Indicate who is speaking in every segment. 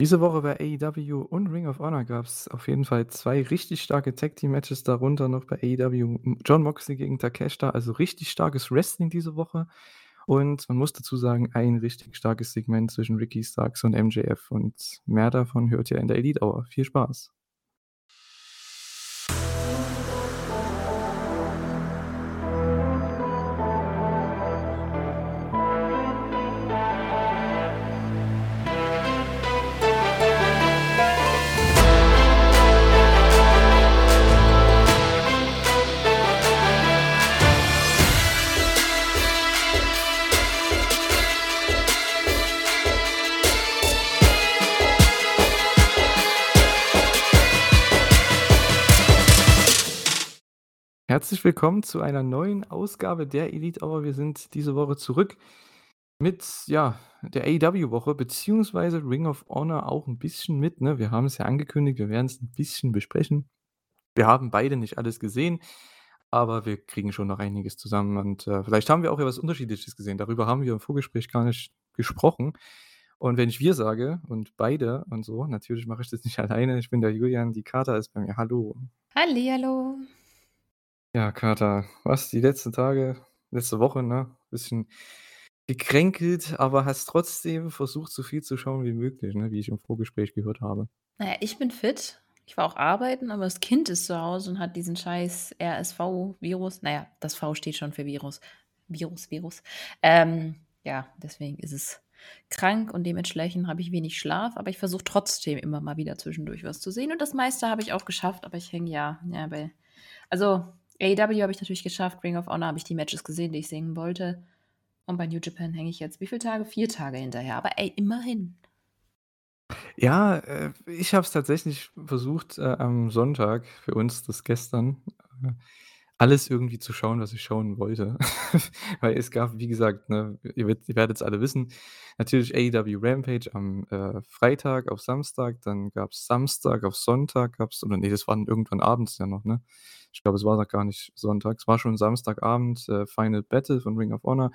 Speaker 1: Diese Woche bei AEW und Ring of Honor gab es auf jeden Fall zwei richtig starke Tag-Team-Matches, darunter noch bei AEW John Moxley gegen Takeshita, also richtig starkes Wrestling diese Woche. Und man muss dazu sagen, ein richtig starkes Segment zwischen Ricky Starks und MJF. Und mehr davon hört ihr in der Elite Hour. Viel Spaß! Herzlich willkommen zu einer neuen Ausgabe der Elite Hour. Wir sind diese Woche zurück mit ja, der AEW-Woche, beziehungsweise Ring of Honor auch ein bisschen mit. Ne? Wir haben es ja angekündigt, wir werden es ein bisschen besprechen. Wir haben beide nicht alles gesehen, aber wir kriegen schon noch einiges zusammen und äh, vielleicht haben wir auch etwas Unterschiedliches gesehen. Darüber haben wir im Vorgespräch gar nicht gesprochen. Und wenn ich wir sage und beide und so, natürlich mache ich das nicht alleine. Ich bin der Julian, die Kater ist bei mir. Hallo.
Speaker 2: Hallihallo.
Speaker 1: Ja, Kater, was die letzten Tage, letzte Woche, ne, bisschen gekränkelt, aber hast trotzdem versucht, so viel zu schauen wie möglich, ne, wie ich im Vorgespräch gehört habe.
Speaker 2: Naja, ich bin fit. Ich war auch arbeiten, aber das Kind ist zu Hause und hat diesen scheiß RSV-Virus. Naja, das V steht schon für Virus. Virus, Virus. Ähm, ja, deswegen ist es krank und dementsprechend habe ich wenig Schlaf, aber ich versuche trotzdem immer mal wieder zwischendurch was zu sehen und das meiste habe ich auch geschafft, aber ich hänge ja, ja, bei, also AEW habe ich natürlich geschafft, Ring of Honor habe ich die Matches gesehen, die ich sehen wollte. Und bei New Japan hänge ich jetzt wie viele Tage? Vier Tage hinterher. Aber ey, immerhin.
Speaker 1: Ja, äh, ich habe es tatsächlich versucht, äh, am Sonntag für uns, das gestern, äh, alles irgendwie zu schauen, was ich schauen wollte. Weil es gab, wie gesagt, ne, ihr, ihr werdet es alle wissen, natürlich AEW Rampage am äh, Freitag auf Samstag, dann gab es Samstag auf Sonntag, gab es, oder nee, das war irgendwann abends ja noch, ne? Ich glaube, es war noch gar nicht Sonntag, es war schon Samstagabend, äh, Final Battle von Ring of Honor.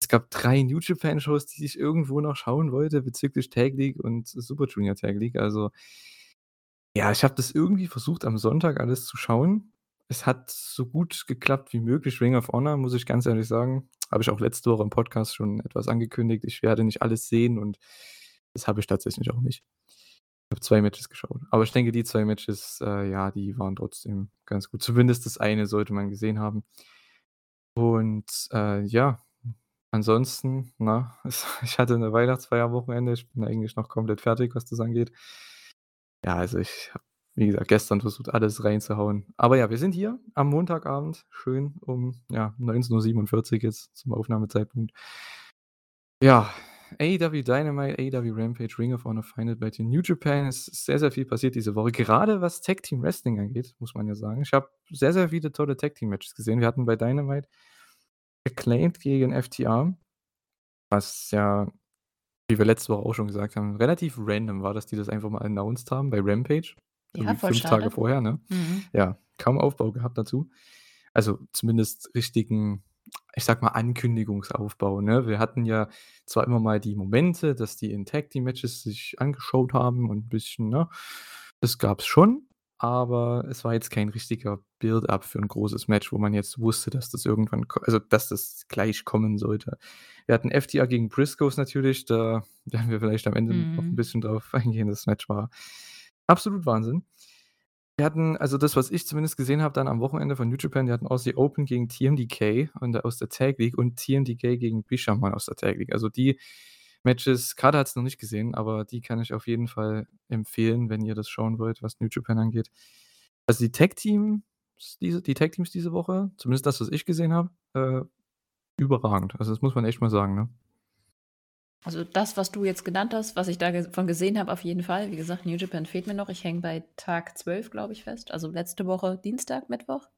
Speaker 1: Es gab drei New Japan-Shows, die ich irgendwo noch schauen wollte, bezüglich Tag League und Super Junior Tag League. Also, ja, ich habe das irgendwie versucht, am Sonntag alles zu schauen es hat so gut geklappt wie möglich. Ring of Honor, muss ich ganz ehrlich sagen. Habe ich auch letzte Woche im Podcast schon etwas angekündigt. Ich werde nicht alles sehen und das habe ich tatsächlich auch nicht. Ich habe zwei Matches geschaut. Aber ich denke, die zwei Matches, äh, ja, die waren trotzdem ganz gut. Zumindest das eine sollte man gesehen haben. Und äh, ja, ansonsten, na, ich hatte eine Weihnachtsfeier Wochenende. Ich bin eigentlich noch komplett fertig, was das angeht. Ja, also ich habe wie gesagt, gestern versucht, alles reinzuhauen. Aber ja, wir sind hier am Montagabend, schön um ja, 19.47 Uhr jetzt zum Aufnahmezeitpunkt. Ja, AEW Dynamite, AEW Rampage, Ring of Honor Final Battle New Japan. Es ist sehr, sehr viel passiert diese Woche. Gerade was Tag Team Wrestling angeht, muss man ja sagen. Ich habe sehr, sehr viele tolle Tag Team Matches gesehen. Wir hatten bei Dynamite Acclaimed gegen FTR, was ja, wie wir letzte Woche auch schon gesagt haben, relativ random war, dass die das einfach mal announced haben bei Rampage.
Speaker 2: Ja,
Speaker 1: fünf Tage
Speaker 2: schade.
Speaker 1: vorher, ne?
Speaker 2: Mhm.
Speaker 1: Ja, kaum Aufbau gehabt dazu. Also zumindest richtigen, ich sag mal, Ankündigungsaufbau, ne? Wir hatten ja zwar immer mal die Momente, dass die in Tag Team Matches sich angeschaut haben und ein bisschen, ne? Das gab's schon, aber es war jetzt kein richtiger Build-up für ein großes Match, wo man jetzt wusste, dass das irgendwann also, dass das gleich kommen sollte. Wir hatten FTR gegen Briscoes natürlich, da werden wir vielleicht am Ende noch ein
Speaker 2: Mhm.
Speaker 1: bisschen drauf eingehen. Das Match war Absolut Wahnsinn. Wir hatten also das, was ich zumindest gesehen habe dann am Wochenende von New Japan, die hatten Aussie Open gegen TMDK und aus der Tag League und TMDK gegen Bishamon aus der Tag League. Also die Matches Kader hat's noch nicht gesehen, aber die kann ich auf jeden Fall empfehlen, wenn ihr das schauen wollt, was New Japan angeht. Also die Tag Teams diese die Tag Teams diese Woche, zumindest das, was ich gesehen habe, äh, überragend. Also das muss man echt mal sagen, ne?
Speaker 2: Also das, was du jetzt genannt hast, was ich davon gesehen habe, auf jeden Fall. Wie gesagt, New Japan fehlt mir noch. Ich hänge bei Tag 12, glaube ich, fest. Also letzte Woche Dienstag, Mittwoch.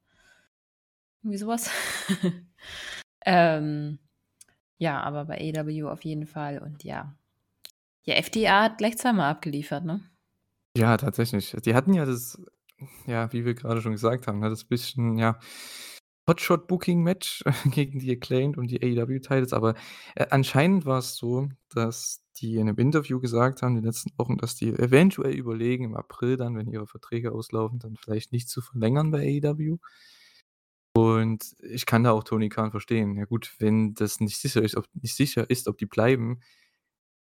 Speaker 2: Irgendwie sowas. ähm, ja, aber bei AW auf jeden Fall. Und ja. Ja, FDA hat gleich zweimal abgeliefert, ne?
Speaker 1: Ja, tatsächlich. Die hatten ja das ja, wie wir gerade schon gesagt haben, ne, das bisschen, ja, Hotshot-Booking-Match gegen die Acclaimed und die AEW-Titles, aber, äh, anscheinend war's so, dass die in 'nem Interview gesagt haben, in den letzten Wochen, dass die eventuell überlegen, im April dann, wenn ihre Verträge auslaufen, dann vielleicht nicht zu verlängern bei AEW. Und ich kann da auch Tony Khan verstehen. Ja gut, wenn das nicht sicher ist ob nicht sicher ist, ob die bleiben,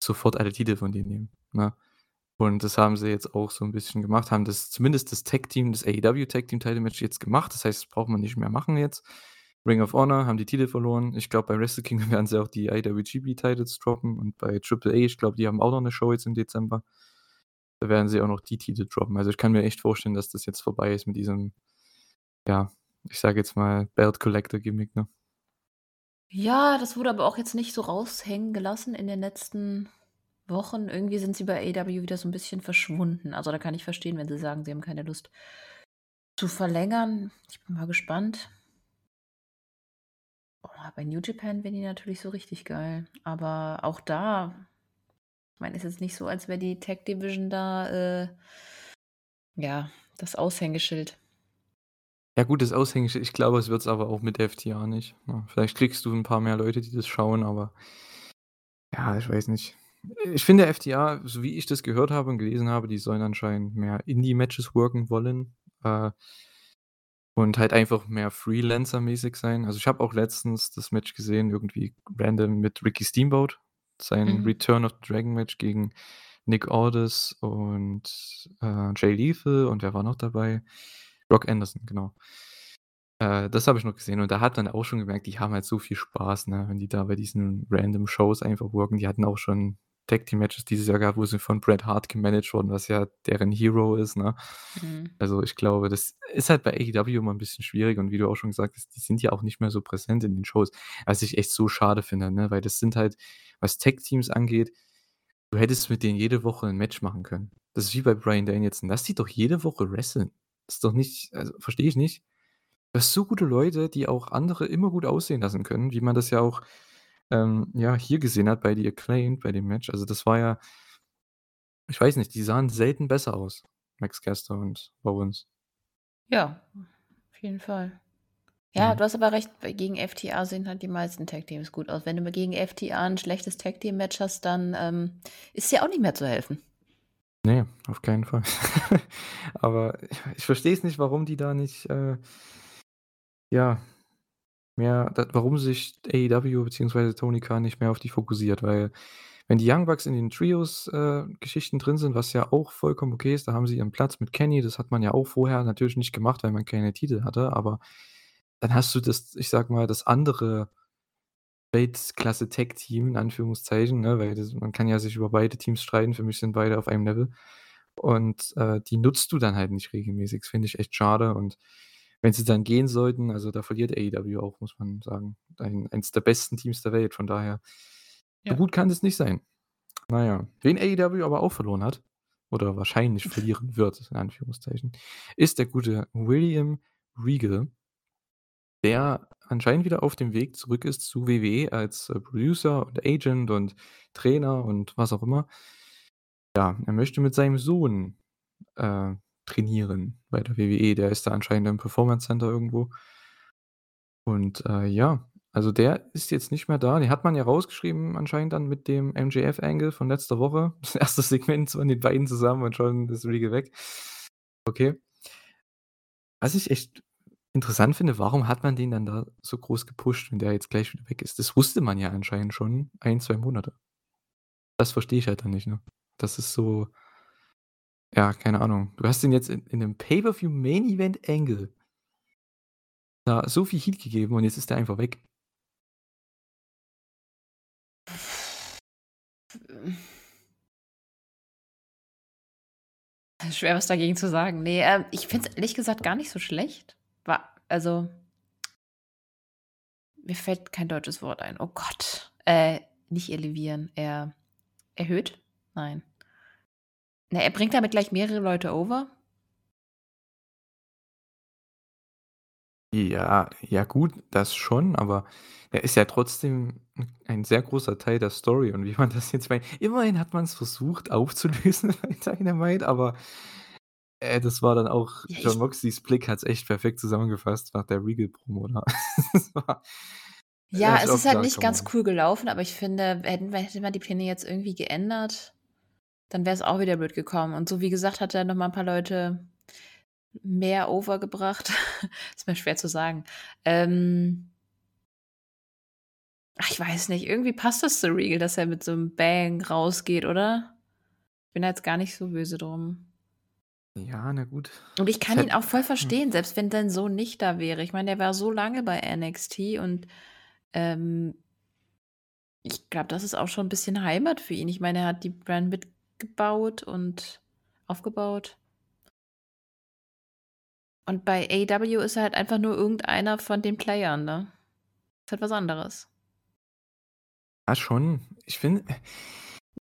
Speaker 1: sofort alle Titel von denen nehmen, ne? Und das haben sie jetzt auch so 'n bisschen gemacht, haben das zumindest das Tag-Team das AEW Tag-Team Title Match jetzt gemacht. Das heißt, das braucht man nicht mehr machen jetzt. Ring of Honor haben die Titel verloren. Ich glaube, bei Wrestle Kingdom werden sie auch die IWGP Titles droppen und bei Triple A, ich glaube, die haben auch noch 'ne Show jetzt im Dezember. Da werden sie auch noch die Titel droppen. Also, ich kann mir echt vorstellen, dass das jetzt vorbei ist mit diesem, ja, ich sage jetzt mal, Belt Collector Gimmick, ne?
Speaker 2: Ja, das wurde aber auch jetzt nicht so raushängen gelassen in den letzten Wochen. Irgendwie sind sie bei AEW wieder so 'n bisschen verschwunden. Also, da kann ich verstehen, wenn sie sagen, sie haben keine Lust zu verlängern. Ich bin mal gespannt. Oh, bei New Japan wären die natürlich so richtig geil. Aber auch da ich meine, ist jetzt nicht so, als wäre die Tag Division da, äh ja, das Aushängeschild.
Speaker 1: Ja gut, das Aushängeschild ich glaube, es wird's aber auch mit FTR nicht, ne? Vielleicht kriegst du 'n paar mehr Leute, die das schauen, aber ja, ich weiß nicht. Ich finde FTR, so wie ich das gehört habe und gelesen habe, die sollen anscheinend mehr Indie-Matches worken wollen, äh und halt einfach mehr Freelancer-mäßig sein. Also, ich habe auch letztens das Match gesehen, irgendwie random mit Ricky Steamboat, sein
Speaker 2: Mhm.
Speaker 1: Return of the Dragon Match gegen Nick Aldis und, äh, Jay Lethal und wer war noch dabei? Brock Anderson, genau. Äh, das habe ich noch gesehen und da hat man auch schon gemerkt, die haben halt so viel Spaß, ne, wenn die da bei diesen random Shows einfach worken. Die hatten auch schon Tag-Team-Matches dieses Jahr gehabt, wo sie von Bret Hart gemanagt wurden, was ja deren Hero ist, ne?
Speaker 2: Mhm.
Speaker 1: Also, ich glaube, das ist halt bei AEW immer 'n bisschen schwierig und wie du auch schon gesagt hast, die sind ja auch nicht mehr so präsent in den Shows, was ich echt so schade finde, ne, weil das sind halt was Tag-Teams angeht du hättest mit denen jede Woche 'n Match machen können. Das ist wie bei Bryan Danielson. Lass die doch jede Woche wresteln. Ist doch nicht also, verstehe ich nicht. Du hast so gute Leute, die auch andere immer gut aussehen lassen können, wie man das ja auch, ähm, ja, hier gesehen hat bei The Acclaimed, bei dem Match. Also, das war ja ich weiß nicht, die sahen selten besser aus, Max Caster und Owens.
Speaker 2: Ja, auf jeden Fall. Ja,
Speaker 1: Mhm.
Speaker 2: du hast aber recht, gegen FTR sehen halt die meisten Tag-Teams gut aus. Wenn du mal gegen FTR 'n schlechtes Tag-Team-Match hast, dann, ähm, ist dir auch nicht mehr zu helfen.
Speaker 1: Ne, auf keinen Fall. Aber ich ich verstehe es nicht, warum die da nicht, äh ja, mehr warum sich AEW beziehungsweise Tony Khan nicht mehr auf die fokussiert, weil wenn die Young Bucks in den Trios, äh, drin sind, was ja auch vollkommen okay ist, da haben sie ihren Platz mit Kenny, das hat man ja auch vorher natürlich nicht gemacht, weil man keine Titel hatte, aber dann hast du das ich sage mal, das andere Weltklasse-Tag-Team in Anführungszeichen, ne, weil das man kann ja sich über beide Teams streiten, für mich sind beide auf einem Level. Und, äh, die nutzt du dann halt nicht regelmäßig. Das finde ich echt schade und wenn sie dann gehen sollten also, da verliert AEW auch, muss man sagen. Ein eins der besten Teams der Welt, von daher so
Speaker 2: Ja.
Speaker 1: gut kann das nicht sein. Na ja. Wen AEW aber auch verloren hat oder wahrscheinlich verlieren wird, in Anführungszeichen, ist der gute William Regal der anscheinend wieder auf dem Weg zurück ist zu WWE als, äh, Producer und Agent und Trainer und was auch immer. Ja, er möchte mit seinem Sohn, äh, trainieren bei der WWE. Der ist da anscheinend im Performance Center irgendwo. Und, äh, ja, also, der ist jetzt nicht mehr da. Den hat man ja rausgeschrieben anscheinend dann mit dem MJF Angle von letzter Woche. Das 1. Segment von den beiden zusammen und schon ist Regal weg. Okay. Was ich echt interessant finde, warum hat man den dann da so groß gepusht, wenn der jetzt gleich wieder weg ist? Das wusste man ja anscheinend schon 1, 2 Monate. Das verstehe ich halt dann nicht, ne? Das ist so ja, keine Ahnung. Du hast den jetzt in in 'nem Pay-per-View Main Event Angle da so viel Heat gegeben und jetzt ist der einfach weg.
Speaker 2: Schwer, was dagegen zu sagen. Ne, ähm, ich finde es ehrlich gesagt gar nicht so schlecht. Wa also mir fällt kein deutsches Wort ein. Oh Gott. Äh, nicht elevieren, er erhöht? Nein. Ne, er bringt damit gleich mehrere Leute over?
Speaker 1: Ja, ja gut, das schon, aber er ist ja trotzdem ein sehr großer Teil der Story und wie man das jetzt bei immerhin hat man's versucht aufzulösen bei Dynamite, aber Äh, das war dann auch
Speaker 2: Ja, ich
Speaker 1: Moxleys Blick hat's echt perfekt zusammengefasst nach der Regal-Promo
Speaker 2: Ja, es ist halt nicht
Speaker 1: „Come
Speaker 2: ganz
Speaker 1: on.“
Speaker 2: cool gelaufen, aber ich finde, hätten wir hätte man die Pläne jetzt irgendwie geändert, dann wäre es auch wieder blöd gekommen. Und so wie gesagt, hat er noch mal 'n paar Leute mehr over gebracht. Ist mir schwer zu sagen. Ähm ach, ich weiß nicht, irgendwie passt das zu Regal, dass er mit so 'nem Bang rausgeht, oder? Ich bin da jetzt gar nicht so böse drum.
Speaker 1: Ja, na gut.
Speaker 2: Und ich kann ihn
Speaker 1: hätt
Speaker 2: auch voll
Speaker 1: hm.
Speaker 2: verstehen, selbst wenn sein Sohn nicht da wäre. Ich meine, der war so lange bei NXT und, ähm ich glaube, das ist auch schon 'n bisschen Heimat für ihn. Ich meine, er hat die Brand mitgebaut und aufgebaut. Und bei AEW ist er halt einfach nur irgendeiner von den Playern, ne? Ist halt was anderes.
Speaker 1: Ja, schon. Ich finde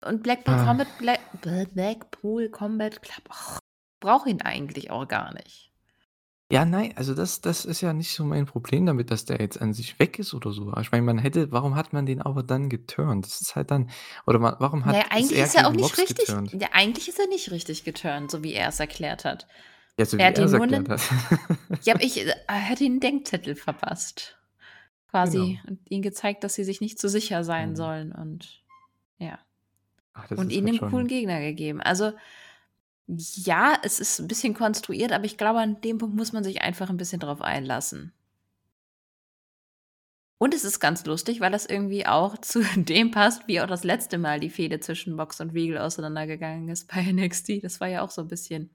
Speaker 2: Und Blackpool
Speaker 1: Ah.
Speaker 2: Combat Bla Bl Blackpool Combat Club, ach, braucht ihn eigentlich auch gar nicht.
Speaker 1: Ja, nein, also das das ist ja nicht so mein Problem damit, dass der jetzt an sich weg ist oder so. Aber ich meine, man hätte warum hat man den aber dann geturnt? Das ist halt dann oder wa warum
Speaker 2: Na ja,
Speaker 1: hat ist
Speaker 2: eigentlich
Speaker 1: er
Speaker 2: ist er auch
Speaker 1: gegen
Speaker 2: nicht
Speaker 1: Mox
Speaker 2: richtig
Speaker 1: geturnt?
Speaker 2: ja, eigentlich ist er nicht richtig geturnt, so wie er's erklärt hat.
Speaker 1: Ja, so
Speaker 2: Er
Speaker 1: wie
Speaker 2: hat
Speaker 1: er's
Speaker 2: ihm nur
Speaker 1: erklärt
Speaker 2: 'nen
Speaker 1: hat.
Speaker 2: ja, aber ich äh, er hat ihm 'n Denkzettel verpasst, quasi
Speaker 1: Genau.
Speaker 2: und ihnen gezeigt, dass sie sich nicht zu sicher sein
Speaker 1: Mhm.
Speaker 2: sollen und ja.
Speaker 1: Ach, das
Speaker 2: Und
Speaker 1: ist
Speaker 2: ihnen
Speaker 1: halt
Speaker 2: 'nen coolen
Speaker 1: schon
Speaker 2: Gegner gegeben. Also, ja, es ist 'n bisschen konstruiert, aber ich glaube, an dem Punkt muss man sich einfach 'n bisschen drauf einlassen. Und es ist ganz lustig, weil das irgendwie auch zu dem passt, wie auch das letzte Mal die Fehde zwischen Mox und Regal auseinandergegangen ist bei NXT. Das war ja auch so 'n bisschen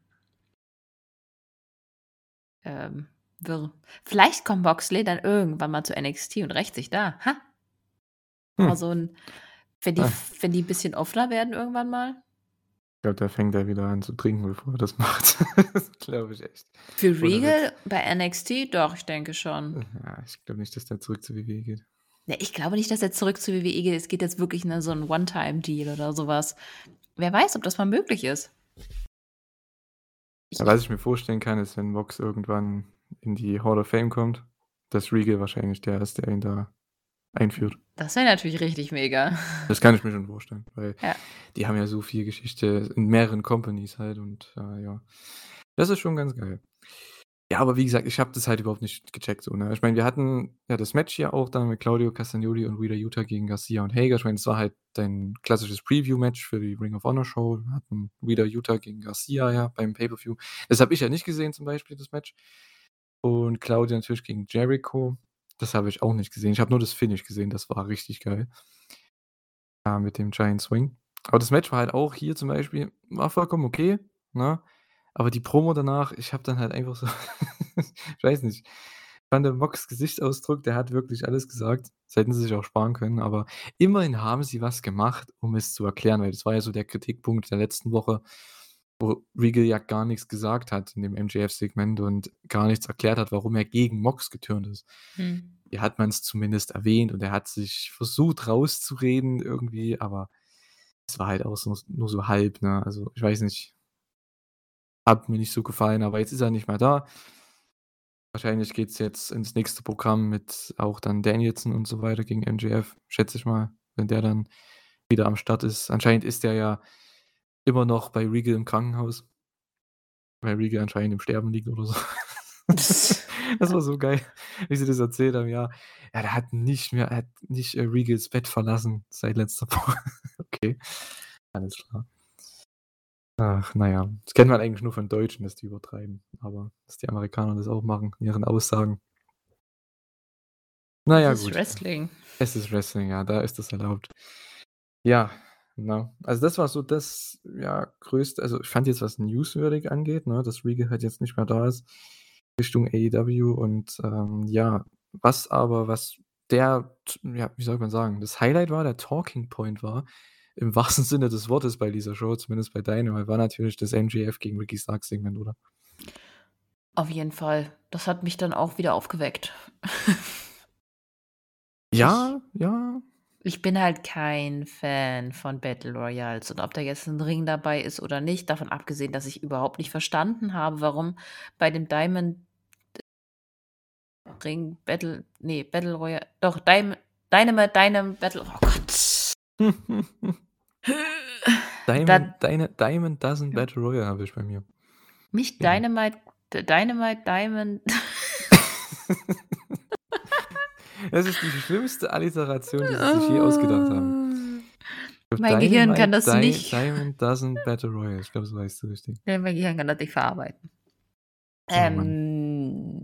Speaker 2: ähm, wirr. Vielleicht kommt Moxley dann irgendwann mal zu NXT und rächt sich da. Ha!
Speaker 1: Hm.
Speaker 2: so 'n wenn die
Speaker 1: Ah.
Speaker 2: wenn die 'n bisschen offener werden irgendwann mal.
Speaker 1: Ich glaube, da fängt er wieder an zu trinken, bevor er das macht. Das glaube ich echt.
Speaker 2: Für. Regal bei NXT? Doch, ich denke schon.
Speaker 1: Ja, ich glaube nicht, dass der zurück zur WWE geht.
Speaker 2: Ne, ich glaube nicht, dass er zurück zur WWE geht. Es geht jetzt wirklich, ne, so 'n One-Time-Deal oder so was. Wer weiß, ob das mal möglich ist. Ich
Speaker 1: Ja, was ich mir vorstellen kann, ist, wenn Mox irgendwann in die Hall of Fame kommt, dass Regal wahrscheinlich der ist, der ihn da einführt.
Speaker 2: Das wäre natürlich richtig mega.
Speaker 1: Das kann ich mir schon vorstellen, weil
Speaker 2: Ja.
Speaker 1: die haben ja so viel Geschichte in mehreren Companies halt und, äh, ja. Das ist schon ganz geil. Ja, aber wie gesagt, ich habe das halt überhaupt nicht gecheckt so, ne? Ich meine, wir hatten ja das Match hier auch dann mit Claudio Castagnoli und Wheeler Yuta gegen Garcia und Hager. Ich meine, das war halt dein klassisches Preview-Match für die Ring of Honor Show. Wir hatten Wheeler Yuta gegen Garcia ja beim Pay-per-View. Das habe ich ja nicht gesehen zum Beispiel, das Match. Und Claudio natürlich gegen Jericho. Das habe ich auch nicht gesehen. Ich habe nur das Finish gesehen, das war richtig geil. Ja, mit dem Giant Swing. Aber das Match war halt auch hier zum Beispiel war vollkommen okay, ne? Aber die Promo danach, ich habe dann halt einfach so ich weiß nicht. Ich fand der Mox Gesichtsausdruck, der hat wirklich alles gesagt. Das hätten sie sich auch sparen können, aber immerhin haben sie was gemacht, um es zu erklären, weil das war ja so der Kritikpunkt der letzten Woche, wo Regal ja gar nix gesagt hat in dem MJF-Segment und gar nichts erklärt hat, warum er gegen Mox geturnt ist.
Speaker 2: Mhm.
Speaker 1: Hier hat man's zumindest erwähnt und er hat sich versucht rauszureden irgendwie, aber es war halt auch so nur so halb, ne? Also, ich weiß nicht. Hat mir nicht so gefallen, aber jetzt ist er nicht mehr da. Wahrscheinlich geht's jetzt ins nächste Programm mit auch dann Danielson und so weiter gegen MJF, schätze ich mal, wenn der dann wieder am Start ist. Anscheinend ist der ja immer noch bei Regal im Krankenhaus. Weil Regal anscheinend im Sterben liegt oder so. Das war so geil, wie sie das erzählt haben, ja. Ja, der hat nicht mehr er hat nicht, äh, Regals Bett verlassen seit letzter Woche. Okay, alles klar. Ach, na ja, das kennt man eigentlich nur von Deutschen, dass die übertreiben, aber dass die Amerikaner das auch machen in ihren Aussagen. Na ja,
Speaker 2: Es ist
Speaker 1: gut.
Speaker 2: Wrestling.
Speaker 1: Es ist Wrestling, ja, da ist das erlaubt. Ja, ne? Also, das war so das, ja, größte also, ich fand jetzt, was newswürdig angeht, ne, dass Regal halt jetzt nicht mehr da ist, Richtung AEW und, ähm, ja, was aber was der ja, wie soll man sagen, das Highlight war, der Talking Point war, im wahrsten Sinne des Wortes bei dieser Show, zumindest bei Dynamite, war natürlich das MJF gegen Ricky Starks Segment, oder?
Speaker 2: Auf jeden Fall. Das hat mich dann auch wieder aufgeweckt.
Speaker 1: Ja, ja.
Speaker 2: Ich bin halt kein Fan von Battle Royals und ob da jetzt 'n Ring dabei ist oder nicht, davon abgesehen, dass ich überhaupt nicht verstanden habe, warum bei dem Diamond Ring Battle ne, Battle Royal doch, Dynamite Dynam Battle oh Gott. Da
Speaker 1: Diamond Dyna Diamond Doesn't Battle Royale habe ich bei mir.
Speaker 2: Nicht
Speaker 1: Ja.
Speaker 2: Dynamite Dynamite Diamond
Speaker 1: Das ist die schlimmste Alliteration, die sie sich je ausgedacht haben. Glaube,
Speaker 2: Mein Gehirn kann
Speaker 1: Dynamite
Speaker 2: das
Speaker 1: Di
Speaker 2: nicht.
Speaker 1: Diamond Doesn't Battle Royale. Ich glaube, so heißt es richtig.
Speaker 2: Ja, mein Gehirn kann das nicht verarbeiten.
Speaker 1: Oh.
Speaker 2: Ähm,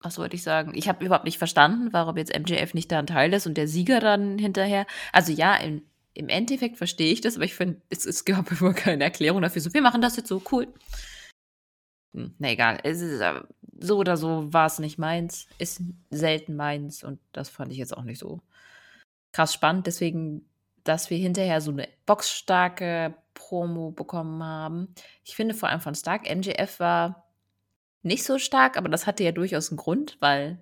Speaker 2: was wollte ich sagen? Ich habe überhaupt nicht verstanden, warum jetzt MJF nicht da 'n Teil ist und der Sieger dann hinterher also ja, im im Endeffekt verstehe ich das, aber ich finde, es es gab immer keine Erklärung dafür, so: „Wir machen das jetzt so, cool.“ Hm, na egal. Es ist, äh so oder so war's nicht meins, ist selten meins und das fand ich jetzt auch nicht so krass spannend. Deswegen, dass wir hinterher so 'ne boxstarke Promo bekommen haben. Ich finde vor allem von Stark MJF war nicht so stark, aber das hatte ja durchaus 'n Grund, weil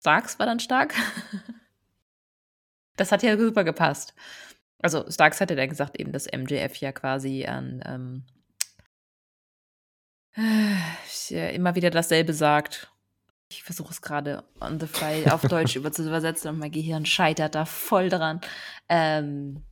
Speaker 2: Starks war dann stark. Das hat ja super gepasst. Also, Starks hatte ja gesagt eben, dass MJF ja quasi an, ähm immer wieder dasselbe sagt. Ich versuche es grade on the fly auf Deutsch über zu übersetzen und mein Gehirn scheitert da voll dran. Ähm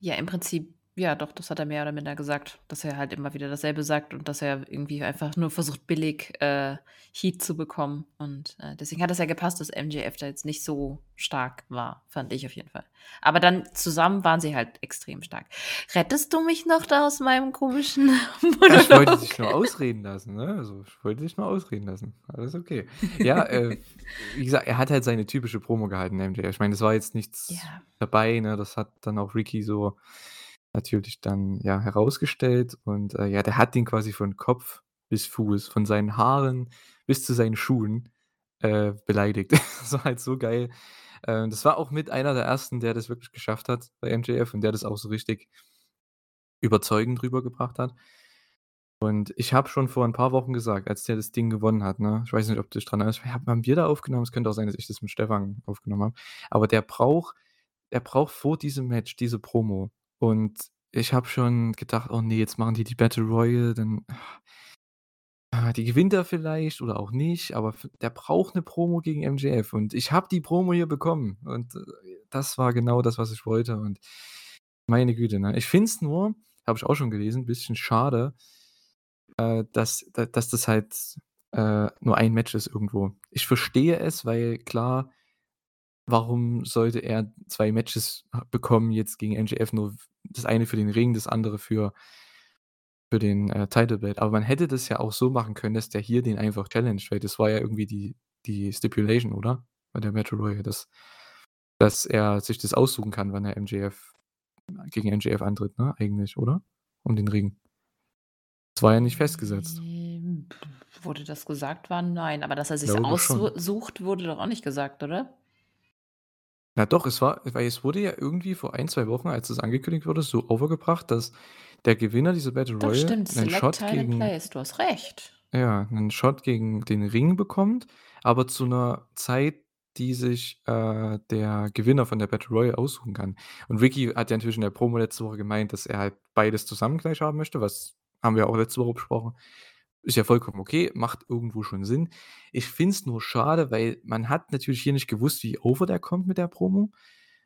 Speaker 2: Ja, im Prinzip ja doch, das hat er mehr oder minder gesagt, dass er halt immer wieder dasselbe sagt und dass er irgendwie einfach nur versucht, billig, äh, Heat zu bekommen. Und, äh, deswegen hat das ja gepasst, dass MJF da jetzt nicht so stark war, fand ich auf jeden Fall. Aber dann zusammen waren sie halt extrem stark. Rettest du mich noch da aus meinem komischen
Speaker 1: Ja, ich wollte dich
Speaker 2: Monolog?
Speaker 1: nur ausreden lassen, ne? Also, ich wollte dich nur ausreden lassen. Alles okay. Ja, äh, wie gesagt, er hat halt seine typische Promo gehalten, MJF. Ich meine, das war jetzt nichts
Speaker 2: Ja.
Speaker 1: dabei, ne? Das hat dann auch Ricky so natürlich dann, ja, herausgestellt und, äh, ja, der hat ihn quasi von Kopf bis Fuß, von seinen Haaren bis zu seinen Schuhen, äh, beleidigt. Das war halt so geil. Äh, das war auch mit einer der Ersten, der das wirklich geschafft hat bei MJF und der das auch so richtig überzeugend rübergebracht hat. Und ich habe schon vor 'n paar Wochen gesagt, als der das Ding gewonnen hat, ne? Ich weiß nicht, ob du dich dran erinnerst. Ha haben wir da aufgenommen? Es könnte auch sein, dass ich das mit Stefan aufgenommen habe. Aber der braucht der braucht vor diesem Match diese Promo. Und ich habe schon gedacht: „Oh ne, jetzt machen die die Battle Royal, dann ah, die gewinnt er vielleicht oder auch nicht, aber der braucht 'ne Promo gegen MJF.“ Und ich habe die Promo hier bekommen und, äh, das war genau das, was ich wollte und meine Güte, ne? Ich finde es nur, habe ich auch schon gelesen, bisschen schade, äh, dass da dass das halt, äh, nur ein Match ist irgendwo. Ich verstehe es, weil klar, warum sollte er 2 Matches bekommen jetzt gegen MJF, nur das eine für den Ring, das andere für für den, äh, Title Belt. Aber man hätte das ja auch so machen können, dass der hier den einfach challenged, weil das war ja irgendwie die die Stipulation, oder? Bei der Battle Royal, dass dass er sich das aussuchen kann, wann er MJF gegen MJF antritt, ne, eigentlich, oder? Um den Ring. Das war ja nicht festgesetzt.
Speaker 2: Ähm, wurde das gesagt? War nein, aber dass er sich's
Speaker 1: Glaube
Speaker 2: aussu
Speaker 1: schon.
Speaker 2: sucht, wurde doch auch nicht gesagt, oder?
Speaker 1: Ja doch, es war weil es wurde ja irgendwie vor 1, 2 Wochen, als das angekündigt wurde, so overgebracht, dass der Gewinner dieser Battle
Speaker 2: Doch,
Speaker 1: Royal
Speaker 2: stimmt.
Speaker 1: 'nen
Speaker 2: Select
Speaker 1: Shot
Speaker 2: and
Speaker 1: gegen
Speaker 2: Place. Du hast recht.
Speaker 1: ja, 'nen Shot gegen den Ring bekommt, aber zu 'ner Zeit, die sich, äh, der Gewinner von der Battle Royal aussuchen kann. Und Ricky hat ja natürlich in der Promo letzte Woche gemeint, dass er halt beides zusammen gleich haben möchte, was haben wir auch letzte Woche besprochen. Ist ja vollkommen okay, macht irgendwo schon Sinn. Ich finde es nur schade, weil man hat natürlich hier nicht gewusst, wie over der kommt mit der Promo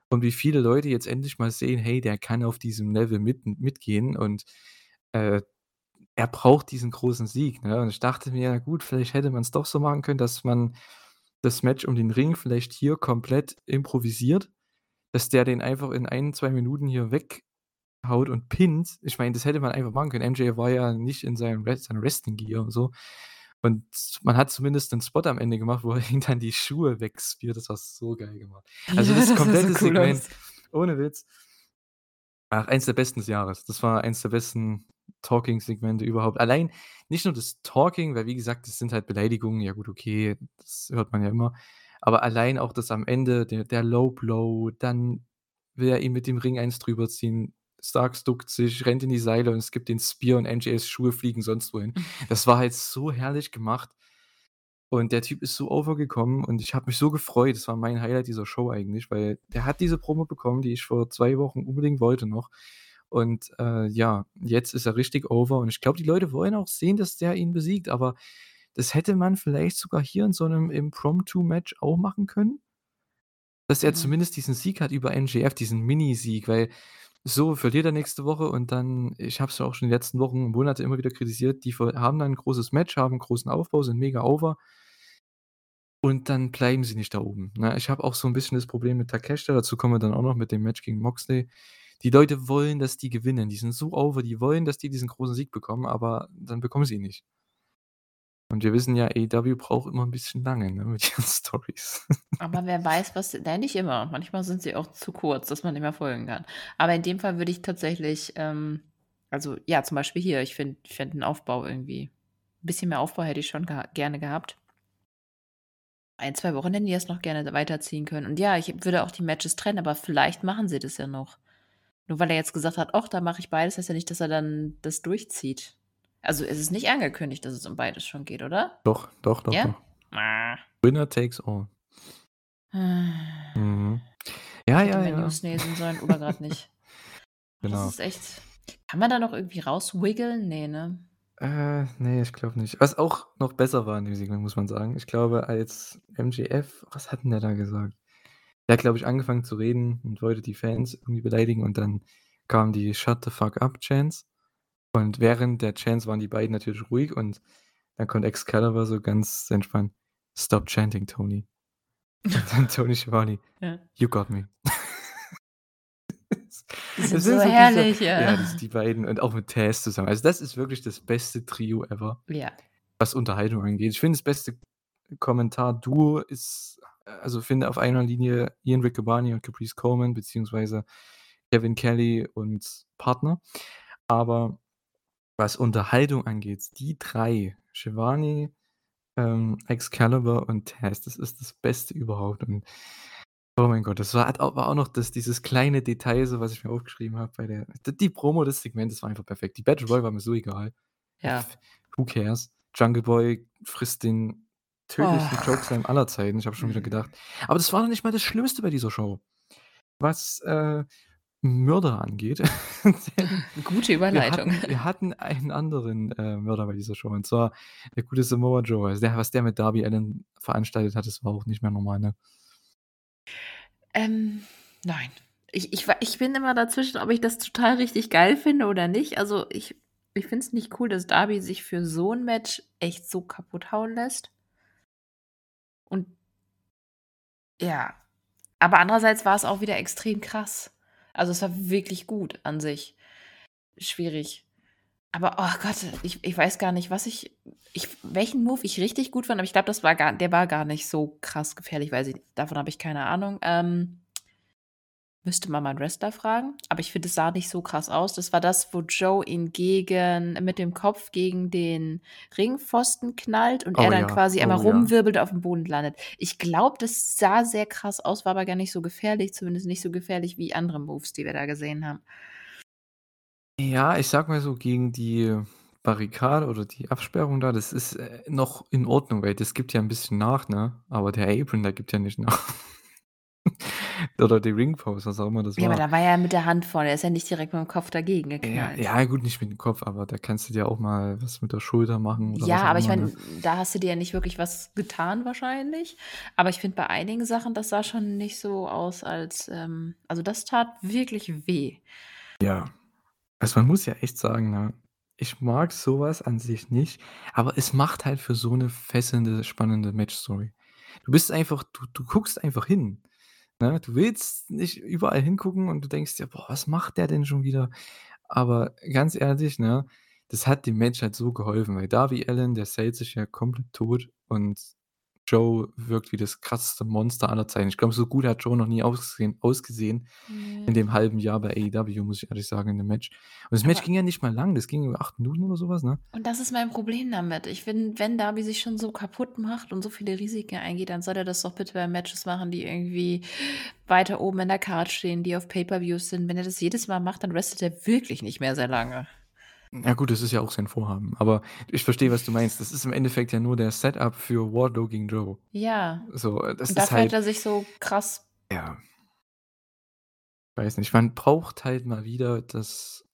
Speaker 1: und wie viele Leute jetzt endlich mal sehen: „Hey, der kann auf diesem Level mit mitgehen und, äh, er braucht diesen großen Sieg“, ne? Und ich dachte mir: „Ja gut, vielleicht hätte man's doch so machen können, dass man das Match um den Ring vielleicht hier komplett improvisiert, dass der den einfach in 1, 2 Minuten hier weghaut und pinnt.“ Ich meine, das hätte man einfach machen können. MJF war ja nicht in seinem seiner Wrestling Gear und so. Und man hat zumindest 'nen Spot am Ende gemacht, wo er ihm dann die Schuhe wegspeart. Das war so geil gemacht. Also,
Speaker 2: Ja,
Speaker 1: das
Speaker 2: das sah so
Speaker 1: komplette
Speaker 2: cool
Speaker 1: Segment,
Speaker 2: aus.
Speaker 1: ohne Witz ach, eins der besten des Jahres. Das war eins der besten Talking-Segmente überhaupt. Allein nicht nur das Talking, weil wie gesagt, das sind halt Beleidigungen, ja gut, okay, das hört man ja immer. Aber allein auch das am Ende, der der Low Blow, dann will er ihm mit dem Ring eins drüber ziehen. Starks duckt sich, rennt in die Seile und es gibt den Spear und MJFs Schuhe fliegen sonst wohin. Das war halt so herrlich gemacht. Und der Typ ist so over gekommen und ich habe mich so gefreut. Das war mein Highlight dieser Show eigentlich, weil der hat diese Promo bekommen, die ich vor 2 Wochen unbedingt wollte noch. Und, äh, ja, jetzt ist er richtig over und ich glaube, die Leute wollen auch sehen, dass der ihn besiegt, aber das hätte man vielleicht sogar hier in so 'nem Impromptu-Match auch machen können? Dass er
Speaker 2: Mhm.
Speaker 1: zumindest diesen Sieg hat über MJF, diesen Minisieg, weil So, verliert er nächste Woche und dann ich habe es ja auch schon in den letzten Wochen, Monate immer wieder kritisiert, die haben dann 'n großes Match, haben 'n großen Aufbau, sind mega over und dann bleiben sie nicht da oben, ne? Ich habe auch so 'n bisschen das Problem mit Takeshita, dazu kommen wir dann auch noch mit dem Match gegen Moxley. Die Leute wollen, dass die gewinnen. Die sind so over, die wollen, dass die diesen großen Sieg bekommen, aber dann bekommen sie ihn nicht. Und wir wissen ja, AEW braucht immer 'n bisschen lange, ne, mit ihren Storys.
Speaker 2: Aber wer weiß, was nein, nicht immer. Manchmal sind sie auch zu kurz, dass man nicht mehr folgen kann. Aber in dem Fall würde ich tatsächlich, ähm also, ja, zum Beispiel hier, ich finde ich finde 'n Aufbau irgendwie 'n bisschen mehr Aufbau hätte ich schon geha gerne gehabt. 1, 2 Wochen hätten die das noch gerne weiterziehen können. Und ja, ich würde auch die Matches trennen, aber vielleicht machen sie das ja noch. Nur weil er jetzt gesagt hat: „Och, da mache ich beides“, heißt ja nicht, dass er dann das durchzieht. Also, es ist nicht angekündigt, dass es um beides schon geht, oder?
Speaker 1: Doch, doch, doch,
Speaker 2: Ja?
Speaker 1: doch. Winner takes all. Mhm. Ja, ja, ja.
Speaker 2: News lesen sollen oder grad nicht. Das
Speaker 1: Genau.
Speaker 2: ist echt kann man da noch irgendwie rauswiggeln? Ne, ne?
Speaker 1: Äh, ne, ich glaube nicht. Was auch noch besser war in dem Segment, muss man sagen. Ich glaube, als MJF was hat 'n der da gesagt? Der hat, glaube ich, angefangen zu reden und wollte die Fans irgendwie beleidigen und dann kam die „Shut the fuck up“ Chants. Und während der Chants waren die beiden natürlich ruhig und dann kommt Excalibur so ganz entspannt: „Stop chanting, Tony.“ Und dann Tony Schiavone:
Speaker 2: Ja.
Speaker 1: „You got me.“
Speaker 2: Die sind
Speaker 1: Das
Speaker 2: so
Speaker 1: ist so
Speaker 2: herrlich,
Speaker 1: dieser
Speaker 2: ja.
Speaker 1: ja, das die beiden und auch mit Taz zusammen. Also, das ist wirklich das beste Trio ever,
Speaker 2: Ja.
Speaker 1: was Unterhaltung angeht. Ich finde, das beste Kommentar-Duo ist also, finde auf einer Linie Ian Riccaboni und Caprice Coleman beziehungsweise Kevin Kelly und Partner. Aber was Unterhaltung angeht, die 3, Schiavone, ähm, Excalibur und Taz, das ist das Beste überhaupt und oh mein Gott, das war war auch noch das dieses kleine Detail so, was ich mir aufgeschrieben habe bei der die Promo des Segments war einfach perfekt. Die Battle Royal war mir so egal.
Speaker 2: Ja.
Speaker 1: Who cares? Jungle Boy frisst den tödlichsten
Speaker 2: Oh.
Speaker 1: Chokeslam aller Zeiten. Ich habe schon wieder
Speaker 2: Mhm.
Speaker 1: gedacht aber das war noch nicht mal das Schlimmste bei dieser Show, was, äh, Mörder angeht.
Speaker 2: Gute
Speaker 1: wir
Speaker 2: Überleitung.
Speaker 1: hatten wir hatten einen anderen, äh, Mörder bei dieser Show und zwar der gute Samoa Joe. Also, der was der mit Darby Allin veranstaltet hat, das war auch nicht mehr normal, ne?
Speaker 2: Ähm, nein. Ich ich ich bin immer dazwischen, ob ich das total richtig geil finde oder nicht. Also, ich ich finde es nicht cool, dass Darby sich für so 'n Match echt so kaputt hauen lässt. Und ja. Aber andererseits war es auch wieder extrem krass. Also, es war wirklich gut an sich. Schwierig. Aber, oh Gott, ich ich weiß gar nicht, was ich ich welchen Move ich richtig gut fand, aber ich glaube, das war gar der war gar nicht so krass gefährlich, weiß ich davon habe ich keine Ahnung. Ähm müsste man mal 'n Wrestler fragen, aber ich finde, es sah nicht so krass aus. Das war das, wo Joe ihn gegen mit dem Kopf gegen den Ringpfosten knallt und
Speaker 1: Oh
Speaker 2: er dann
Speaker 1: ja,
Speaker 2: quasi einmal
Speaker 1: oh ja.
Speaker 2: rumwirbelt und aufm Boden landet. Ich glaube, das sah sehr krass aus, war aber gar nicht so gefährlich, zumindest nicht so gefährlich wie andere Moves, die wir da gesehen haben.
Speaker 1: Ja, ich sage mal so, gegen die Barrikade oder die Absperrung da, das ist, äh, noch in Ordnung, weil das gibt ja 'n bisschen nach, ne? Aber der Apron, der gibt ja nicht nach. Oder die Ringpost, was auch immer das
Speaker 2: Ja, aber
Speaker 1: war.
Speaker 2: da war er mit der Hand vorne. Er ist ja nicht direkt mit'm Kopf dagegen
Speaker 1: Ja,
Speaker 2: geknallt.
Speaker 1: ja gut, nicht mit dem Kopf, aber da kannst du dir auch mal was mit der Schulter machen
Speaker 2: Ja, aber ich meine,
Speaker 1: ne?
Speaker 2: da hast du dir ja nicht wirklich was getan wahrscheinlich. Aber ich finde bei einigen Sachen, das sah schon nicht so aus, als, ähm also, das tat wirklich weh.
Speaker 1: Ja. Also, man muss ja echt sagen, ne, ich mag so was an sich nicht, aber es macht halt für so 'ne fesselnde, spannende Matchstory. Du bist einfach du du guckst einfach hin, ne? Du willst nicht überall hingucken und du denkst dir: „Boah, was macht der denn schon wieder?“ Aber ganz ehrlich, ne, das hat dem Match halt so geholfen, weil Darby Allin, der sellt sich ja komplett tot und Joe wirkt wie das krasseste Monster aller Zeiten. Ich glaube, so gut hat Joe noch nie ausgesehen ausgesehen in
Speaker 2: Ne.
Speaker 1: dem halben Jahr bei AEW, muss ich ehrlich sagen, in dem Match. Und das Match
Speaker 2: Aber
Speaker 1: ging ja nicht mal lang, das ging über 8 Minuten oder so was, ne?
Speaker 2: Und das ist mein Problem damit. Ich finde, wenn Darby sich schon so kaputt macht und so viele Risiken eingeht, dann soll er das doch bitte bei Matches machen, die irgendwie weiter oben in der Card stehen, die auf Pay-per-Views sind. Wenn er das jedes Mal macht, dann wrestelt er wirklich nicht mehr sehr lange.
Speaker 1: Ja gut, das ist ja auch sein Vorhaben, aber ich verstehe, was du meinst. Das ist im Endeffekt ja nur der Setup für Wardlow gegen Joe.
Speaker 2: Ja.
Speaker 1: So, das
Speaker 2: Und
Speaker 1: ist
Speaker 2: dafür hat
Speaker 1: halt
Speaker 2: er sich so krass
Speaker 1: Ja. Weiß nicht, man braucht halt mal wieder das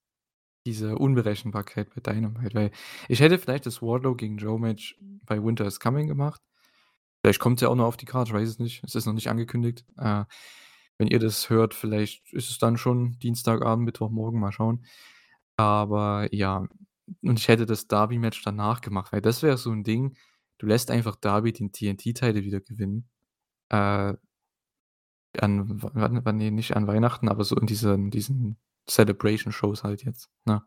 Speaker 1: diese Unberechenbarkeit bei Dynamite, weil ich hätte vielleicht das Wardlow gegen Joe Match bei Winter is Coming gemacht. Vielleicht kommt's ja auch noch auf die Card, ich weiß es nicht. Es ist noch nicht angekündigt. Äh, Wenn ihr das hört, vielleicht ist es dann schon Dienstagabend, Mittwochmorgen, mal schauen. Aber ja, und ich hätte das Darby-Match danach gemacht, weil das wäre so 'n Ding, du lässt einfach Darby den TNT-Title wieder gewinnen. Äh an w wann wann ne, nicht an Weihnachten, aber so in diesen diesen Celebration-Shows halt jetzt, ne?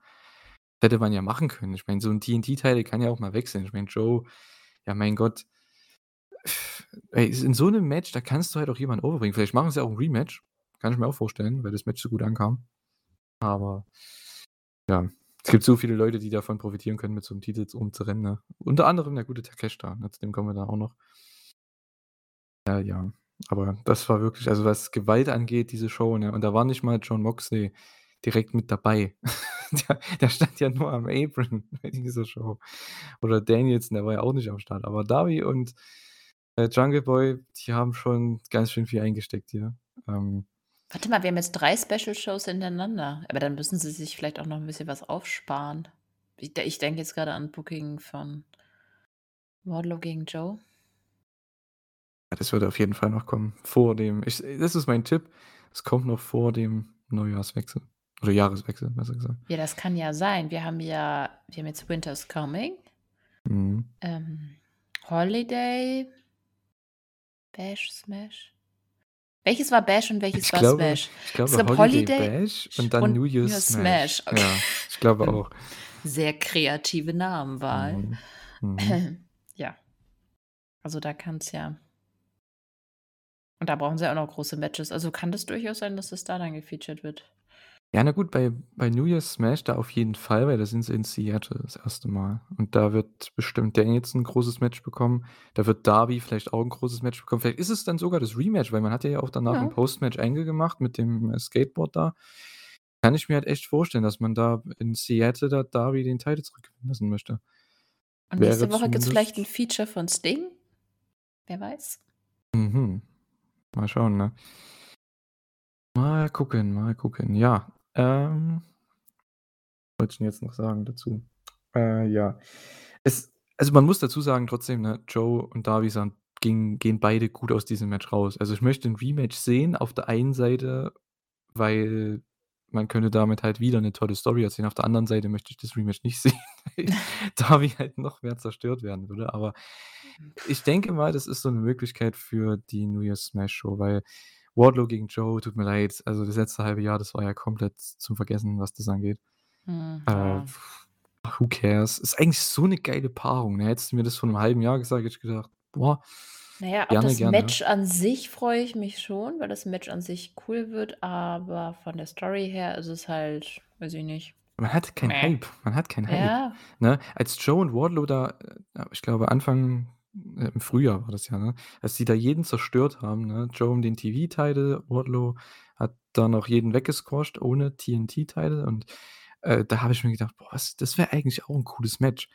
Speaker 1: Hätte man ja machen können. Ich meine, so 'n TNT-Title kann ja auch mal wechseln. Ich meine, Joe, ja, mein Gott. Ey, in so 'nem Match, da kannst du halt auch jemanden overbringen. Vielleicht machen sie auch 'n Rematch. Kann ich mir auch vorstellen, weil das Match so gut ankam. Aber ja, es gibt so viele Leute, die davon profitieren können, mit so 'nem Titel jetzt rumzurennen, ne? Unter anderem der gute Takeshita, ne, zu dem kommen wir dann auch noch. Äh, ja, aber das war wirklich also, was Gewalt angeht, diese Show, ne, und da war nicht mal Jon Moxley direkt mit dabei. Der der stand ja nur am Apron bei dieser Show. Oder Danielson, der war ja auch nicht am Start. Aber Darby und, äh, Jungle Boy, die haben schon ganz schön viel eingesteckt hier. Ähm
Speaker 2: Warte mal, wir haben jetzt 3 Special-Shows hintereinander. Aber dann müssen sie sich vielleicht auch noch 'n bisschen was aufsparen. Ich ich denke jetzt grade an Booking von Wardlow gegen Joe.
Speaker 1: Ja, das wird auf jeden Fall noch kommen. Vor dem ich das ist mein Tipp, es kommt noch vor dem Neujahrswechsel oder Jahreswechsel, besser gesagt.
Speaker 2: Ja, das kann ja sein. Wir haben ja wir haben jetzt Winter is Coming.
Speaker 1: Mhm.
Speaker 2: Ähm, Holiday Bash, Smash? Welches war Bash und welches
Speaker 1: Ich
Speaker 2: war
Speaker 1: glaube
Speaker 2: Smash?
Speaker 1: ich
Speaker 2: Es
Speaker 1: glaube
Speaker 2: gab
Speaker 1: Holiday
Speaker 2: Holiday
Speaker 1: Bash und dann New Year's Smash.
Speaker 2: Okay.
Speaker 1: Ja, ich glaube
Speaker 2: Hm.
Speaker 1: auch.
Speaker 2: Sehr kreative Namenwahl.
Speaker 1: Mhm. Mhm.
Speaker 2: Ja. Also, da kann's ja und da brauchen sie auch noch große Matches. Also, kann das durchaus sein, dass das da dann gefeatured wird.
Speaker 1: Ja, na gut, bei bei New Year's Smash da auf jeden Fall, weil da sind sie in Seattle das 1. Mal. Und da wird bestimmt Danielson 'n großes Match bekommen. Da wird Darby vielleicht auch 'n großes Match bekommen. Vielleicht ist es dann sogar das Rematch, weil man hat ja auch danach 'n
Speaker 2: Ja.
Speaker 1: Post-Match-Angle gemacht mit dem, äh, Skateboard da. Kann ich mir halt echt vorstellen, dass man da in Seattle da Darby den Title zurückgewinnen lassen möchte.
Speaker 2: Und
Speaker 1: Wäre
Speaker 2: nächste Woche gibt's vielleicht 'n
Speaker 1: zumindest
Speaker 2: Feature von Sting? Wer weiß?
Speaker 1: Mhm. Mal schauen, ne? Mal gucken, mal gucken. Ja, ähm wollte ich 'n jetzt noch sagen dazu? Äh, ja. Es also, man muss dazu sagen trotzdem, ne, Joe und Darby sahen gingen gehen beide gut aus diesem Match raus. Also, ich möchte 'n Rematch sehen auf der einen Seite, weil man könnte damit halt wieder 'ne tolle Story erzählen. Auf der anderen Seite möchte ich das Rematch nicht sehen, weil Darby halt noch mehr zerstört werden würde. Aber ich denke mal, das ist so 'ne Möglichkeit für die New Year's Smash Show, weil Wardlow gegen Joe, tut mir leid, also, das letzte 1/2 Jahr, das war ja komplett zum Vergessen, was das angeht.
Speaker 2: Hm,
Speaker 1: Äh, who cares? Ist eigentlich so 'ne geile Paarung, ne? Hättest du mir das vor 'nem 1/2 Jahr gesagt, hätte ich gedacht: „Boah,
Speaker 2: Na ja, auf
Speaker 1: gerne,
Speaker 2: das
Speaker 1: gerne.“
Speaker 2: Match an sich freue ich mich schon, weil das Match an sich cool wird, aber von der Story her ist es halt, weiß ich nicht,
Speaker 1: Man hat keinen. Hype. Man hat keinen Hype,
Speaker 2: Ja.
Speaker 1: ne? Als Joe und Wardlow da, äh, ich glaube Anfang äh, im Frühjahr war das ja, ne? Als die da jeden zerstört haben, ne? Joe um den TV-Title, Wardlow hat da noch jeden weggesquasht ohne TNT-Title und, äh, da habe ich mir gedacht: „Boah, was das wäre eigentlich auch 'n cooles Match.“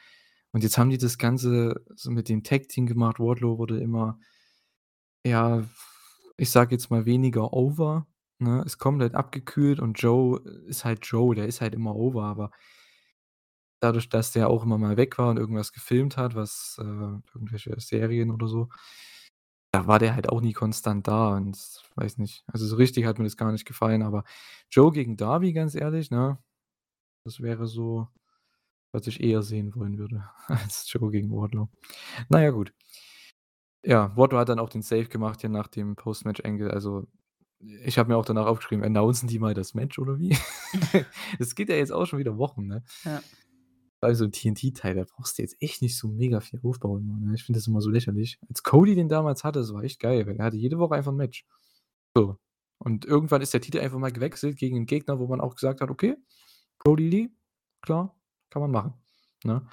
Speaker 1: Und jetzt haben die das Ganze so mit dem Tag-Team gemacht. Wardlow wurde immer ja, ich sage jetzt mal weniger over, ne? Ist komplett abgekühlt und Joe ist halt Joe, der ist halt immer over, aber dadurch, dass der auch immer mal weg war und irgendwas gefilmt hat, was, äh irgendwelche Serien oder so da war der halt auch nie konstant da und weiß nicht. Also, so richtig hat mir das gar nicht gefallen, aber Joe gegen Darby, ganz ehrlich, ne? Das wäre so, was ich eher sehen wollen würde als Joe gegen Wardlow. Na ja, gut. Ja, Wardlow hat dann auch den Save gemacht hier nach dem Post-Match-Angle. Also, ich habe mir auch danach aufgeschrieben: „Announcen die mal das Match oder wie?“ Das geht ja jetzt auch schon wieder Wochen, ne?
Speaker 2: Ja.
Speaker 1: Also, TNT-Title, da brauchst du jetzt echt nicht so mega viel Aufbau immer, ne? Ich finde das immer so lächerlich. Als Cody den damals hatte, das war echt geil, weil er hatte jede Woche einfach 'n Match. So. Und irgendwann ist der Titel einfach mal gewechselt gegen 'n Gegner, wo man auch gesagt hat: „Okay, Brodie Lee, klar, kann man machen“, ne?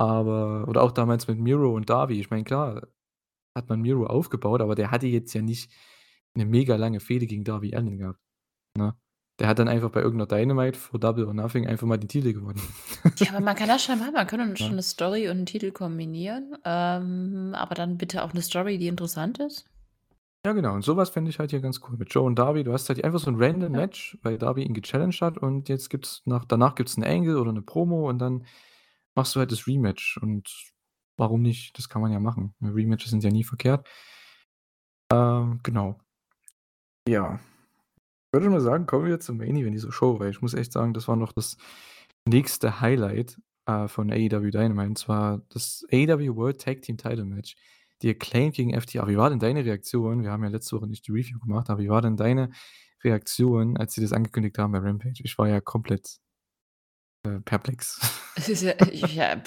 Speaker 1: Aber oder auch damals mit Miro und Darby. Ich meine, klar hat man Miro aufgebaut, aber der hatte jetzt ja nicht 'ne mega lange Fehde gegen Darby Allin gehabt, ne? Der hat dann einfach bei irgend 'ner Dynamite vor Double or Nothing einfach mal den Titel gewonnen.
Speaker 2: Ja, aber man kann das schon machen. Man kann schon
Speaker 1: Ne?
Speaker 2: 'ne Story und 'n Titel kombinieren, ähm, aber dann bitte auch 'ne Story, die interessant ist.
Speaker 1: Ja, genau. Und so was fände ich halt hier ganz cool mit Joe und Darby. Du hast halt einfach so 'n random
Speaker 2: Ja.
Speaker 1: Match, weil Darby ihn gechallenged hat und jetzt gibt's nach danach gibt's 'n Angle oder 'ne Promo und dann machst du halt das Rematch und warum nicht? Das kann man ja machen. Rematches sind ja nie verkehrt. Ähm, genau. Ja. Ich würde mal sagen, kommen wir zum Main Event dieser Show, weil ich muss echt sagen, das war noch das nächste Highlight, äh, von AEW Dynamite, und zwar das AEW World Tag Team Title Match. Die Acclaimed gegen FTR. Wie war denn deine Reaktion? Wir haben ja letzte Woche nicht die Review gemacht, aber wie war denn deine Reaktion, als sie das angekündigt haben bei Rampage? Ich war ja komplett, äh, perplex.
Speaker 2: Ja ja,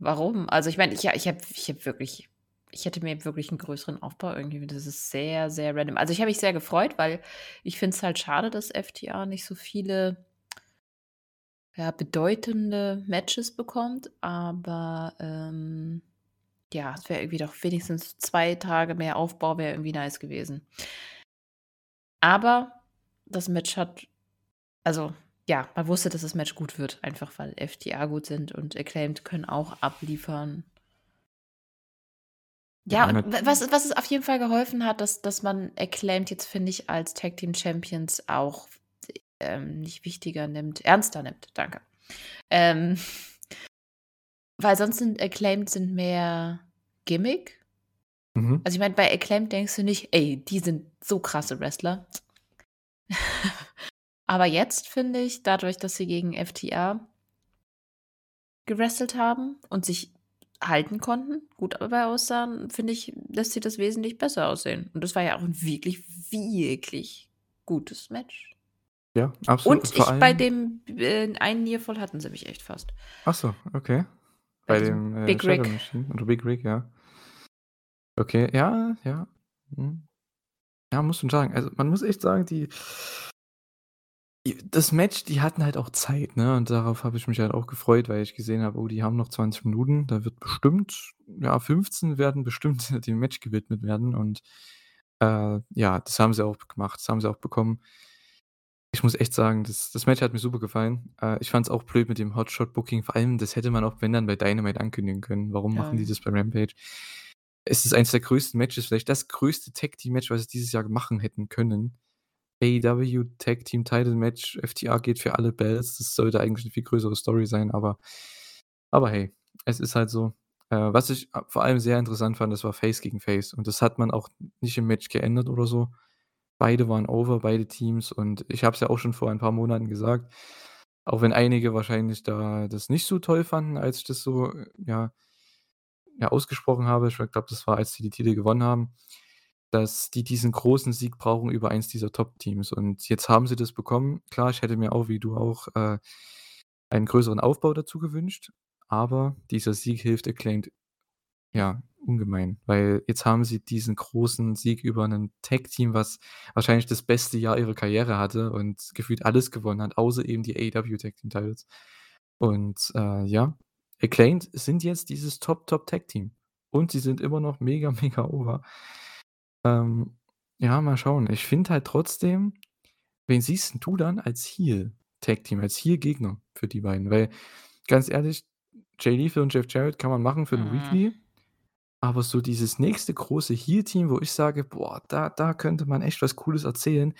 Speaker 2: warum? Also, ich meine, ich ich habe ich habe wirklich ich hätte mir wirklich 'n größeren Aufbau irgendwie das ist sehr, sehr random. Also, ich habe mich sehr gefreut, weil ich finde es halt schade, dass FTR nicht so viele ja, bedeutende Matches bekommt, aber, ähm, ja, es wäre irgendwie doch wenigstens 2 Tage mehr Aufbau wäre irgendwie nice gewesen. Aber das Match hat also, ja, man wusste, dass das Match gut wird, einfach weil FTR gut sind und Acclaimed können auch abliefern. Ja, und was was es auf jeden Fall geholfen hat, dass dass man Acclaimed jetzt, finde ich, als Tag Team Champions auch, ähm, nicht wichtiger nimmt ernster nimmt, danke. Ähm, weil sonst sind Acclaimed sind mehr Gimmick.
Speaker 1: Mhm.
Speaker 2: Also, ich meine, bei Acclaimed denkst du nicht: „Ey, die sind so krasse Wrestler.“ Aber jetzt finde ich, dadurch, dass sie gegen FTR gewrestelt haben und sich halten konnten, gut dabei aussahen, finde ich, lässt sich das wesentlich besser aussehen. Und das war ja auch 'n wirklich, wirklich gutes Match.
Speaker 1: Ja, absolut.
Speaker 2: Und ich bei dem, äh, einen Nearfall hatten sie mich echt fast.
Speaker 1: Ach so, okay.
Speaker 2: Bei
Speaker 1: Bei
Speaker 2: diesem
Speaker 1: dem, äh,
Speaker 2: Big
Speaker 1: Shadow
Speaker 2: Rig.
Speaker 1: Machine oder Big Rig, ja. Okay, ja, ja. Mhm. Ja, muss schon sagen. Also, man muss echt sagen, die das Match, die hatten halt auch Zeit, ne? Und darauf habe ich mich halt auch gefreut, weil ich gesehen habe: „Oh, die haben noch 20 Minuten. Da wird bestimmt ja, 15 werden bestimmt dem Match gewidmet werden.“ Und, äh, ja, das haben sie auch gemacht. Das haben sie auch bekommen. Ich muss echt sagen, das das Match hat mir super gefallen. Äh, ich fand es auch blöd mit dem Hotshot Booking. Vor allem, das hätte man auch, wenn dann, bei Dynamite ankündigen können. Warum machen die
Speaker 2: Ja.
Speaker 1: das bei Rampage? Es ist eins der größten Matches, vielleicht das größte Tag Team Match, was sie dieses Jahr machen hätten können. AEW Tag Team Title Match, FTR geht für alle Belts. Das sollte eigentlich 'ne viel größere Story sein, aber aber hey, es ist halt so. Äh, was ich vor allem sehr interessant fand, das war Face gegen Face und das hat man auch nicht im Match geändert oder so. Beide waren over, beide Teams und ich habe es ja auch schon vor ein paar Monaten gesagt, auch wenn einige wahrscheinlich da das nicht so toll fanden, als ich das so, ja ja, ausgesprochen habe. Ich glaube, das war, als sie die Titel gewonnen haben, dass die diesen großen Sieg brauchen über eins dieser Top-Teams. Und jetzt haben sie das bekommen. Klar, ich hätte mir auch, wie du auch, äh, einen größeren Aufbau dazu gewünscht, aber dieser Sieg hilft Acclaimed, ja, ungemein, weil jetzt haben sie diesen großen Sieg über 'nen Tag-Team, was wahrscheinlich das beste Jahr ihrer Karriere hatte und gefühlt alles gewonnen hat, außer eben die AEW Tag Team Titles. Und, äh, ja, Acclaimed sind jetzt dieses Top, Top Tag Team und sie sind immer noch mega, mega over. Ähm, ja, mal schauen. Ich finde halt trotzdem wen siehst 'n du dann als Heel Tag Team, als Heel Gegner für die beiden? Weil, ganz ehrlich, Jay Lethal und Jeff Jarrett kann man machen für 'ne
Speaker 2: Mhm.
Speaker 1: Weekly, aber so dieses nächste große Heel Team, wo ich sage: „Boah, da da könnte man echt was Cooles erzählen“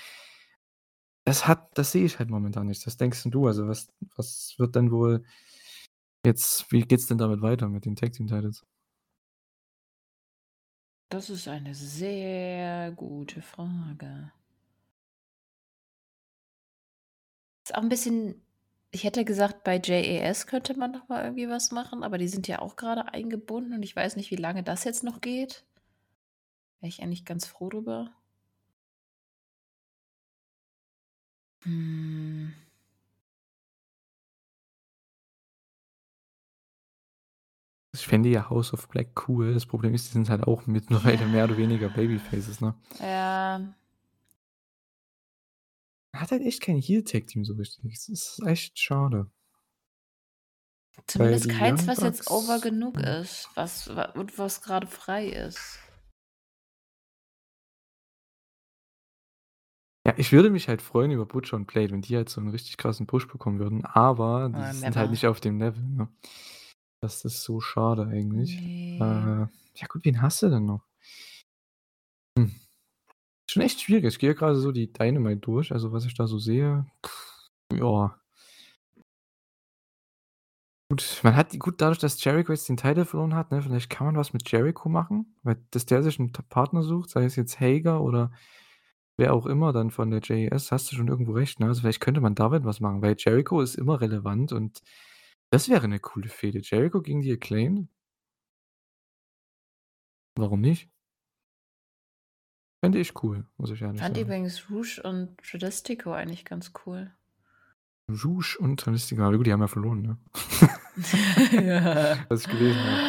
Speaker 1: das hat das sehe ich halt momentan nicht. Was denkst 'n du? Also, was was wird denn wohl jetzt wie geht's denn damit weiter mit den Tag Team Titles?
Speaker 2: Das ist eine sehr gute Frage. Ist auch 'n bisschen ich hätte gesagt, bei JAS könnte man noch mal irgendwie was machen, aber die sind ja auch grade eingebunden und ich weiß nicht, wie lange das jetzt noch geht. Wäre ich eigentlich ganz froh drüber. Hm.
Speaker 1: Ich fände ja House of Black cool. Das Problem ist, die sind halt auch mittlerweile mehr oder weniger
Speaker 2: Ja.
Speaker 1: Babyfaces, ne?
Speaker 2: Ja.
Speaker 1: Hat halt echt kein Heel Tag Team so richtig. Das ist echt schade.
Speaker 2: Zumindest keins, was jetzt over genug ist, was und was grade frei ist.
Speaker 1: Ja, ich würde mich halt freuen über Butcher und Blade, wenn die halt so 'n richtig krassen Push bekommen würden, aber die
Speaker 2: Äh,
Speaker 1: sind halt nicht auf dem Level, ne? Das ist so schade eigentlich. Äh, ja gut, wen hast du denn noch? Hm. Schon echt schwierig. Ich gehe grade so die Dynamite durch, also, was ich da so sehe. Ja. Gut, man hat gut, dadurch, dass Jericho jetzt den Title verloren hat, ne, vielleicht kann man was mit Jericho machen, weil dass der sich 'n t Partner sucht, sei es jetzt Hager oder wer auch immer dann von der JAS, hast du schon irgendwo recht, ne? Also, vielleicht könnte man damit was machen, weil Jericho ist immer relevant und das wäre 'ne coole Fehde. Jericho gegen die Acclaimed? Warum nicht? Fände ich cool, muss ich ehrlich
Speaker 2: Fand
Speaker 1: sagen.
Speaker 2: übrigens Rouge und Dralistico eigentlich ganz cool.
Speaker 1: Rouge und Dralistico, aber gut, die haben ja verloren, ne?
Speaker 2: Ja.
Speaker 1: Was ich gelesen habe.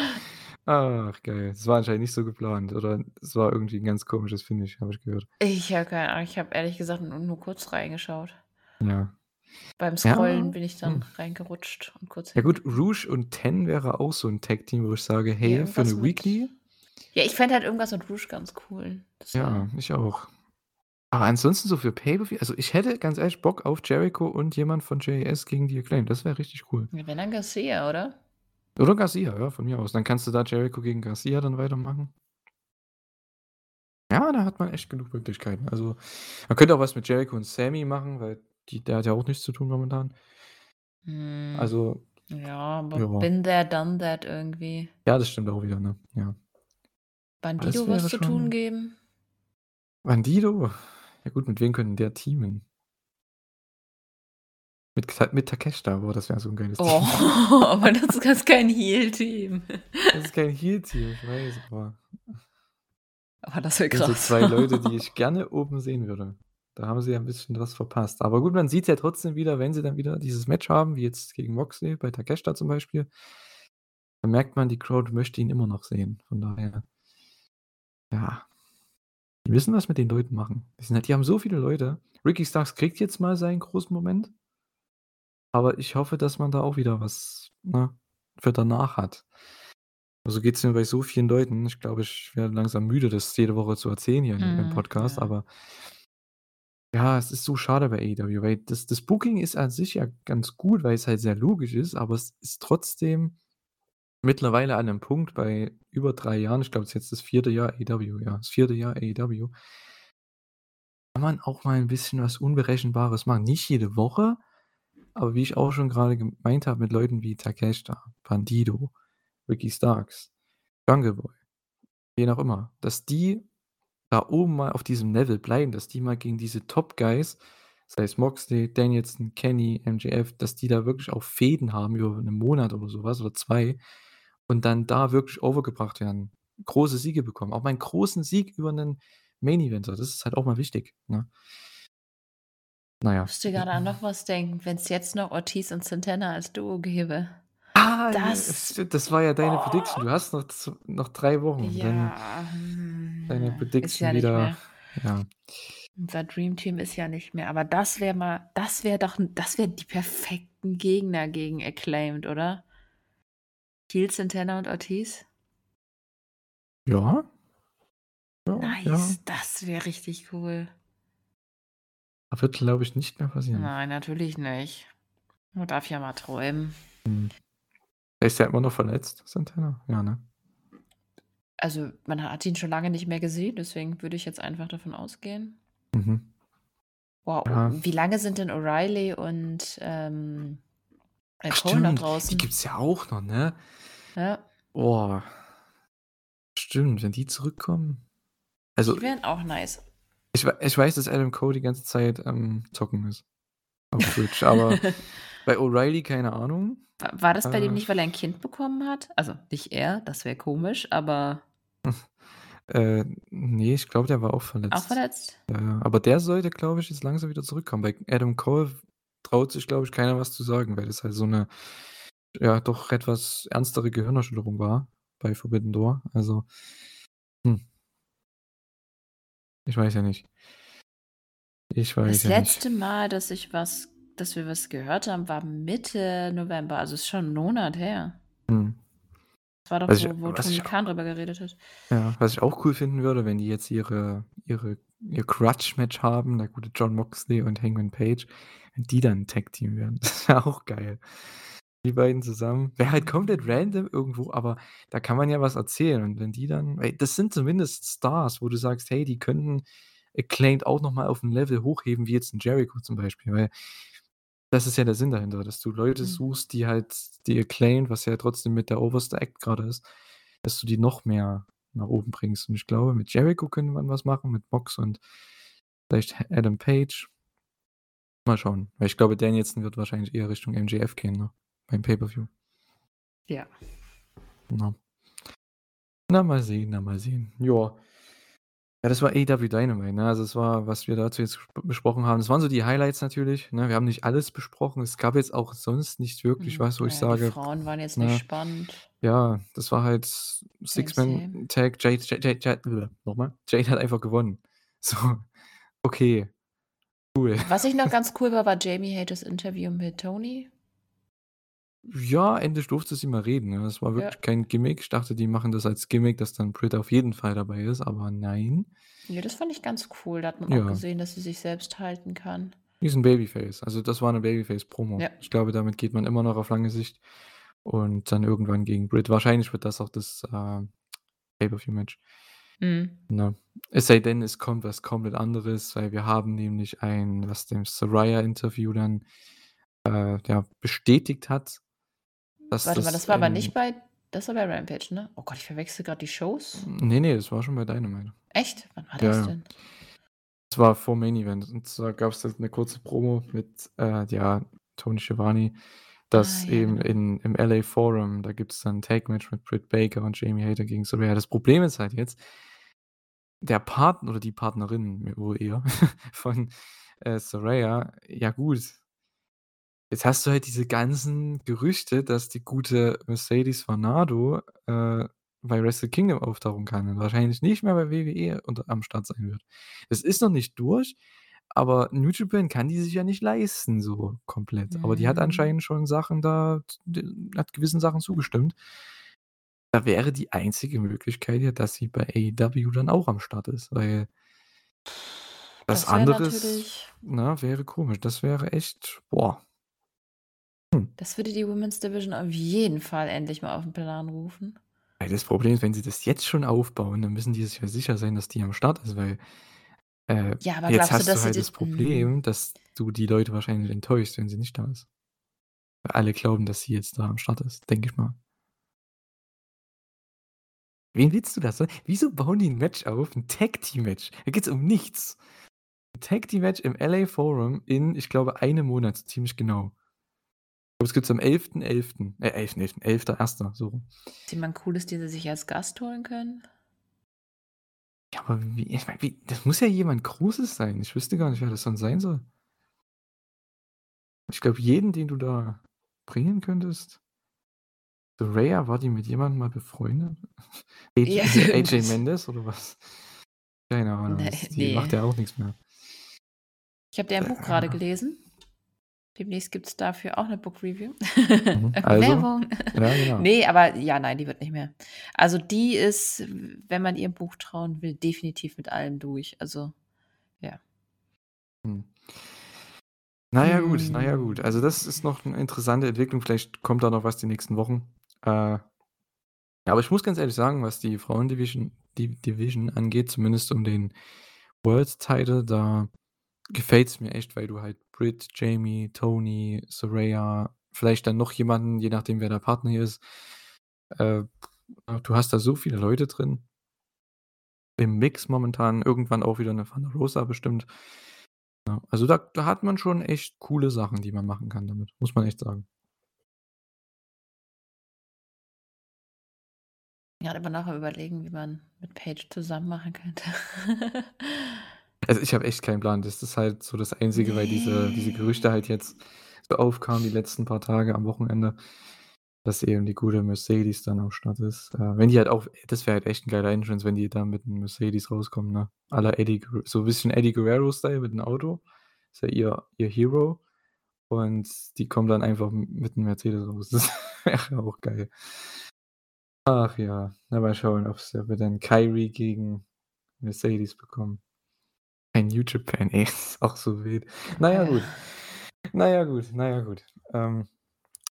Speaker 1: Ach, geil. Das war anscheinend nicht so geplant oder es war irgendwie 'n ganz komisches Finish, habe ich gehört.
Speaker 2: Ich habe keine Ahnung, ich habe ehrlich gesagt nur kurz reingeschaut.
Speaker 1: Ja.
Speaker 2: Beim Scrollen
Speaker 1: Ja,
Speaker 2: bin ich dann
Speaker 1: hm.
Speaker 2: reingerutscht und kurz
Speaker 1: Ja gut. Rouge und Ten wäre auch so 'n Tag-Team, wo ich sage:
Speaker 2: Ja,
Speaker 1: „Hey, für
Speaker 2: irgendwas
Speaker 1: 'ne
Speaker 2: mit
Speaker 1: Weekly?“
Speaker 2: ja, ich fände halt irgendwas mit Rouge ganz cool. Das
Speaker 1: Ja, ich auch. Aber ansonsten so für Pay-per-View also, ich hätte ganz ehrlich Bock auf Jericho und jemand von JAS gegen die Acclaimed. Das wäre richtig cool.
Speaker 2: Ja, wenn dann Garcia, oder?
Speaker 1: Oder Garcia, ja, von mir aus. Dann kannst du da Jericho gegen Garcia dann weitermachen. Ja, da hat man echt genug Möglichkeiten. Also, man könnte auch was mit Jericho und Sammy machen, weil die der hat ja auch nichts zu tun momentan.
Speaker 2: Hm.
Speaker 1: Also
Speaker 2: Ja, aber
Speaker 1: ja.
Speaker 2: been there, done that irgendwie.
Speaker 1: Ja, das stimmt auch wieder, ne? Ja.
Speaker 2: Bandido was zu tun geben?
Speaker 1: Bandido? Ja gut, mit wem könnte der teamen? Mit mit Takeshita, boah, das wäre so 'n geiles
Speaker 2: Oh,
Speaker 1: Team.
Speaker 2: aber das ist ganz kein Heel-Team.
Speaker 1: Das ist kein Heel-Team, ich weiß, aber
Speaker 2: Aber das wäre
Speaker 1: das sind
Speaker 2: krass.
Speaker 1: 2 Leute, die ich gerne oben sehen würde. Da haben sie ja 'n bisschen was verpasst. Aber gut, man sieht's ja trotzdem wieder, wenn sie dann wieder dieses Match haben, wie jetzt gegen Moxley bei Takeshita zum Beispiel dann merkt man, die Crowd möchte ihn immer noch sehen. Von daher ja. Die müssen was mit den Leuten machen. Die halt die haben so viele Leute. Ricky Starks kriegt jetzt mal seinen großen Moment. Aber ich hoffe, dass man da auch wieder was, ne, für danach hat. Also, geht's mir bei so vielen Leuten. Ich glaube, ich werde langsam müde, das jede Woche zu erzählen hier in im
Speaker 2: Mhm,
Speaker 1: Podcast,
Speaker 2: ja.
Speaker 1: aber ja, es ist so schade bei AEW, weil das das Booking ist an sich ja ganz gut, weil's halt sehr logisch ist, aber es ist trotzdem mittlerweile an 'nem Punkt bei über 3 Jahren ich glaube, das ist jetzt das 4. Jahr AEW, ja, das 4. Jahr AEW kann man auch mal 'n bisschen was Unberechenbares machen. Nicht jede Woche, aber wie ich auch schon grade gemeint habe mit Leuten wie Takeshita, Bandido, Ricky Starks, Jungle Boy, wen auch immer, dass die da oben mal auf diesem Level bleiben, dass die mal gegen diese Top Guys, sei es Moxley, Danielson, Kenny, MJF, dass die da wirklich auch Fehden haben über 'nen Monat oder so was oder 2 und dann da wirklich overgebracht werden, große Siege bekommen. Auch mal 'n großen Sieg über 'nen Main Eventer, das ist halt auch mal wichtig, ne? Na ja.
Speaker 2: Musste grade an noch was denken, wenn's jetzt noch Ortiz und Santana als Duo gäbe.
Speaker 1: Ah,
Speaker 2: Das
Speaker 1: das war ja deine Prediction.
Speaker 2: oh.
Speaker 1: Du hast noch noch 3 Wochen, dann
Speaker 2: Ja, hm,
Speaker 1: deine
Speaker 2: ja, ist
Speaker 1: Prediction
Speaker 2: ja
Speaker 1: wieder ja.
Speaker 2: Unser Dream Team ist ja nicht mehr, aber das wäre mal das wäre doch das wären die perfekten Gegner gegen Acclaimed, oder? Heel, Santana und Ortiz?
Speaker 1: Ja. Ja, ja.
Speaker 2: Nice, das wäre richtig cool.
Speaker 1: Wird, glaube ich, nicht mehr passieren.
Speaker 2: Nein, natürlich nicht. Man darf ja mal träumen.
Speaker 1: Mhm. Ist der immer noch verletzt, Santana? Ja, ne?
Speaker 2: Also, man hat ihn schon lange nicht mehr gesehen, deswegen würde ich jetzt einfach davon ausgehen.
Speaker 1: Mhm.
Speaker 2: Boah,
Speaker 1: Ja.
Speaker 2: wie lange sind denn O'Reilly und, ähm, äh,
Speaker 1: Ach
Speaker 2: Cole noch
Speaker 1: stimmt, die
Speaker 2: draußen?
Speaker 1: gibt's ja auch noch, ne?
Speaker 2: Ja.
Speaker 1: Boah. Stimmt, wenn die zurückkommen. Also
Speaker 2: Die wären auch nice.
Speaker 1: ich ich weiß, dass Adam Cole die ganze Zeit am Zocken ist auf Twitch, aber bei O'Reilly keine Ahnung.
Speaker 2: Wa war das bei dem
Speaker 1: Äh
Speaker 2: nicht, weil er 'n Kind bekommen hat? Also, nicht er, das wäre komisch, aber
Speaker 1: Äh, ne, ich glaube, der war auch
Speaker 2: auch
Speaker 1: verletzt.
Speaker 2: verletzt?
Speaker 1: Ja, aber der sollte, glaube ich, jetzt langsam wieder zurückkommen. Bei Adam Cole traut sich, glaube ich, keiner was zu sagen, weil das halt so 'ne, ja, doch etwas ernstere Gehirnerschütterung war bei Forbidden Door. Also, hm. Ich weiß ja nicht. Ich weiß
Speaker 2: Das
Speaker 1: ja nicht.
Speaker 2: letzte Mal, dass ich was dass wir was gehört haben, war Mitte November, also ist schon 'n Monat her.
Speaker 1: Mhm.
Speaker 2: Das war doch,
Speaker 1: Was ich
Speaker 2: wo
Speaker 1: was
Speaker 2: Tony
Speaker 1: ich
Speaker 2: Khan drüber geredet hat.
Speaker 1: Ja, was ich auch cool finden würde, wenn die jetzt ihre ihre ihr Grudge-Match haben, der gute Jon Moxley und Hangman Page, wenn die dann 'n Tag-Team wären. Das wäre auch geil. Die beiden zusammen. Wäre halt komplett random irgendwo, aber da kann man ja was erzählen und wenn die dann ey, das sind zumindest Stars, wo du sagst: „Hey, die könnten Acclaimed auch noch mal auf 'n Level hochheben“, wie jetzt 'n Jericho zum Beispiel, weil das ist ja der Sinn dahinter, dass du Leute
Speaker 2: Mhm.
Speaker 1: suchst, die halt die Acclaimed, was ja trotzdem mit der oberste Act grade ist, dass du die noch mehr nach oben bringst und ich glaube, mit Jericho könnte man was machen, mit Mox und Vielleicht Adam Page. Mal schauen, weil ich glaube, Danielson wird wahrscheinlich eher Richtung MJF gehen, ne, beim Pay-per-View.
Speaker 2: Ja.
Speaker 1: Na. Na, mal sehen, na, mal sehen. Ja. Ja, das war AEW Dynamite, ne? Also, es war, was wir dazu jetzt besprochen haben das waren so die Highlights natürlich, ne? Wir haben nicht alles besprochen. Es gab jetzt auch sonst nicht wirklich
Speaker 2: Mhm.
Speaker 1: was, wo ich
Speaker 2: Ja, die
Speaker 1: sage,
Speaker 2: Frauen waren jetzt
Speaker 1: ne
Speaker 2: nicht spannend.
Speaker 1: Ja, das war halt
Speaker 2: Same,
Speaker 1: Six Man
Speaker 2: same.
Speaker 1: Tag. Jade Jade Jade Jade noch mal? Jade hat einfach gewonnen. So, okay. Cool.
Speaker 2: Was ich noch ganz cool war, war Jamie Hayters Interview mit Tony.
Speaker 1: Ja, endlich durfte sie mal reden? Das war
Speaker 2: Ja.
Speaker 1: wirklich kein Gimmick. Ich dachte, die machen das als Gimmick, dass dann Britt auf jeden Fall dabei ist, aber nein.
Speaker 2: Ja, das fand ich ganz cool. Da hat man auch
Speaker 1: Ja.
Speaker 2: gesehen, dass sie sich selbst halten kann.
Speaker 1: Die ist 'n Babyface. Also, das war 'ne Babyface-Promo.
Speaker 2: Ja.
Speaker 1: Ich glaube, damit geht man immer noch auf lange Sicht und dann irgendwann gegen Britt. Wahrscheinlich wird das auch das, äh, Pay-per-View-Match.
Speaker 2: Mhm.
Speaker 1: Ne? Es sei denn, es kommt was komplett anderes, weil wir haben nämlich ein, was dem Saraya-Interview dann, äh, ja, bestätigt hat, dass
Speaker 2: Warte mal,
Speaker 1: das
Speaker 2: das war aber
Speaker 1: ein
Speaker 2: nicht bei das war bei Rampage, ne? Oh Gott, ich verwechsle grad die Shows.
Speaker 1: Ne, ne, das war schon bei Dynamite.
Speaker 2: Echt? Wann war
Speaker 1: Ja,
Speaker 2: das denn?
Speaker 1: Das war vor Main Event und zwar gab's da 'ne kurze Promo mit, äh, ja, Tony Schiavone, dass
Speaker 2: Ah, ja,
Speaker 1: eben
Speaker 2: genau.
Speaker 1: in im LA Forum, da gibt's dann 'n Tag-Match mit Britt Baker und Jamie Hayter gegen Saraya. Das Problem ist halt jetzt der Partner oder die Partnerin wohl eher von, äh, Saraya, ja gut jetzt hast du halt diese ganzen Gerüchte, dass die gute Mercedes Varnado, äh, bei Wrestle Kingdom auftauchen kann und wahrscheinlich nicht mehr bei WWE unter am Start sein wird. Es ist noch nicht durch, aber New Japan kann die sich ja nicht leisten so komplett. Aber die hat
Speaker 2: Mhm.
Speaker 1: anscheinend schon Sachen da hat gewissen Sachen zugestimmt. Da wäre die einzige Möglichkeit ja, dass sie bei AEW dann auch am Start ist, weil
Speaker 2: Das
Speaker 1: anderes,
Speaker 2: natürlich
Speaker 1: ne, wäre komisch. Das wäre echt boah. Hm.
Speaker 2: Das würde die Women's Division auf jeden Fall endlich mal auf 'n Plan rufen.
Speaker 1: Ja, das Problem ist, wenn sie das jetzt schon aufbauen, dann müssen die sich ja sicher sein, dass die am Start ist, weil, äh,
Speaker 2: Ja, aber
Speaker 1: jetzt
Speaker 2: du,
Speaker 1: hast du
Speaker 2: sie
Speaker 1: halt
Speaker 2: das
Speaker 1: das Problem,
Speaker 2: mhm.
Speaker 1: dass du die Leute wahrscheinlich enttäuschst, wenn sie nicht da ist. Weil alle glauben, dass sie jetzt da am Start ist, denke ich mal. Wen willst du da so wieso bauen die 'n Match auf, 'n Tag-Team-Match? Da geht's um nichts. 'N Tag-Team-Match im LA Forum in, ich glaube, einem Monat, ziemlich genau. Glaube, das gibt's am 11.11. Äh, 11.11., 11.1., so rum.
Speaker 2: Ist jemand Cooles, den sie sich als Gast holen können?
Speaker 1: Ja, aber wie ich meine, wie das muss ja jemand Großes sein. Ich wüsste gar nicht, wer das dann sein soll. Ich glaube, jeden, den du da bringen könntest Saraya, war die mit jemandem mal befreundet? AJ
Speaker 2: Ja,
Speaker 1: AJ. Mendes oder was? Keine Ahnung,
Speaker 2: Ne,
Speaker 1: das die macht
Speaker 2: ne.
Speaker 1: ja auch nix mehr.
Speaker 2: Ich habe deren Buch
Speaker 1: Äh,
Speaker 2: grade
Speaker 1: ja.
Speaker 2: gelesen. Demnächst gibt's dafür auch 'ne Book Review.
Speaker 1: Mhm, also
Speaker 2: Werbung.
Speaker 1: ja, genau.
Speaker 2: Ne, aber ja, nein, die wird nicht mehr. Also, die ist, wenn man ihrem Buch trauen will, definitiv mit allem durch. Also, ja.
Speaker 1: Hm. Na ja gut, na ja gut.
Speaker 2: Hm.
Speaker 1: Also, das ist noch 'ne interessante Entwicklung. Vielleicht kommt da noch was die nächsten Wochen. Äh, ja, aber ich muss ganz ehrlich sagen, was die Frauen-Division die Division angeht, zumindest um den World Title, da gefällt's mir echt, weil du halt Britt, Jamie, Tony, Saraya, vielleicht dann noch jemanden, je nachdem, wer der Partner hier ist. Äh, du hast da so viele Leute drin. Im Mix momentan, irgendwann auch wieder 'ne Thunder Rosa bestimmt. Ja, also, da da hat man schon echt coole Sachen, die man machen kann damit, muss man echt sagen.
Speaker 2: Immer noch am Überlegen, wie man mit Paige zusammen machen könnte.
Speaker 1: Also, ich habe echt keinen Plan. Das ist halt so das Einzige, weil diese diese Gerüchte halt jetzt so aufkamen die letzten paar Tage am Wochenende, dass eben die gute Mercedes dann am Start ist. Äh, wenn die halt auch das wäre halt echt 'n geiler Entrance, wenn die da mit 'nem Mercedes rauskommen, ne? La Eddie so 'n bisschen Eddie Guerrero-Style mit 'nem Auto. Ist ja ihr ihr Hero. Und die kommen dann einfach mit 'nem Mercedes raus. Das wäre auch geil. Ach ja, na mal schauen, ja wir dann Kairi gegen Mercedes bekommen. Ein New Japan, ey, ist auch so wild. Na ja, gut. Na ja, gut, na ja, gut. Ähm,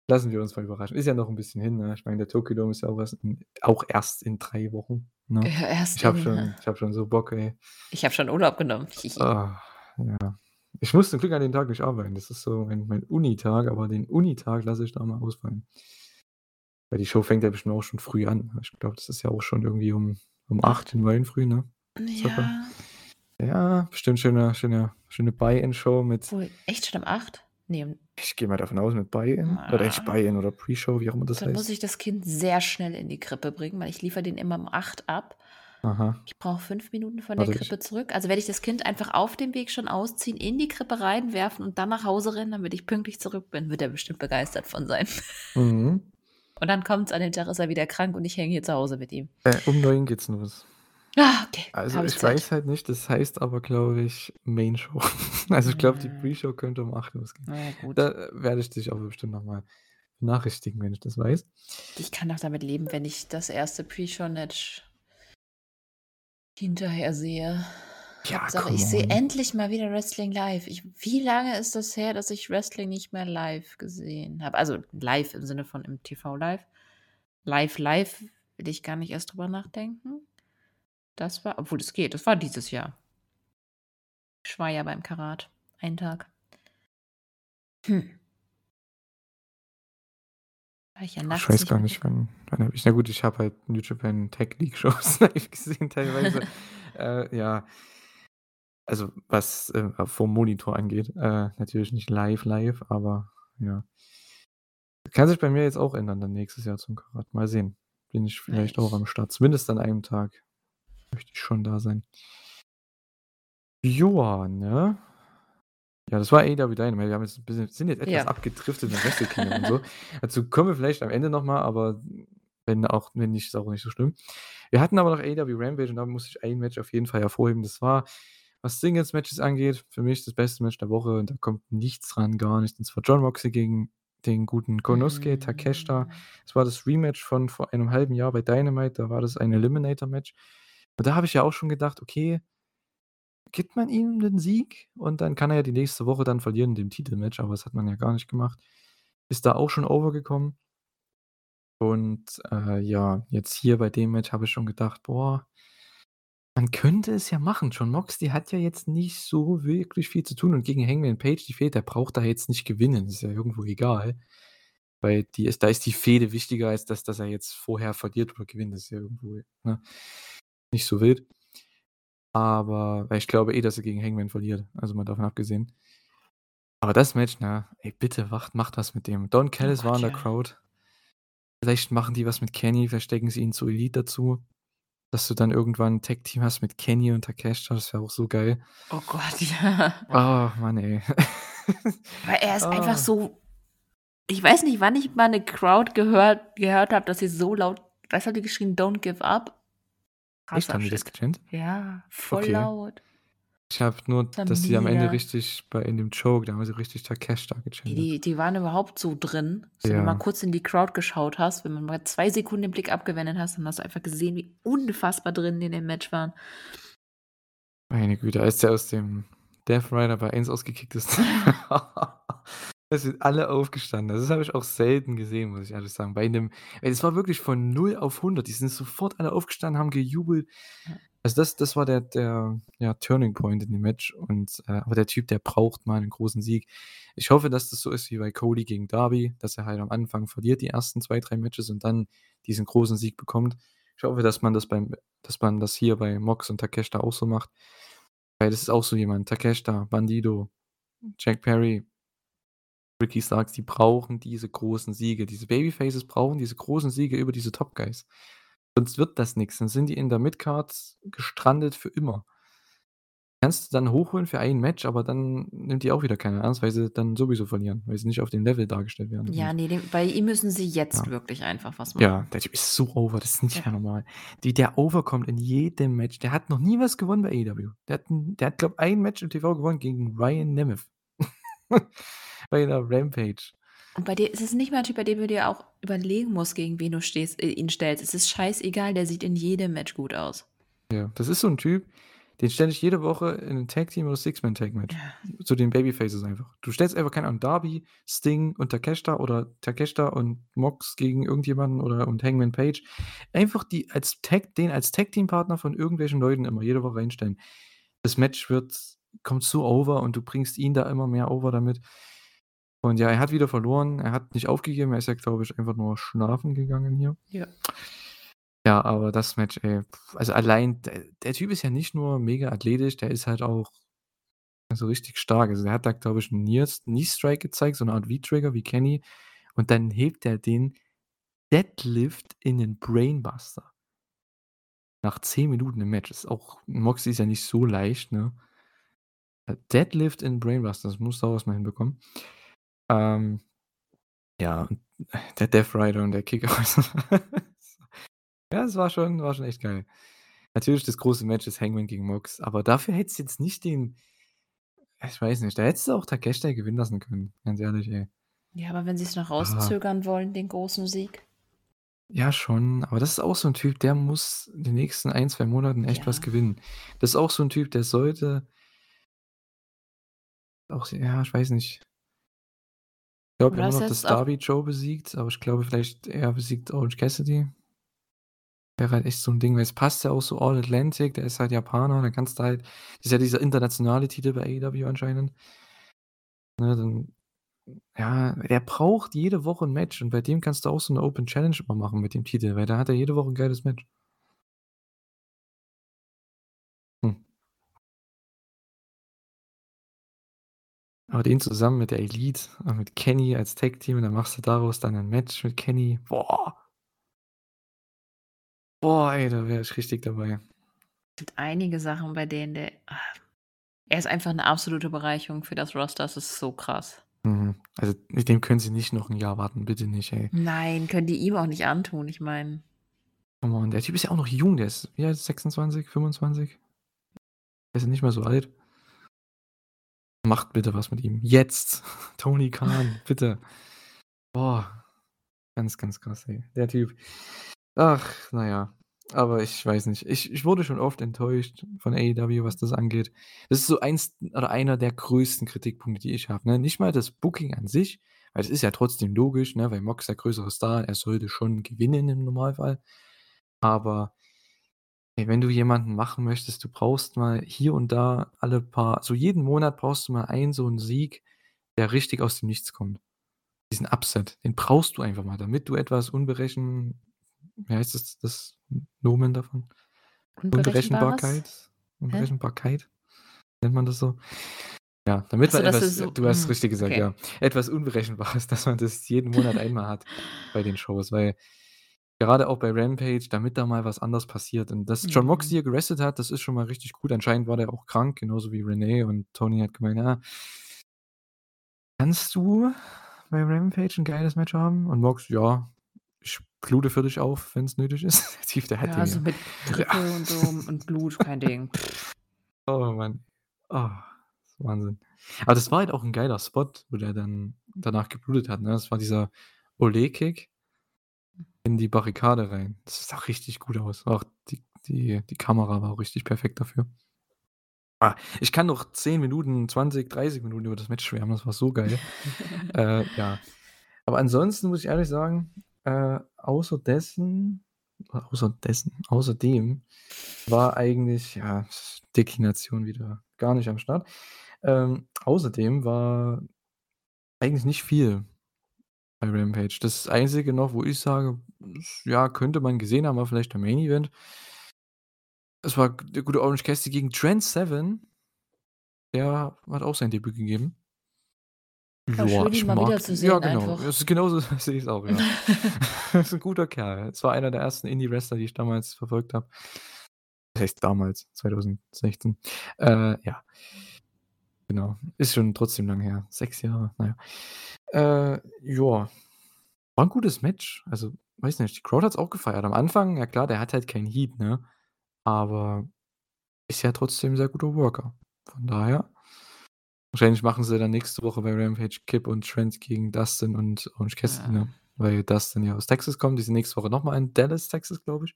Speaker 1: lassen wir uns mal überraschen. Ist ja noch 'n bisschen hin, ne? Ich meine, der Tokyo Dome ist ja auch erst in auch erst in 3 Wochen, ne?
Speaker 2: Ja, erst
Speaker 1: Ich habe
Speaker 2: in
Speaker 1: schon ich habe schon so Bock, ey.
Speaker 2: Ich habe schon Urlaub genommen.
Speaker 1: Ah, ja. Ich muss zum Glück an dem Tag nicht arbeiten. Das ist so mein mein Unitag, aber den Unitag lasse ich da mal ausfallen. Weil die Show fängt ja bestimmt auch schon früh an. Ich glaube, das ist ja auch schon irgendwie um um 8, um 9 früh, ne?
Speaker 2: Ja.
Speaker 1: Ja, bestimmt schöne schöne schöne Buy-in-Show mit
Speaker 2: Obwohl, echt schon um 8? Ne, um
Speaker 1: Ich gehe mal davon aus mit Buy-in oder nicht
Speaker 2: Ah.
Speaker 1: Buy-in oder Pre-Show, wie auch immer das
Speaker 2: Dann muss
Speaker 1: heißt.
Speaker 2: ich das Kind sehr schnell in die Krippe bringen, weil ich liefere den immer um 8 ab.
Speaker 1: Aha.
Speaker 2: Ich brauche 5 Minuten von der
Speaker 1: Warte, ich
Speaker 2: Krippe zurück. Also werde ich das Kind einfach auf dem Weg schon ausziehen, in die Krippe reinwerfen und dann nach Hause rennen, damit ich pünktlich zurück bin. Wird er bestimmt begeistert von sein.
Speaker 1: Mhm.
Speaker 2: Und dann kommt's an dem Tag ist er wieder krank und ich hänge hier zu Hause mit ihm.
Speaker 1: Äh, um 9 geht's los.
Speaker 2: Ah, okay,
Speaker 1: Also,
Speaker 2: habe ich Zeit.
Speaker 1: weiß halt nicht, das heißt aber, glaube ich, Main Show. Also, ich glaube, die
Speaker 2: Hm.
Speaker 1: Pre-Show könnte um 8 losgehen.
Speaker 2: Ja, gut.
Speaker 1: Da, äh, werde ich dich aber bestimmt noch mal benachrichtigen, wenn ich das weiß.
Speaker 2: Ich kann auch damit leben, wenn ich das erste Pre-Show-Match hinterher sehe.
Speaker 1: Ja, come
Speaker 2: ich sehe endlich mal wieder Wrestling live. Ich wie lange ist das her, dass ich Wrestling nicht mehr live gesehen habe? Also, live im Sinne von im TV live. Live, live will ich gar nicht erst drüber nachdenken. Das war obwohl das geht, das war dieses Jahr. Ich war ja beim Karat, einen Tag. Hm. War ich ja
Speaker 1: Ich
Speaker 2: nachts
Speaker 1: weiß
Speaker 2: nicht
Speaker 1: gar nicht, wann wann habe ich na gut, ich habe halt New Japan Tag League Shows live gesehen teilweise. Äh, ja. Also, was, äh, vom Monitor angeht. Äh, natürlich nicht live, live, aber ja. Kann sich bei mir jetzt auch ändern dann nächstes Jahr zum Karat. Mal sehen. Bin ich vielleicht auch
Speaker 2: Ich
Speaker 1: am Start. Zumindest an einem Tag möchte ich schon da sein. Joa, ne? Ja, das war AEW Dynamite. Wir haben jetzt 'n bisschen sind jetzt etwas
Speaker 2: Ja.
Speaker 1: abgedriftet mit Wrestle Kingdom und so. Dazu kommen wir vielleicht am Ende noch mal, aber wenn auch wenn nicht, ist auch nicht so schlimm. Wir hatten aber noch AEW Rampage und da muss ich ein Match auf jeden Fall hervorheben. Das war, was Singles-Matches angeht, für mich das beste Match der Woche und da kommt nichts ran, gar nichts. Und zwar Jon Moxley gegen den guten Konosuke Takeshita.
Speaker 2: Hm.
Speaker 1: Das war das Rematch von vor einem halben Jahr bei Dynamite. Da war das ein Eliminator-Match. Und da habe ich ja auch schon gedacht: „Okay, gibt man ihm den Sieg und dann kann er ja die nächste Woche dann verlieren in dem Titelmatch“, aber das hat man ja gar nicht gemacht. Ist da auch schon over gekommen. Und, äh, ja, jetzt hier bei dem Match habe ich schon gedacht: „Boah, man könnte es ja machen.“ Jon Moxley hat ja jetzt nicht so wirklich viel zu tun und gegen Hangman Page, die Fehde, der braucht da jetzt nicht gewinnen. Ist ja irgendwo egal. Weil die ist da ist die Fehde wichtiger, als dass dass er jetzt vorher verliert oder gewinnt. Das ist ja irgendwo, ne, nicht so wild. Aber ich glaube eh, dass er gegen Hangman verliert, also mal davon abgesehen. Aber das Match, ne, ey, bitte wacht macht was mit dem. Don
Speaker 2: Oh
Speaker 1: Callis war
Speaker 2: Gott,
Speaker 1: in der
Speaker 2: ja.
Speaker 1: Crowd. Vielleicht machen die was mit Kenny, vielleicht stecken sie ihn zu Elite dazu, dass du dann irgendwann 'n Tag-Team hast mit Kenny und Takeshita, das wäre auch so geil.
Speaker 2: Oh Gott, ja.
Speaker 1: Ah, Mann, ey.
Speaker 2: Weil er ist einfach
Speaker 1: Ah.
Speaker 2: so ich weiß nicht, wann ich mal 'ne Crowd gehört gehört habe, dass sie so laut was haben die geschrien? „Don't give up“?
Speaker 1: Echt,
Speaker 2: Krasser
Speaker 1: haben die das gechantet?
Speaker 2: Ja, voll
Speaker 1: Okay.
Speaker 2: laut.
Speaker 1: Ich habe nur, dass sie am Ende richtig bei in dem Choke, da haben sie richtig Takeshita
Speaker 2: Die
Speaker 1: gechantet.
Speaker 2: die die waren überhaupt so drin, dass wenn du mal
Speaker 1: Ja.
Speaker 2: kurz in die Crowd geschaut hast, wenn man mal 2 Sekunden den Blick abgewendet hast, dann hast du einfach gesehen, wie unfassbar drin die in dem Match waren.
Speaker 1: Meine Güte, als der aus dem Death Rider bei 1 ausgekickt ist. Da sind alle aufgestanden. Das habe ich auch selten gesehen, muss ich ehrlich sagen. Bei 'nem ey, es war wirklich von 0 auf 100. Die sind sofort alle aufgestanden, haben gejubelt. Also, das das war der der, ja, Turning Point in dem Match und, äh aber der Typ, der braucht mal 'nen großen Sieg. Ich hoffe, dass das so ist wie bei Cody gegen Darby, dass er halt am Anfang verliert, die ersten 2, 3 Matches und dann diesen großen Sieg bekommt. Ich hoffe, dass man das beim dass man das hier bei Mox und Takeshita auch so macht. Weil das ist auch so jemand, Takeshita, Bandido, Jack Perry, Ricky Starks, die brauchen diese großen Siege. Diese Babyfaces brauchen diese großen Siege über diese Top Guys. Sonst wird das nix. Dann sind die in der Midcard gestrandet für immer. Kannst du dann hochholen für ein Match, aber dann nimmt die auch wieder keiner ernst, weil sie dann sowieso verlieren, weil sie nicht auf dem Level dargestellt werden.
Speaker 2: Ja,
Speaker 1: Und
Speaker 2: ne, dem bei ihm müssen sie jetzt
Speaker 1: Ja.
Speaker 2: wirklich einfach was machen.
Speaker 1: Ja, der Typ ist so over, das ist nicht
Speaker 2: Ja.
Speaker 1: mehr normal. Wie der overkommt in jedem Match. Der hat noch nie was gewonnen bei AEW. Der hat der hat, glaube ein Match im TV gewonnen gegen Ryan Nemeth. Bei der Rampage.
Speaker 2: Und bei dir ist es nicht mal 'n Typ, bei dem du dir auch überlegen musst, gegen wen du stehst äh, ihn stellst. Es ist scheißegal, der sieht in jedem Match gut aus.
Speaker 1: Ja, das ist so 'n Typ, den stelle ich jede Woche in 'n Tag-Team oder Six-Man-Tag-Match.
Speaker 2: Ja.
Speaker 1: Zu den Babyfaces einfach. Du stellst einfach, keine Ahnung, Darby, Sting und Takeshita oder Takeshita und Mox gegen irgendjemanden oder und Hangman Page. Einfach die als Tag den als Tag-Team-Partner von irgendwelchen Leuten immer jede Woche reinstellen. Das Match wird kommt so over und du bringst ihn da immer mehr over damit. Und ja, er hat wieder verloren. Er hat nicht aufgegeben. Er ist ja, glaube ich, einfach nur schlafen gegangen hier.
Speaker 2: Ja.
Speaker 1: Ja, aber das Match, ey, also allein der der Typ ist ja nicht nur mega athletisch, der ist halt auch so richtig stark. Also, der hat da, glaube ich, 'n Nears Knee Strike gezeigt, so 'ne Art V-Trigger wie Kenny und dann hebt der den Deadlift in 'nen Brainbuster. Nach 10 Minuten im Match. Ist auch Moxley ist ja nicht so leicht, ne? Deadlift in Brainbuster, das du auch erst mal hinbekommen. Ähm, ja, der Death Rider und der Kick aus. Ja, es war schon war schon echt geil. Natürlich das große Match ist Hangman gegen Mox, aber dafür hättest du jetzt nicht den ich weiß nicht, da hättest du auch Takeshita gewinnen lassen können, ganz ehrlich, ey.
Speaker 2: Ja, aber wenn sie's noch
Speaker 1: Ah.
Speaker 2: rauszögern wollen, den großen Sieg?
Speaker 1: Ja, schon, aber das ist auch so 'n Typ, der muss in den nächsten 1, 2 Monaten echt was
Speaker 2: Ja.
Speaker 1: gewinnen. Das ist auch so 'n Typ, der sollte auch ja, ich weiß nicht. Ich glaube immer
Speaker 2: ist
Speaker 1: noch,
Speaker 2: auch
Speaker 1: Darby Joe besiegt, aber ich glaube vielleicht, er besiegt Orange Cassidy. Wäre halt echt so 'n Ding, weil es passt ja auch so All Atlantic, der ist halt Japaner, dann kannst du halt das ist ja dieser internationale Titel bei AEW anscheinend. Ne, dann ja, der braucht jede Woche 'n Match und bei dem kannst du auch so 'ne Open Challenge immer machen mit dem Titel, weil da hat er jede Woche 'n geiles Match. Aber den zusammen mit der Elite und mit Kenny als Tag Team und dann machst du daraus dann 'nen Match mit Kenny. Boah. Boah, ey, da wäre ich richtig dabei.
Speaker 2: Gibt einige Sachen, bei denen der ah, er ist einfach 'ne absolute Bereicherung für das Roster, das ist so krass.
Speaker 1: Mhm. Also, mit dem können sie nicht noch 'n Jahr warten, bitte nicht, ey.
Speaker 2: Nein, können die ihm auch nicht antun, ich meine
Speaker 1: Come on, der Typ ist ja auch noch jung, der ist wie alt, 26, 25? Der ist ja nicht mehr so alt. Macht bitte was mit ihm. Jetzt! Tony Khan, bitte. Boah, ganz, ganz krass, ey, der Typ. Ach, na ja, aber ich weiß nicht. Ich ich wurde schon oft enttäuscht von AEW, was das angeht. Das ist so eins oder einer der größten Kritikpunkte, die ich habe, ne? Nicht mal das Booking an sich, weil es ist ja trotzdem logisch, ne, weil Mox der größere Star, er sollte schon gewinnen im Normalfall. Aber ey, wenn du jemanden machen möchtest, du brauchst mal hier und da alle paar so jeden Monat brauchst du mal einen so 'n Sieg, der richtig aus dem Nichts kommt. Diesen Upset, den brauchst du einfach mal, damit du etwas unberechen wie heißt das das Nomen davon?
Speaker 2: Unberechenbares?
Speaker 1: Unberechenbarkeit?
Speaker 2: Hä?
Speaker 1: Unberechenbarkeit? Nennt man das so? Ja,
Speaker 2: Ach
Speaker 1: damit
Speaker 2: so,
Speaker 1: man
Speaker 2: dass du
Speaker 1: etwas
Speaker 2: so
Speaker 1: du hast
Speaker 2: hm,
Speaker 1: richtig gesagt,
Speaker 2: okay.
Speaker 1: ja. Etwas Unberechenbares, dass man das jeden Monat einmal hat bei den Shows, weil gerade auch bei Rampage, damit da mal was anderes passiert und dass Jon
Speaker 2: Mhm.
Speaker 1: Moxley hier gerestet hat, das ist schon mal richtig gut. Anscheinend war der auch krank, genauso wie Renee und Tony hat gemeint: „Ja“ „kannst du bei Rampage 'n geiles Match haben?“ Und Mox: „Ja, ich blute für dich auf, wenn's nötig ist.“ Der Typ, der hat
Speaker 2: Ja,
Speaker 1: den
Speaker 2: so
Speaker 1: ja.
Speaker 2: mit Grippe und so und Blut, kein Ding.
Speaker 1: Oh Mann. Oh, Wahnsinn. Aber das war halt auch 'n geiler Spot, wo der dann danach geblutet hat, ne? Das war dieser Ole Kick in die Barrikade rein. Das sah richtig gut aus. Auch die die die Kamera war auch richtig perfekt dafür. Ah, ich kann noch 10 Minuten, 20, 30 Minuten über das Match schwärmen, das war so geil. Äh, ja. Aber ansonsten muss ich ehrlich sagen, äh, außer dessen außer dessen außerdem war eigentlich, ja, Deklination wieder gar nicht am Start. Ähm, außerdem war eigentlich nicht viel bei Rampage. Das Einzige noch, wo ich sage, ja, könnte man gesehen haben, war vielleicht der Main Event. Es war der gute Orange Cassidy gegen Trent Seven. Der hat auch sein Debüt gegeben.
Speaker 2: Ja,
Speaker 1: Ja,
Speaker 2: schön, ihn
Speaker 1: ich
Speaker 2: mal
Speaker 1: mag den ja
Speaker 2: wiederzusehen
Speaker 1: genau.
Speaker 2: einfach.
Speaker 1: Es ist genauso sehe ich's auch, ja. Ist 'n guter Kerl. Es war einer der ersten Indie-Wrestler, die ich damals verfolgt habe. Was heißt damals, 2016. Äh, ja. Genau. Ist schon trotzdem lang her. 6 Jahre, na ja. Äh, ja. War 'n gutes Match. Also, weiß nicht, die Crowd hat's auch gefeiert. Am Anfang, ja klar, der hat halt kein Heat, ne? Aber ist ja trotzdem 'n sehr guter Worker. Von daher wahrscheinlich machen sie dann nächste Woche bei Rampage Kip und Trent gegen Dustin und Orange Cassidy,
Speaker 2: Ja.
Speaker 1: ne? Weil Dustin ja aus Texas kommt. Die sind nächste Woche noch mal in Dallas, Texas, glaube ich.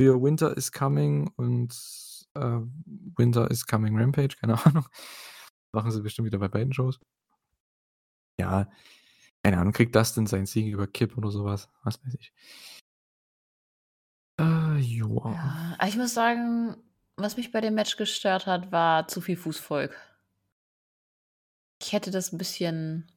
Speaker 1: Für Winter is Coming und, äh, Winter is Coming Rampage, keine Ahnung. Machen sie bestimmt wieder bei beiden Shows. Ja, keine Ahnung, kriegt Dustin seinen Sieg über Kip oder so was, weiß ich. Äh, ja.
Speaker 2: Ich muss sagen, was mich bei dem Match gestört hat, war zu viel Fußvolk. Ich hätte das 'n bisschen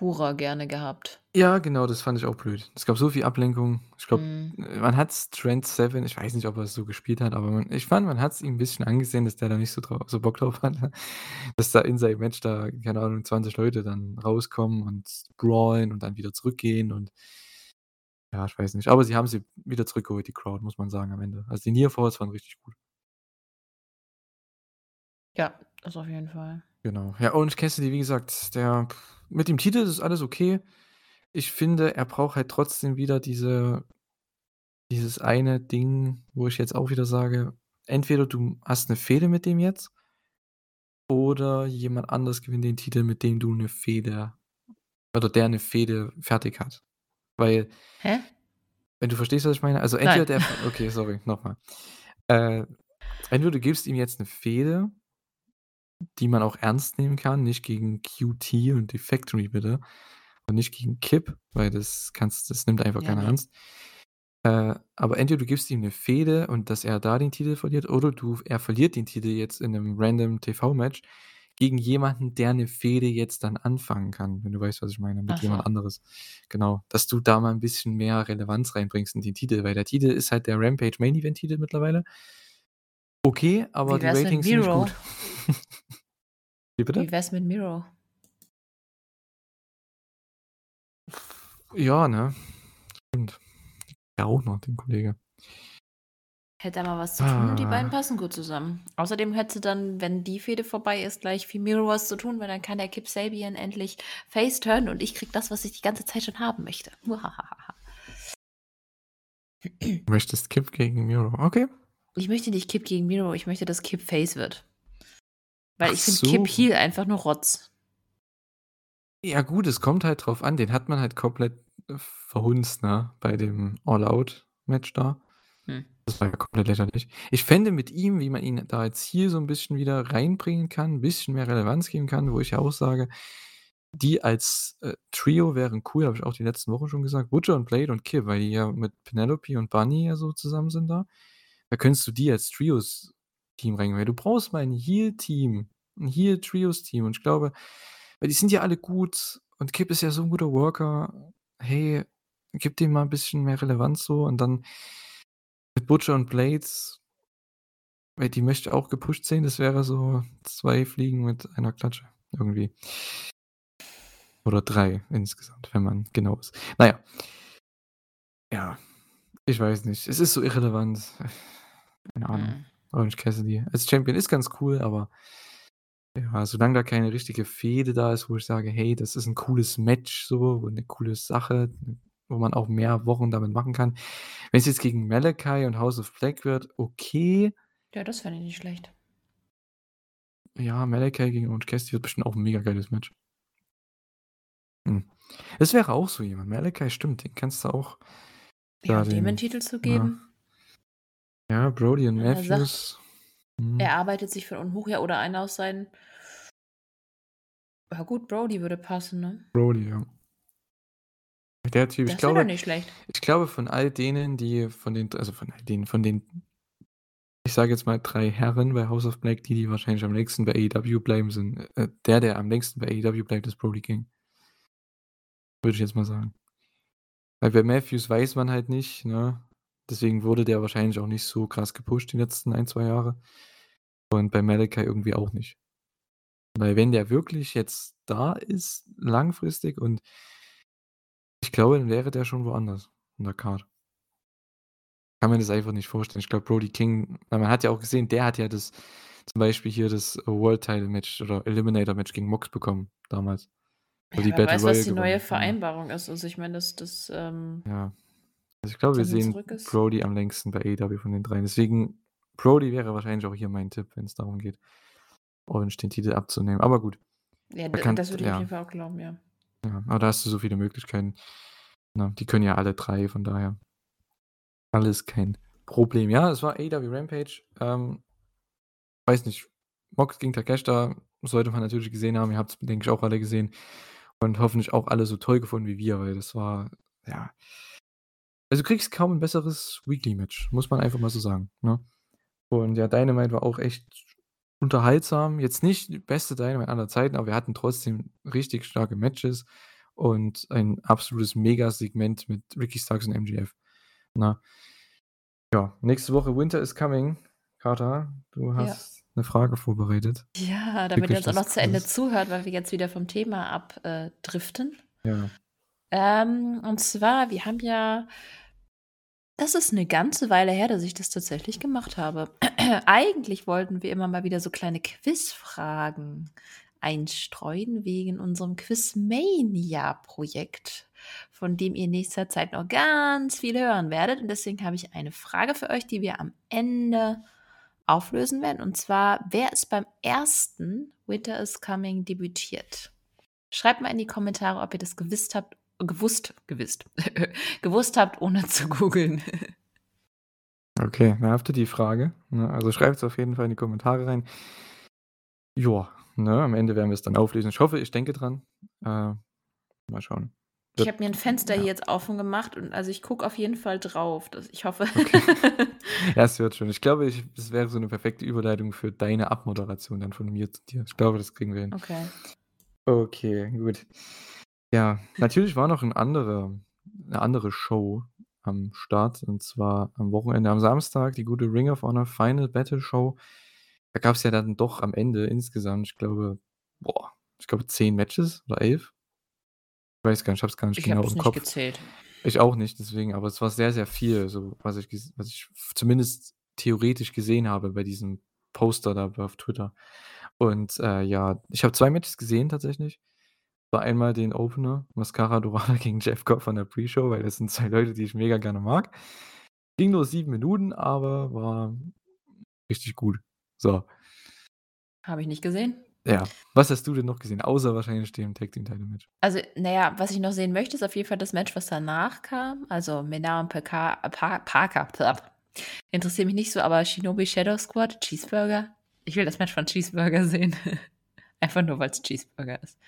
Speaker 2: purer gerne gehabt.
Speaker 1: Ja, genau, das fand ich auch blöd. Es gab so viel Ablenkung. Ich glaube, äh, man hat's Trent Seven ich weiß nicht, ob er's so gespielt hat, aber man ich fand, man hat's ihm 'n bisschen angesehen, dass der da nicht so drau so Bock drauf hatte, dass da in seinem Match da, keine Ahnung, 20 Leute dann rauskommen und brawlen und dann wieder zurückgehen und ja, ich weiß nicht. Aber sie haben sie wieder zurückgeholt, die Crowd, muss man sagen am Ende. Also, die Near Falls waren richtig gut.
Speaker 2: Ja, das auf jeden Fall.
Speaker 1: Genau. Ja, Orange Cassidy, wie gesagt, der mit dem Titel ist alles okay. Ich finde, er braucht halt trotzdem wieder diese dieses eine Ding, wo ich jetzt auch wieder sage, entweder du hast 'ne Fehde mit dem jetzt oder jemand anderes gewinnt den Titel, mit dem du 'ne Fehde oder der 'ne Fehde fertig hat. Weil
Speaker 2: Hä?
Speaker 1: wenn du verstehst, was ich meine? Also, entweder
Speaker 2: Nein.
Speaker 1: der okay, sorry, noch mal. Äh, entweder du gibst ihm jetzt 'ne Fehde die man auch ernst nehmen kann, nicht gegen QT und die Factory bitte und nicht gegen Kip, weil das kannst das nimmt einfach
Speaker 2: Ja,
Speaker 1: keiner
Speaker 2: ne.
Speaker 1: ernst. Äh, aber entweder du gibst ihm 'ne Fehde und dass er da den Titel verliert oder du er verliert den Titel jetzt in 'nem random TV-Match gegen jemanden, der 'ne Fehde jetzt dann anfangen kann, wenn du weißt, was ich meine, mit
Speaker 2: Ach
Speaker 1: jemand anderes. Genau, dass du da mal 'n bisschen mehr Relevanz reinbringst in den Titel, weil der Titel ist halt der Rampage Main Event Titel mittlerweile. Okay, aber die Ratings sind nicht
Speaker 2: Miro?
Speaker 1: gut. Wie bitte?
Speaker 2: Wie wär's mit Miro?
Speaker 1: Ja, ne? Stimmt. Ja, auch noch den Kollege.
Speaker 2: Hätte er mal was zu tun und die beiden
Speaker 1: Ah.
Speaker 2: passen gut zusammen. Außerdem hätte dann, wenn die Fehde vorbei ist, gleich für Miro was zu tun, weil dann kann der Kip Sabian endlich face turnen und ich kriege das, was ich die ganze Zeit schon haben möchte.
Speaker 1: Möchtest Kip gegen Miro, okay.
Speaker 2: Ich möchte nicht Kip gegen Miro, ich möchte, dass Kip Face wird. Weil
Speaker 1: Ach
Speaker 2: ich finde
Speaker 1: so.
Speaker 2: Kip Heel einfach nur Rotz.
Speaker 1: Ja gut, es kommt halt drauf an, den hat man halt komplett, äh, verhunzt, ne, bei dem All-Out-Match da.
Speaker 2: Hm.
Speaker 1: Das war ja komplett lächerlich. Ich fände mit ihm, wie man ihn da jetzt hier so 'n bisschen wieder reinbringen kann, 'n bisschen mehr Relevanz geben kann, wo ich ja auch sage, die als, äh, Trio wären cool, habe ich auch die letzten Wochen schon gesagt. Butcher und Blade und Kip, weil die ja mit Penelope und Bunny ja so zusammen sind da. Da könntest du die als Trios-Team rein weil du brauchst mal 'n Heel-Team, 'n Heel-Trios-Team und ich glaube weil die sind ja alle gut und Kip ist ja so 'n guter Worker. Hey, gib dem mal 'n bisschen mehr Relevanz so und dann mit Butcher und Blades weil die möchte auch gepusht sehen, das wäre so 2 Fliegen mit einer Klatsche irgendwie. Oder 3 insgesamt, wenn man genau ist. Na ja. Ja, ich weiß nicht. Es ist so irrelevant. Keine Ahnung.
Speaker 2: Mhm.
Speaker 1: Orange Cassidy als Champion ist ganz cool, aber ja, solange da keine richtige Fehde da ist, wo ich sage: „Hey, das ist 'n cooles Match so und 'ne coole Sache, wo man auch mehr Wochen damit machen kann.“ Wenn's jetzt gegen Malachi und House of Black wird, okay.
Speaker 2: Ja, das fände ich nicht schlecht.
Speaker 1: Ja, Malachi gegen Orange Cassidy wird bestimmt auch 'n mega geiles Match. Hm. Das wäre auch so jemand. Malachi, stimmt, den kannst du auch
Speaker 2: Ja, dem 'n
Speaker 1: den
Speaker 2: Titel zu geben.
Speaker 1: Ja, Brody und
Speaker 2: Wenn er sagt,
Speaker 1: Matthews. Mhm.
Speaker 2: er arbeitet sich von unten hoch, ja, oder einer aus seinen Ja gut, Brody würde passen, ne?
Speaker 1: Brody, ja. Der Typ, ich
Speaker 2: Das doch
Speaker 1: glaube
Speaker 2: nicht schlecht.
Speaker 1: ich glaube, von all denen, die von den also, von all denen von den ich sage jetzt mal 3 Herren bei House of Black, die, die wahrscheinlich am längsten bei AEW bleiben, sind äh, der, der am längsten bei AEW bleibt, ist Brody King. Würde ich jetzt mal sagen. Weil bei Matthews weiß man halt nicht, ne? Deswegen wurde der wahrscheinlich auch nicht so krass gepusht die letzten 1, 2 Jahre. Und bei Malachi irgendwie auch nicht. Weil wenn der wirklich jetzt da ist, langfristig und ich glaube, dann wäre der schon woanders in der Card. Kann mir das einfach nicht vorstellen. Ich glaube, Brody King man hat ja auch gesehen, der hat ja das zum Beispiel hier das World Title Match oder Eliminator Match gegen Mox bekommen damals.
Speaker 2: Ja,
Speaker 1: die
Speaker 2: wer
Speaker 1: Battle
Speaker 2: weiß, was
Speaker 1: Royale
Speaker 2: die
Speaker 1: gewonnen
Speaker 2: neue. Vereinbarung ist. Also, ich meine, das das, ähm
Speaker 1: Ja. Also, ich glaube, wir
Speaker 2: Wenn er
Speaker 1: sehen
Speaker 2: zurück ist.
Speaker 1: Brody am längsten bei AEW von den 3. Deswegen Brody wäre wahrscheinlich auch hier mein Tipp, wenn's darum geht, Orange den Titel abzunehmen. Aber gut.
Speaker 2: Ja,
Speaker 1: Da kann
Speaker 2: das würde ich auf
Speaker 1: ja.
Speaker 2: jeden Fall auch glauben, ja.
Speaker 1: Ja, aber da hast du so viele Möglichkeiten. Ne, die können ja alle 3, von daher alles kein Problem. Ja, es war AEW Rampage. Ähm weiß nicht, Mox gegen Takeshita sollte man natürlich gesehen haben. Ihr habt's, denke ich, auch alle gesehen und hoffentlich auch alle so toll gefunden wie wir, weil das war ja also, du kriegst kaum 'n besseres Weekly-Match, muss man einfach mal so sagen, ne? Und ja, Dynamite war auch echt unterhaltsam. Jetzt nicht die beste Dynamite aller Zeiten, aber wir hatten trotzdem richtig starke Matches und ein absolutes Megasegment mit Ricky Starks und MJF, ne? Ja, nächste Woche Winter is Coming. Carter, du
Speaker 2: Ja.
Speaker 1: hast 'ne Frage vorbereitet.
Speaker 2: Ja, damit ihr uns auch noch zu Ende zuhört, weil wir jetzt wieder vom Thema ab äh.
Speaker 1: Ja.
Speaker 2: Ähm, und zwar, wir haben ja das ist 'ne ganze Weile her, dass ich das tatsächlich gemacht habe. Eigentlich wollten wir immer mal wieder so kleine Quizfragen einstreuen wegen unserem Quizmania-Projekt, von dem ihr nächster Zeit noch ganz viel hören werdet. Und deswegen habe ich eine Frage für euch, die wir am Ende auflösen werden. Und zwar: Wer ist beim ersten Winter is Coming debütiert? Schreibt mal in die Kommentare, ob ihr das gewisst habt gewusst gewisst gewusst habt, ohne zu googeln.
Speaker 1: Okay, da habt ihr die Frage, ne? Also, schreibt's auf jeden Fall in die Kommentare rein. Ja, ne, am Ende werden wir's dann auflösen. Ich hoffe, ich denke dran. Äh, mal schauen.
Speaker 2: Ich habe mir 'n Fenster
Speaker 1: ja.
Speaker 2: hier jetzt offen gemacht und also, ich gucke auf jeden Fall drauf. Das ich hoffe
Speaker 1: Okay. Ja, es wird schon. Ich glaube, ich das wäre so 'ne perfekte Überleitung für deine Abmoderation dann von mir zu dir. Ich glaube, das kriegen wir hin.
Speaker 2: Okay.
Speaker 1: Okay, gut. Ja, natürlich war noch 'n anderer 'ne andere Show am Start, und zwar am Wochenende am Samstag, die gute Ring of Honor Final Battle Show. Da gab's ja dann doch am Ende insgesamt, ich glaube boah, ich glaube 10 Matches oder 11? Ich weiß gar nicht, ich habe es gar nicht
Speaker 2: Ich
Speaker 1: genau
Speaker 2: habe das
Speaker 1: im
Speaker 2: nicht
Speaker 1: Kopf.
Speaker 2: gezählt.
Speaker 1: Ich auch nicht, deswegen, aber es war sehr, sehr viel, so was ich ges was ich f zumindest theoretisch gesehen habe bei diesem Poster da auf Twitter. Und, äh, ja, ich habe 2 Matches gesehen tatsächlich. War einmal den Opener, Mascara Dorada gegen Jeff Cobb von der Pre-Show, weil das sind 2 Leute, die ich mega gerne mag. Ging nur 7 Minuten, aber war richtig gut. So.
Speaker 2: Habe ich nicht gesehen.
Speaker 1: Ja. Was hast du denn noch gesehen, außer wahrscheinlich dem Tag Team Title Match?
Speaker 2: Also, na ja, was ich noch sehen möchte, ist auf jeden Fall das Match, was danach kam. Also, Menar und Paka Pa Parker. Interessiert mich nicht so, aber Shinobi Shadow Squad, Cheeseburger. Ich will das Match von Cheeseburger sehen. Einfach nur, weil's Cheeseburger ist.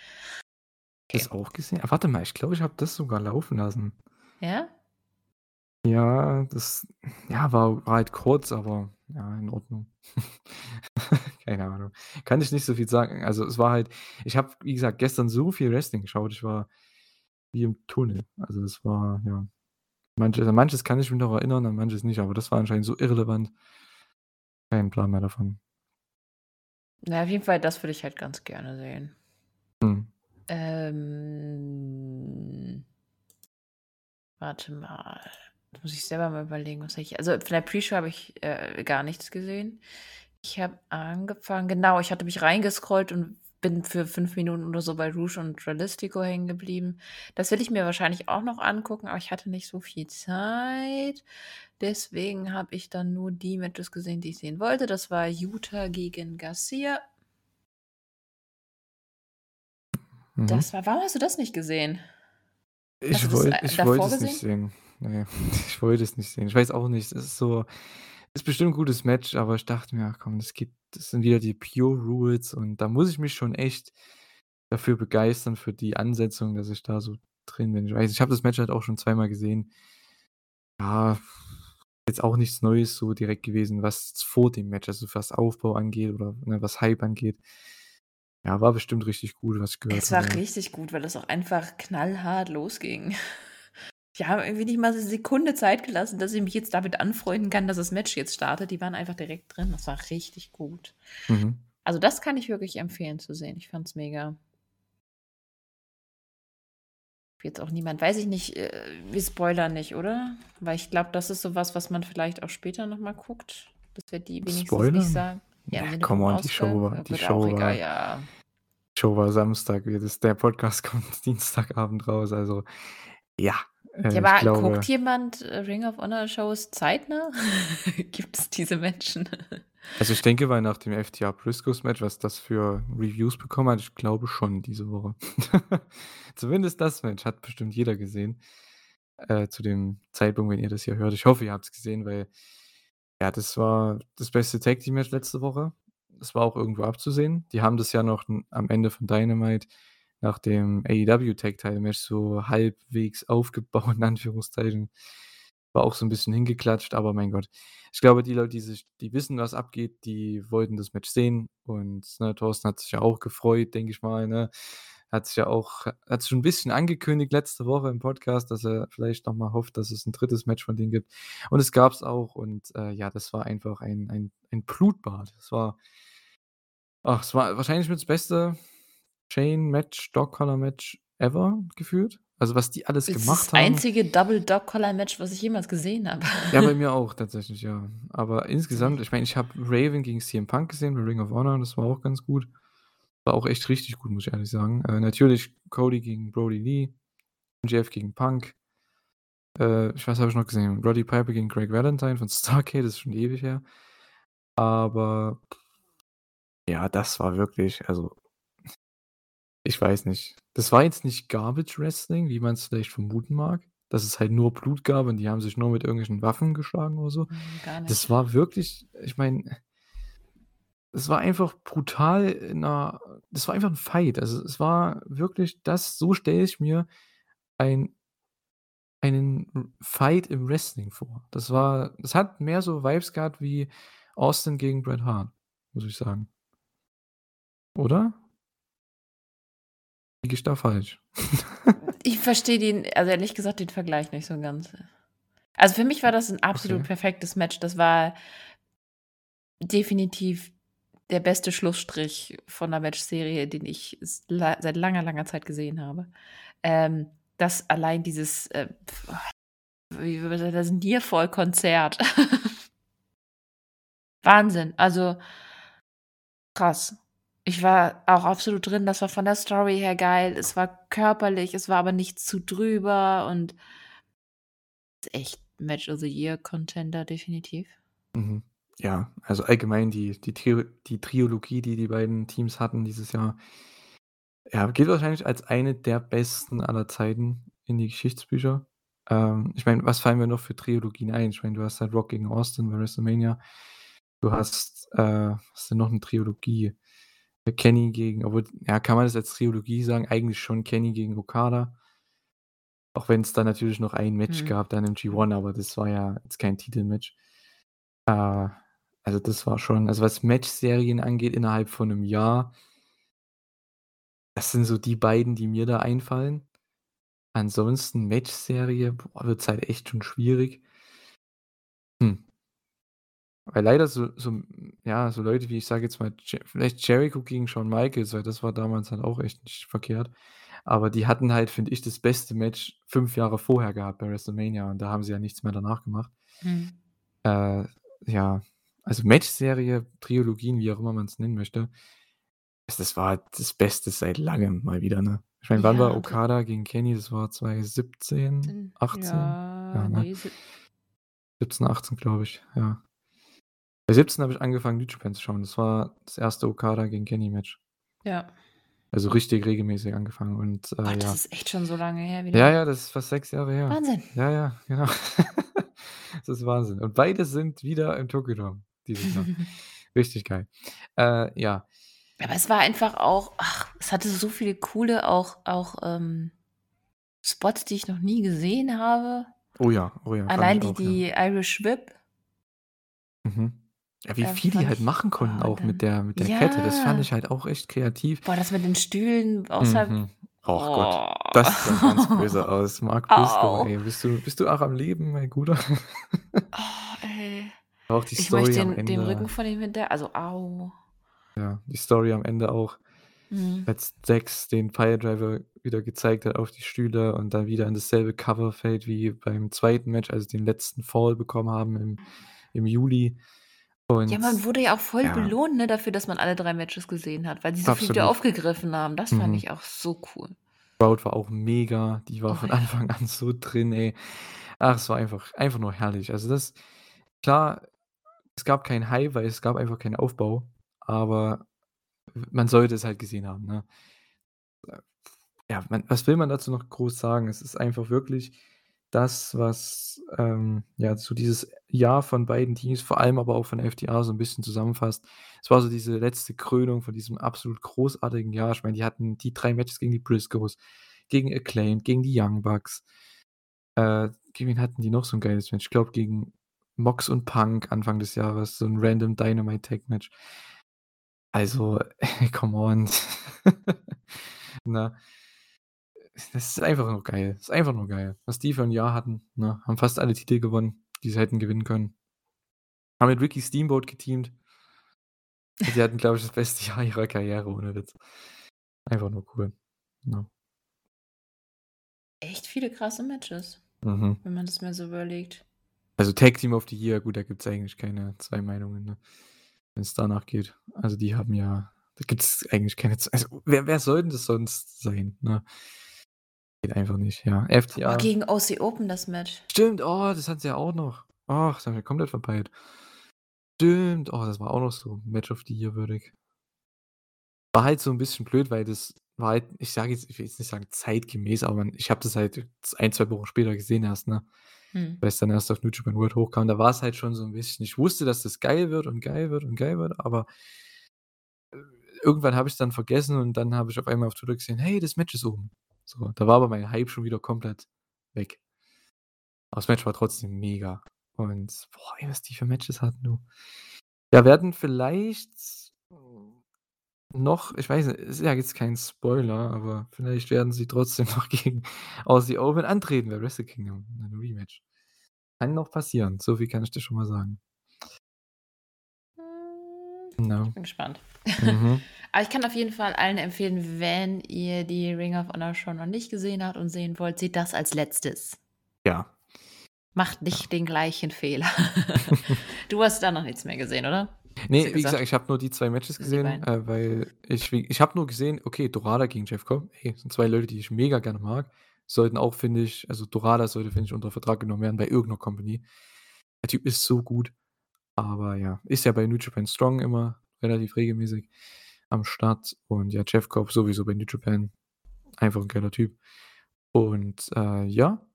Speaker 1: Das auch gesehen? Ah, warte mal, ich glaube, ich habe das sogar laufen lassen.
Speaker 2: Ja?
Speaker 1: Ja, das ja, war war halt kurz, aber ja, in Ordnung. Keine Ahnung. Kann ich nicht so viel sagen. Also, es war halt ich habe, wie gesagt, gestern so viel Wrestling geschaut, ich war wie im Tunnel. Also, es war ja manches an manches kann ich mich noch erinnern, an manches nicht, aber das war anscheinend so irrelevant. Keinen Plan mehr davon.
Speaker 2: Na, auf jeden Fall, das würde ich halt ganz gerne sehen.
Speaker 1: Mhm.
Speaker 2: Ähm. Warte mal. Jetzt muss ich selber mal überlegen, was ich also, von der Pre-Show habe ich, äh, gar nichts gesehen. Ich habe angefangen genau, ich hatte mich reingescrollt und bin für 5 Minuten oder so bei Rouge und Realistico hängen geblieben. Das will ich mir wahrscheinlich auch noch angucken, aber ich hatte nicht so viel Zeit. Deswegen habe ich dann nur die Matches gesehen, die ich sehen wollte. Das war Yuta gegen Garcia.
Speaker 1: Mhm.
Speaker 2: Das war warum hast du das nicht gesehen?
Speaker 1: Ich
Speaker 2: du das,
Speaker 1: wollt
Speaker 2: äh,
Speaker 1: wollte es nicht sehen. Ne, ich wollte es nicht sehen. Ich weiß auch nicht, es ist so ist bestimmt 'n gutes Match, aber ich dachte mir: „Ach komm, das gibt das sind wieder die Pure Rules“, und da muss ich mich schon echt dafür begeistern für die Ansetzung, dass ich da so drin bin. Ich weiß ich habe das Match halt auch schon zweimal gesehen. Ja, jetzt auch nichts Neues so direkt gewesen, was vor dem Match, also, was Aufbau angeht oder, ne, was Hype angeht. Ja, war bestimmt richtig gut, was ich gehört
Speaker 2: Es war
Speaker 1: habe.
Speaker 2: richtig gut, weil es auch einfach knallhart losging. Die haben irgendwie nicht mal 'ne Sekunde Zeit gelassen, dass ich mich jetzt damit anfreunden kann, dass das Match jetzt startet. Die waren einfach direkt drin. Das war richtig gut.
Speaker 1: Mhm.
Speaker 2: Also, das kann ich wirklich empfehlen zu sehen. Ich fand's mega. Jetzt auch niemand weiß ich nicht, äh, wir spoilern nicht, oder? Weil ich glaube, das ist so was, man vielleicht auch später noch mal guckt, dass wir die wenigstens nicht
Speaker 1: Spoilern?
Speaker 2: sagen. Ja,
Speaker 1: Ja,
Speaker 2: vom
Speaker 1: on, die Show war die Show
Speaker 2: egal,
Speaker 1: war
Speaker 2: ja.
Speaker 1: Show war Samstag, das der Podcast kommt Dienstagabend raus, also ja, äh,
Speaker 2: Ja, aber
Speaker 1: glaube
Speaker 2: guckt jemand, äh, Ring of Honor Shows zeitnah? Gibt es diese Menschen?
Speaker 1: Also, ich denke, weil nach dem FTR Briscoes Match, was das für Reviews bekommen hat, ich glaube schon diese Woche. Zumindest das Match hat bestimmt jeder gesehen, äh, zu dem Zeitpunkt, wenn ihr das hier hört. Ich hoffe, ihr habt's gesehen, weil ja, das war das beste Tag Team Match letzte Woche. Das war auch irgendwo abzusehen. Die haben das ja noch am Ende von Dynamite nach dem AEW Tag Title Match so halbwegs aufgebaut, in Anführungszeichen. War auch so 'n bisschen hingeklatscht, aber mein Gott. Ich glaube, die Leute, die sich die wissen, was abgeht, die wollten das Match sehen und, ne, Thorsten hat sich ja auch gefreut, denke ich mal, ne? Hat sich ja auch hat schon 'n bisschen angekündigt letzte Woche im Podcast, dass er vielleicht noch mal hofft, dass es 'n 3. Match von denen gibt. Und es gab's auch und, äh, ja, das war einfach ein ein ein Blutbad. Es war ach, es war wahrscheinlich mit das beste Chain-Match, Dog-Collar-Match ever gefühlt. Also, was die alles
Speaker 2: Es ist das
Speaker 1: gemacht haben.
Speaker 2: einzige Double-Dog-Collar-Match, was ich jemals gesehen habe.
Speaker 1: Ja, bei mir auch tatsächlich, ja. Aber insgesamt ich meine, ich habe Raven gegen CM Punk gesehen bei Ring of Honor, das war auch ganz gut. War auch echt richtig gut, muss ich ehrlich sagen. Äh, natürlich Cody gegen Brodie Lee, MJF gegen Punk. Äh, ich was habe ich noch gesehen? Roddy Piper gegen Greg Valentine von Starrcade, das ist schon ewig her. Aber ja, das war wirklich also ich weiß nicht. Das war jetzt nicht Garbage Wrestling, wie man's vielleicht vermuten mag, dass es halt nur Blut gab und die haben sich nur mit irgendwelchen Waffen geschlagen oder so.
Speaker 2: Mhm,
Speaker 1: Das war wirklich ich meine es war einfach brutal in 'ner das war einfach 'n Fight. Also, es war wirklich das so stelle ich mir ein einen Fight im Wrestling vor. Das war es hat mehr so Vibes gehabt wie Austin gegen Bret Hart, muss ich sagen. Oder? Liege ich da falsch?
Speaker 2: Ich verstehe den also, ehrlich gesagt, den Vergleich nicht so ganz. Also, für mich war das 'n absolut
Speaker 1: Okay.
Speaker 2: perfektes Match. Das war definitiv der beste Schlussstrich von 'ner Matchserie, den ich seit langer, langer Zeit gesehen habe. Ähm, das allein dieses, äh, das Nearfall-Konzert. Wahnsinn, also krass. Ich war auch absolut drin. Das war von der Story her geil. Es war körperlich, es war aber nicht zu drüber und echt Match of the Year Contender, definitiv.
Speaker 1: Mhm. Ja, also, allgemein die die Trio die Trilogie, die die beiden Teams hatten dieses Jahr ja, geht wahrscheinlich als eine der besten aller Zeiten in die Geschichtsbücher. Ähm, ich meine, was fallen mir noch für Trilogien ein? Ich meine, du hast halt Rock gegen Austin bei WrestleMania. Du hast, äh was ist denn noch 'ne Trilogie? Äh, Kenny gegen obwohl ja, kann man das als Trilogie sagen? Eigentlich schon Kenny gegen Okada. Auch wenn's da natürlich noch ein Match
Speaker 2: Mhm.
Speaker 1: gab dann im G1, aber das war ja jetzt kein Titelmatch. Äh, also, das war schon also, was Matchserien angeht innerhalb von 'nem Jahr das sind so die beiden, die mir da einfallen. Ansonsten Matchserie, boah, wird's halt echt schon schwierig. Hm. Weil leider so so hm, ja, so Leute wie ich sage jetzt mal, vielleicht Jericho gegen Shawn Michaels, weil das war damals halt auch echt nicht verkehrt. Aber die hatten halt, finde ich, das beste Match 5 Jahre vorher gehabt bei WrestleMania und da haben sie ja nichts mehr danach gemacht.
Speaker 2: Mhm.
Speaker 1: Äh, ja, also, Matchserie, Trilogien, wie auch immer man's nennen möchte. Das das war das Beste seit Langem mal wieder, ne? Ich meine, wann war
Speaker 2: Ja,
Speaker 1: Okada gegen Kenny? Das war 2017,
Speaker 2: Hm,
Speaker 1: 18?
Speaker 2: ja,
Speaker 1: Ja, ne?
Speaker 2: ne, sieb
Speaker 1: 17, 18, glaube ich, ja. Bei 17 habe ich angefangen, New Japan zu schauen. Das war das 1. Okada gegen Kenny Match.
Speaker 2: Ja.
Speaker 1: Also, richtig regelmäßig angefangen und, äh,
Speaker 2: das
Speaker 1: ja.
Speaker 2: ist echt schon so lange her
Speaker 1: Ja,
Speaker 2: wieder.
Speaker 1: ja, das ist fast 6 Jahre her.
Speaker 2: Wahnsinn.
Speaker 1: Ja, ja, genau. Das ist Wahnsinn. Und beide sind wieder im Tokyo Dome dieses Jahr. Richtig geil. Äh, ja.
Speaker 2: Aber es war einfach auch ach, es hatte so viele coole auch auch, ähm, Spots, die ich noch nie gesehen habe.
Speaker 1: Oh ja, oh ja,
Speaker 2: Allein die
Speaker 1: auch, ja.
Speaker 2: die Irish Whip.
Speaker 1: Mhm. Ja, wie
Speaker 2: Äh,
Speaker 1: viel die halt machen konnten
Speaker 2: oh,
Speaker 1: auch mit
Speaker 2: dann
Speaker 1: der mit der Kette. Das fand
Speaker 2: ja.
Speaker 1: ich halt auch echt kreativ.
Speaker 2: Boah, das mit den Stühlen außerhalb
Speaker 1: Mhm. Och Gott,
Speaker 2: oh.
Speaker 1: das sah ganz böse aus. Mark Briscoe,
Speaker 2: Au.
Speaker 1: ey, bist du bist du auch am Leben, mein Guter?
Speaker 2: Oh, ey.
Speaker 1: Auch die
Speaker 2: Ich möchte
Speaker 1: Story am
Speaker 2: den den Rücken
Speaker 1: Ende.
Speaker 2: von ihm hinter also, au.
Speaker 1: Ja, die Story am Ende auch,
Speaker 2: Mhm.
Speaker 1: als Dax den Piledriver wieder gezeigt hat auf die Stühle und dann wieder in dasselbe Cover fällt wie beim 2. Match, als sie den letzten Fall bekommen haben im im Juli.
Speaker 2: Ja,
Speaker 1: Und
Speaker 2: man wurde ja auch voll
Speaker 1: ja.
Speaker 2: belohnt, ne, dafür, dass man alle 3 Matches gesehen hat, weil sie so viel wieder aufgegriffen haben. Das fand
Speaker 1: Mhm.
Speaker 2: ich auch so cool.
Speaker 1: Crowd war auch mega. Die war
Speaker 2: Oh
Speaker 1: von
Speaker 2: ja.
Speaker 1: Anfang an so drin, ey. Ach, es war einfach einfach nur herrlich. Also, das klar, es gab keinen Hype, weil es gab einfach keinen Aufbau, aber man sollte es halt gesehen haben, ne? Ja, man was will man dazu noch groß sagen? Es ist einfach wirklich das, was, ähm, ja, so dieses Jahr von beiden Teams, vor allem aber auch von FTR so 'n bisschen zusammenfasst. Es war so diese letzte Krönung von diesem absolut großartigen Jahr. Ich meine, die hatten die 3 Matches gegen die Briscoes, gegen Acclaimed, gegen die Young Bucks. Äh, gegen wen hatten die noch so 'n geiles Match? Ich glaube, gegen Mox und Punk Anfang des Jahres, so 'n random Dynamite Tag Match. Also, come on. Na das ist einfach nur geil. Das ist einfach nur geil. Was die für 'n Jahr hatten, ne? Haben fast alle Titel gewonnen, die sie hätten gewinnen können. Haben mit Ricky Steamboat geteamt. Die hatten, glaube ich, das beste Jahr ihrer Karriere, ohne Witz. Einfach nur cool, ne?
Speaker 2: Echt viele krasse Matches,
Speaker 1: Mhm.
Speaker 2: wenn man das mal so überlegt.
Speaker 1: Also, Tag Team of the Year, gut, da gibt's eigentlich keine 2 Meinungen, ne? Wenn's danach geht. Also, die haben ja da gibt's eigentlich keine z also, wer wer soll denn das sonst sein, ne? Geht einfach nicht, ja.
Speaker 2: Oh,
Speaker 1: FTR
Speaker 2: gegen Aussie Open das Match.
Speaker 1: Stimmt, oh, das hatten sie ja auch noch. Ach, das habe ich komplett verpeilt. Stimmt, oh, das war auch noch so Match of the Year würdig. War halt so 'n bisschen blöd, weil das war halt ich sage jetzt ich will jetzt nicht sagen zeitgemäß, aber ich habe das halt z 1, 2 Wochen später gesehen erst, ne?
Speaker 2: Mhm.
Speaker 1: Weil's dann erst auf New Japan World hochkam. Da war's halt schon so 'n bisschen ich wusste, dass das geil wird und geil wird und geil wird, aber äh, irgendwann habe ich's dann vergessen und dann habe ich auf einmal auf Twitter gesehen: „Hey, das Match ist oben.“ So, da war aber mein Hype schon wieder komplett weg. Aber das Match war trotzdem mega und boah, ey, was die für Matches hatten, du. Ja, werden vielleicht noch ich weiß nicht, ist ja jetzt kein Spoiler, aber vielleicht werden sie trotzdem noch gegen Aussie Open antreten bei Wrestle Kingdom in 'nem Rematch. Kann noch passieren, so viel kann ich dir schon mal sagen.
Speaker 2: Hm,
Speaker 1: Ne?
Speaker 2: ich bin gespannt.
Speaker 1: Mhm.
Speaker 2: Aber ich kann auf jeden Fall allen empfehlen, wenn ihr die Ring of Honor Show noch nicht gesehen habt und sehen wollt, seht das als Letztes.
Speaker 1: Ja.
Speaker 2: Macht
Speaker 1: Ja.
Speaker 2: nicht den gleichen Fehler. Du hast da noch nichts mehr gesehen, oder?
Speaker 1: Ne,
Speaker 2: du
Speaker 1: wie
Speaker 2: gesagt?
Speaker 1: ich habe nur die 2 Matches gesehen, äh, weil ich ich habe nur gesehen, okay, Dorada gegen Jeff Cobb. Hey, sind 2 Leute, die ich mega gerne mag. Sollten auch, finde ich also, Dorada sollte, finde ich, unter Vertrag genommen werden bei irgend 'ner Company. Der Typ ist so gut, aber ja, ist ja bei New Japan Strong immer relativ regelmäßig am Start und ja, Jeff Cobb sowieso bei New Japan. Einfach 'n geiler Typ. Und, äh, ja,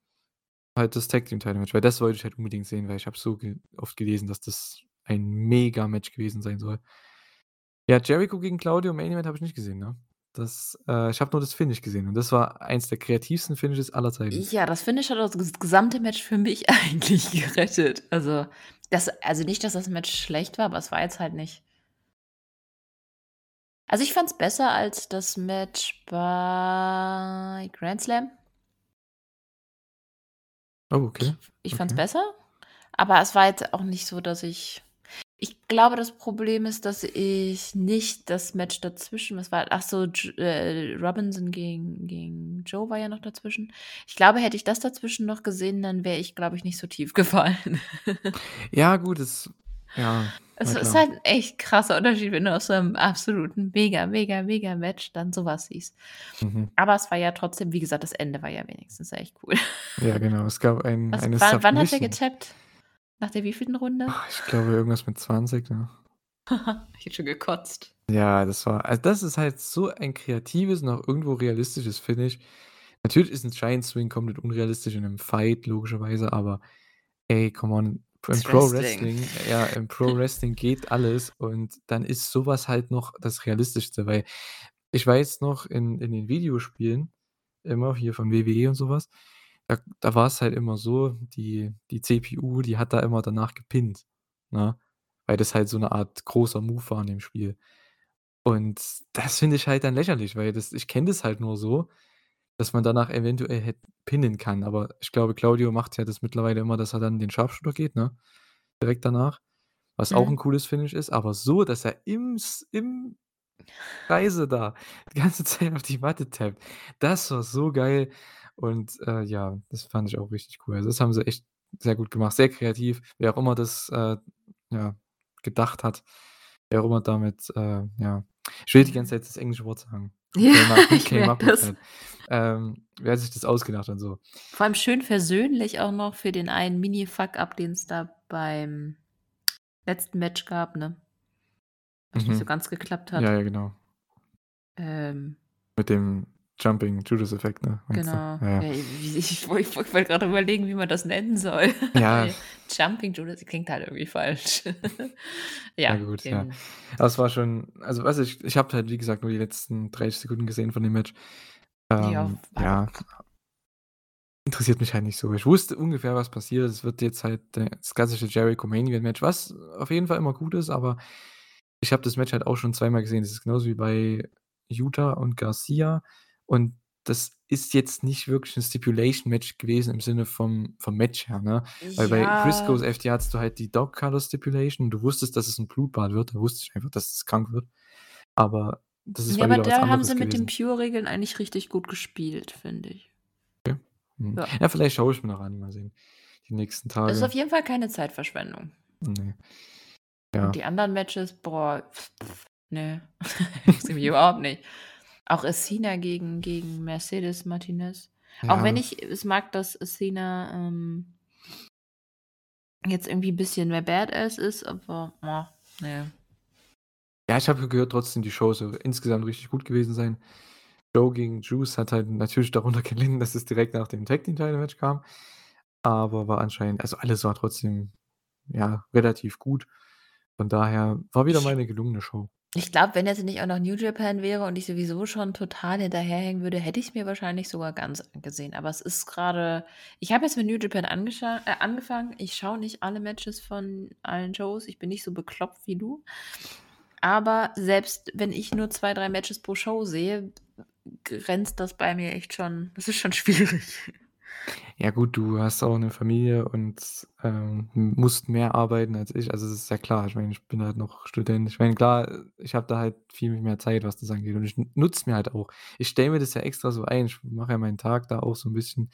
Speaker 1: halt das Tag Team Title Match, weil das wollte ich halt unbedingt sehen, weil ich habe so ge oft gelesen, dass das ein Mega-Match gewesen sein soll. Ja, Jericho gegen Claudio Main Event habe ich nicht gesehen, ne? Das äh, ich habe nur das Finish gesehen und das war eins der kreativsten Finishes aller Zeiten.
Speaker 2: Ja, das Finish hat das ges gesamte Match für mich eigentlich gerettet. Also, das also, nicht, dass das Match schlecht war, aber es war jetzt halt nicht Also, ich fand's besser als das Match bei Grand Slam.
Speaker 1: Oh, okay.
Speaker 2: Ich fand's
Speaker 1: Okay.
Speaker 2: besser, aber es war jetzt auch nicht so, dass ich ich glaube, das Problem ist, dass ich nicht das Match dazwischen was war ach so, äh, Robinson gegen gegen Joe war ja noch dazwischen. Ich glaube, hätte ich das dazwischen noch gesehen, dann wäre ich, glaube ich, nicht so tief gefallen.
Speaker 1: Ja, gut, das ja,
Speaker 2: Es ist halt 'n echt krasser Unterschied, wenn du aus so 'nem absoluten mega, mega, mega Match dann so was siehst.
Speaker 1: Mhm.
Speaker 2: Aber es war ja trotzdem wie gesagt, das Ende war ja wenigstens echt cool.
Speaker 1: Ja, genau. Es gab ein
Speaker 2: Was
Speaker 1: eine
Speaker 2: wann wann hat er getappt? Nach der wievielten Runde?
Speaker 1: Ah, ich glaube, irgendwas mit 20, ne?
Speaker 2: Ich hätte schon gekotzt.
Speaker 1: Ja, das war also, das ist halt so ein kreatives und auch irgendwo realistisches Finish. Natürlich ist 'n Giant Swing komplett unrealistisch in 'nem Fight logischerweise, aber ey, come on, im Pro
Speaker 2: Wrestling.
Speaker 1: Wrestling ja, im Pro Wrestling geht alles und dann ist so was halt noch das Realistischste, weil ich weiß noch in in den Videospielen immer hier von WWE und so da da war's halt immer so, die die CPU, die hat da immer danach gepinnt, ne? Weil das halt so 'ne Art großer Move war in dem Spiel. Und das finde ich halt dann lächerlich, weil das ich kenne das halt nur so, dass man danach eventuell hätt pinnen kann, aber ich glaube, Claudio macht ja das mittlerweile immer, dass er dann den Sharpshooter geht, ne? Direkt danach, was auch 'n
Speaker 2: Mhm.
Speaker 1: cooles Finish ist, aber so, dass er im im Kreise da die ganze Zeit auf die Matte tappt, das war so geil und, äh, ja, das fand ich auch richtig cool. Also, das haben sie echt sehr gut gemacht, sehr kreativ, wer auch immer das, äh, ja, gedacht hat, wer auch immer damit, äh, ja ich will die ganze
Speaker 2: Mhm.
Speaker 1: Zeit das englische Wort sagen.
Speaker 2: Ja,
Speaker 1: up
Speaker 2: ich merke das.
Speaker 1: that? Ähm, wer sich das ausgedacht hat so.
Speaker 2: Vor allem schön versöhnlich auch noch für den einen Mini Fuck up, den's da beim letzten Match gab, ne? Was nicht so
Speaker 1: Mhm.
Speaker 2: ganz geklappt hat.
Speaker 1: Ja, ja, genau.
Speaker 2: Ähm.
Speaker 1: Mit dem Jumping Judas Effekt, ne, meinst?
Speaker 2: Genau.
Speaker 1: Ja, ja.
Speaker 2: Ich woll ich wollte grade überlegen, wie man das nennen soll.
Speaker 1: Ja.
Speaker 2: Jumping Judas klingt halt irgendwie falsch.
Speaker 1: Ja gut, ja. Aber es war schon also, weiß ich ich habe halt, wie gesagt, nur die letzten 30 Sekunden gesehen von dem Match.
Speaker 2: Ja,
Speaker 1: Ähm, ja. Interessiert mich halt nicht so. Ich wusste ungefähr, was passiert. Es wird jetzt halt das klassische Jericho Main Event Match, was auf jeden Fall immer gut ist, aber ich habe das Match halt auch schon zweimal gesehen. Das ist genauso wie bei Yuta und Garcia. Und das ist jetzt nicht wirklich 'n Stipulation-Match gewesen im Sinne vom vom Match her, ne? Weil bei
Speaker 2: Ja.
Speaker 1: Briscoes FTR hattest du halt die Dog Collar Stipulation. Du wusstest, dass es 'n Blutbad wird. Da wusste ich einfach, dass es krank wird. Aber das ist
Speaker 2: Ja, aber da haben sie mit den. Pure-Regeln eigentlich richtig gut gespielt, finde ich.
Speaker 1: Okay. Mhm.
Speaker 2: Ja.
Speaker 1: Ja, vielleicht schaue ich mir noch an, mal sehen, die nächsten
Speaker 2: Es ist
Speaker 1: Tage.
Speaker 2: auf jeden Fall keine Zeitverschwendung.
Speaker 1: Ne.
Speaker 2: Und
Speaker 1: Ja.
Speaker 2: die anderen Matches, boah, ne, interessieren mich überhaupt nicht. Auch Athena gegen gegen Mercedes Martinez. Auch wenn
Speaker 1: Ja.
Speaker 2: ich es mag, dass Athena, ähm jetzt irgendwie 'n bisschen mehr Badass ist, aber, ah, ne.
Speaker 1: Ja, ich habe gehört trotzdem, die Show soll insgesamt richtig gut gewesen sein. Joe gegen Juice hat halt natürlich darunter gelitten, dass es direkt nach dem Tag Team Title Match kam, aber war anscheinend also, alles war trotzdem, ja, relativ gut. Von daher war wieder mal
Speaker 2: Ich
Speaker 1: 'ne gelungene Show.
Speaker 2: Ich glaube, wenn jetzt nicht auch noch New Japan wäre und ich sowieso schon total hinterherhängen würde, hätte ich's mir wahrscheinlich sogar ganz angesehen. Aber es ist grade ich habe jetzt mit New Japan äh, angefangen. Ich schaue nicht alle Matches von allen Shows. Ich bin nicht so bekloppt wie du. Aber selbst wenn ich nur 2, 3 Matches pro Show sehe, grenzt das bei mir echt schon das ist schon schwierig.
Speaker 1: Ja gut, du hast auch 'ne Familie und, ähm, musst mehr arbeiten als ich. Also, das ist ja klar. Ich meine, ich bin halt noch Student. Ich meine, klar, ich habe da halt viel mehr Zeit, was das angeht und ich nutze es mir halt auch. Ich stelle mir das ja extra so ein. Ich mache ja meinen Tag da auch so 'n bisschen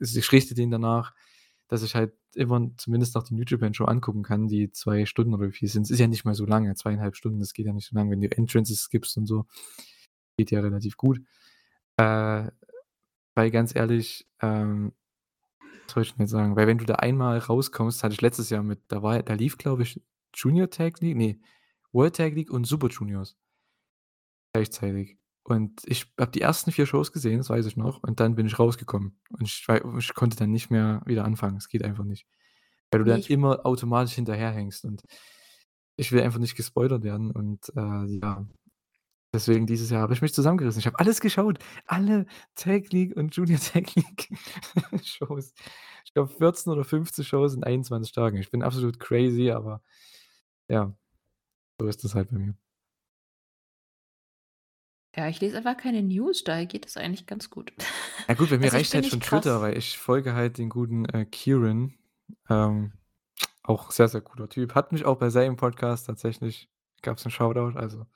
Speaker 1: also, ich richte den danach, dass ich halt immer zumindest noch die New Japan Show angucken kann, die 2 Stunden oder wie viel sind's? Ist ja nicht mal so lange, 2,5 Stunden, das geht ja nicht so lang, wenn du Entrances skippst und so. Geht ja relativ gut. Äh, weil ganz ehrlich, ähm was wollte ich denn jetzt sagen? Weil wenn du da einmal rauskommst hatte ich letztes Jahr mit da war da lief, glaube ich, Junior Tag League, ne, World Tag League und Super Juniors gleichzeitig. Und ich habe die ersten 4 Shows gesehen, das weiß ich noch, und dann bin ich rausgekommen. Und ich ich konnte dann nicht mehr wieder anfangen. Es geht einfach nicht. Weil du
Speaker 2: Ne,
Speaker 1: dann immer automatisch hinterherhängst und ich will einfach nicht gespoilert werden und, äh, ja, deswegen dieses Jahr habe ich mich zusammengerissen. Ich habe alles geschaut, alle Tag League und Junior Tag League Shows. Ich glaube 14 oder 15 Shows in 21 Tagen. Ich bin absolut crazy, aber ja, so ist das halt bei mir.
Speaker 2: Ja, ich lese einfach keine News, daher geht es eigentlich ganz gut.
Speaker 1: Ja gut, bei mir
Speaker 2: Also, ich
Speaker 1: reicht halt schon Twitter, weil ich folge halt den guten, äh, Kieran. Ähm, auch sehr, sehr cooler Typ. Hat mich auch bei seinem Podcast tatsächlich gab's 'n Shoutout, also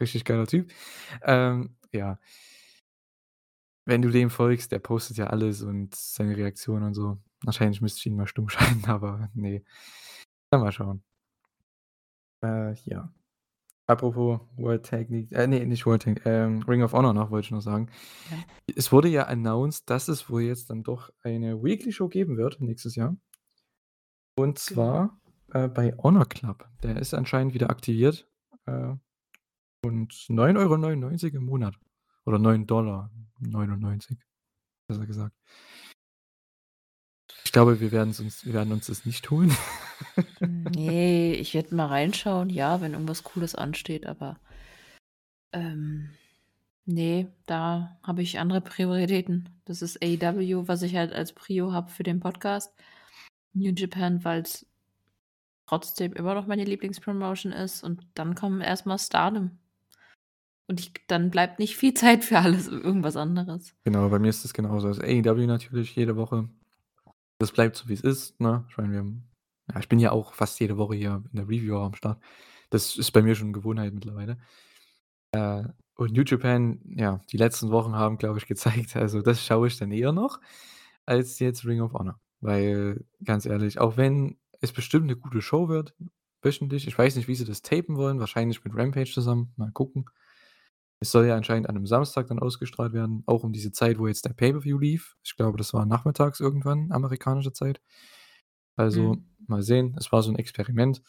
Speaker 1: richtig geiler Typ. Ähm, ja. Wenn du dem folgst, der postet ja alles und seine Reaktionen und so. Wahrscheinlich müsste ich ihn mal stumm schalten, aber ne. Ja, mal schauen. Äh, ja. Apropos World Tag League äh, ne, nicht World Tag, ähm, Ring of Honor noch, wollte ich noch sagen.
Speaker 2: Ja.
Speaker 1: Es wurde ja announced, dass es wohl jetzt dann doch eine Weekly Show geben wird nächstes Jahr. Und
Speaker 2: Genau.
Speaker 1: zwar, äh, bei Honor Club. Der ist anscheinend wieder aktiviert, äh, und 9,99 € im Monat oder 9,99 $, besser gesagt. Ich glaube, wir werden's uns wir werden uns das nicht holen.
Speaker 2: Ne, ich werde mal reinschauen, ja, wenn irgendwas Cooles ansteht, aber ähm, ne, da habe ich andere Prioritäten. Das ist AEW, was ich halt als Prio habe für den Podcast. New Japan, weil's trotzdem immer noch meine Lieblingspromotion ist und dann kommt erst mal Stardom. Und ich dann bleibt nicht viel Zeit für alles irgendwas anderes.
Speaker 1: Genau, bei mir ist das genauso. Also, AEW natürlich jede Woche. Das bleibt so, wie's ist, ne? Ich meine, wir haben ja, ich bin ja auch fast jede Woche hier in der Review am Start. Das ist bei mir schon Gewohnheit mittlerweile. Äh, und New Japan, ja, die letzten Wochen haben, glaube ich, gezeigt also, das schaue ich dann eher noch als jetzt Ring of Honor. Weil, ganz ehrlich, auch wenn es bestimmt 'ne gute Show wird, wöchentlich ich weiß nicht, wie sie das tapen wollen, wahrscheinlich mit Rampage zusammen, mal gucken. Es soll ja anscheinend an 'nem Samstag dann ausgestrahlt werden, auch um diese Zeit, wo jetzt der Pay-per-View lief. Ich glaube, das war nachmittags irgendwann amerikanische Zeit. Also,
Speaker 2: Mhm.
Speaker 1: mal sehen. Es war so 'n Experiment.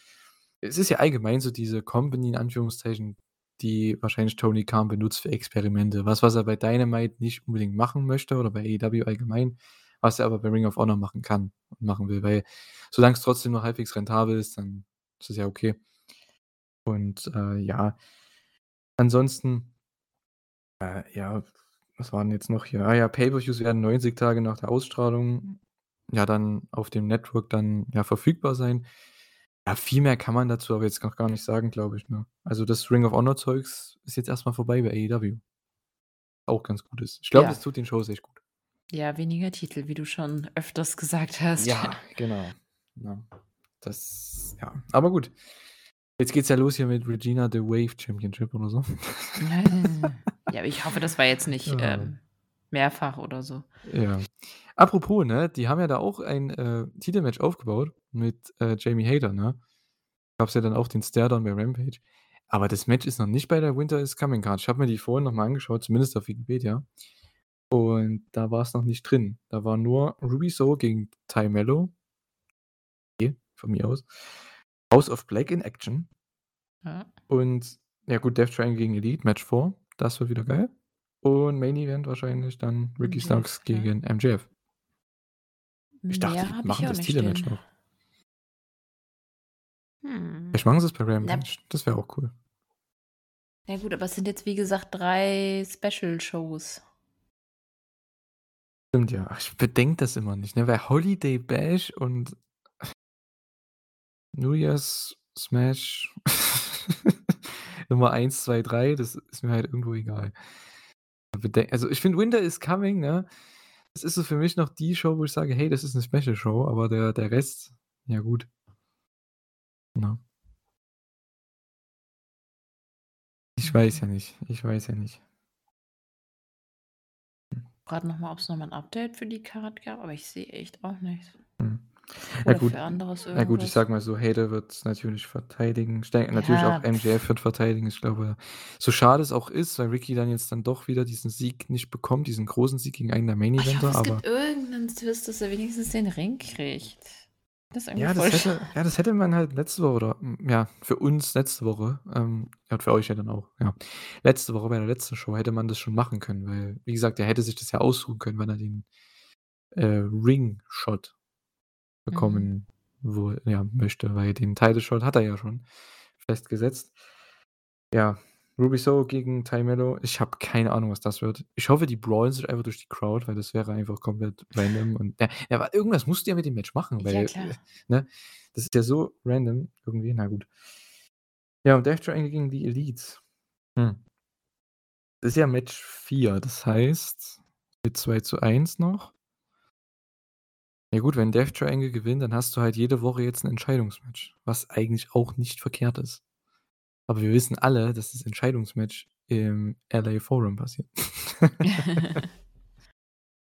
Speaker 1: Es ist ja allgemein so diese Company in Anführungszeichen, die wahrscheinlich Tony Khan benutzt für Experimente. Was, was er bei Dynamite nicht unbedingt machen möchte oder bei AEW allgemein, was er aber bei Ring of Honor machen kann und machen will, weil solang's trotzdem noch halbwegs rentabel ist, dann ist es ja okay. Und, äh, ja. Ansonsten äh, ja, was war 'n jetzt noch hier? Ah ja, Pay-per-Views werden 90 Tage nach der Ausstrahlung ja dann auf dem Network dann, ja, verfügbar sein. Ja, viel mehr kann man dazu aber jetzt noch gar nicht sagen, glaube ich, ne? Also, das Ring of Honor Zeugs ist jetzt erst mal vorbei bei AEW. auch ganz gut ist. Ich glaube,
Speaker 2: Ja.
Speaker 1: das tut den Shows echt gut.
Speaker 2: Ja, weniger Titel, wie du schon öfters gesagt hast.
Speaker 1: Ja, genau. Ja. Das ja, aber gut. Jetzt geht's ja los hier mit Regina the Wave Championship oder so.
Speaker 2: Ja, aber ich hoffe, das war jetzt nicht,
Speaker 1: Ja.
Speaker 2: ähm, mehrfach oder so.
Speaker 1: Ja. Apropos, ne, die haben ja da auch ein, äh, Titelmatch aufgebaut mit, äh, Jamie Hayter, ne? Gab's ja dann auch den Staredown bei Rampage. Aber das Match ist noch nicht bei der Winter is Coming Card. Ich habe mir die vorhin noch mal angeschaut, zumindest auf Wikipedia. Und da war's noch nicht drin. Da war nur Ruby Soho gegen Ty Mello. Okay, von mir aus. House of Black in Action.
Speaker 2: Ja.
Speaker 1: Und ja gut, Death Triangle gegen Elite, Match 4. Das wird wieder geil. Und Main Event wahrscheinlich dann Ricky
Speaker 2: MJF,
Speaker 1: Starks
Speaker 2: klar.
Speaker 1: gegen MJF. Ich dachte,
Speaker 2: Mehr
Speaker 1: die machen das Titelmatch noch.
Speaker 2: Hm.
Speaker 1: Vielleicht machen sie es bei
Speaker 2: Na,
Speaker 1: Rampage. Das wäre auch cool.
Speaker 2: ja gut, aber es sind jetzt, wie gesagt, 3 Special-Shows.
Speaker 1: Stimmt ja. Ich bedenke das immer nicht, ne? Weil Holiday Bash und New Year's Smash Nummer 1, 2, 3, das ist mir halt irgendwo egal. Also, ich finde Winter is Coming, ne? Das ist so für mich noch die Show, wo ich sage: „Hey, das ist 'ne Special Show“, aber der der Rest, ja gut. Ne? Ich weiß ja
Speaker 2: Mhm.
Speaker 1: nicht. Ich weiß ja nicht. Hm.
Speaker 2: Grade noch mal, ob's noch mal 'n Update für die Card gab, aber ich sehe echt auch nichts.
Speaker 1: Mhm. Ja
Speaker 2: Oder
Speaker 1: gut.
Speaker 2: für anderes
Speaker 1: Ja gut, ich
Speaker 2: irgendwas.
Speaker 1: sage mal so, Hayter wird natürlich verteidigen. Ich denke natürlich
Speaker 2: Ja,
Speaker 1: auch MJF wird verteidigen. Ich glaube, so schade es auch ist, weil Ricky dann jetzt dann doch wieder diesen Sieg nicht bekommt, diesen großen Sieg gegen einen der Main
Speaker 2: ich hoffe,
Speaker 1: Eventer,
Speaker 2: es
Speaker 1: aber
Speaker 2: gibt irgendeinen Twist, dass er wenigstens den Ring kriegt. Das ist irgendwie
Speaker 1: Ja,
Speaker 2: voll
Speaker 1: das hätte ja, das hätte man halt letzte Woche oder ja, für uns letzte Woche, ähm, ja, und für euch ja dann auch, ja. Letzte Woche bei der letzten Show hätte man das schon machen können, weil, wie gesagt, er hätte sich das ja aussuchen können, wann er den, äh, Ring-Shot
Speaker 2: Mhm.
Speaker 1: bekommen wohl ja, möchte, weil den Title Shot hat er ja schon festgesetzt. Ja, Ruby Soho gegen Ty Mello. Ich habe keine Ahnung, was das wird. Ich hoffe, die brawlen sich einfach durch die Crowd, weil das wäre einfach komplett random und ja, ja, aber irgendwas musst du ja mit dem Match machen,
Speaker 2: Ja,
Speaker 1: weil,
Speaker 2: klar.
Speaker 1: äh, ne, das ist ja so random irgendwie, na gut. Ja, und Death Triangle gegen die Elite. Hm. Das ist ja Match 4, das heißt, mit 2:1 noch. Ja gut, wenn Death Triangle gewinnt, dann hast du halt jede Woche jetzt 'n Entscheidungsmatch, was eigentlich auch nicht verkehrt ist. Aber wir wissen alle, dass das Entscheidungsmatch im LA Forum passiert.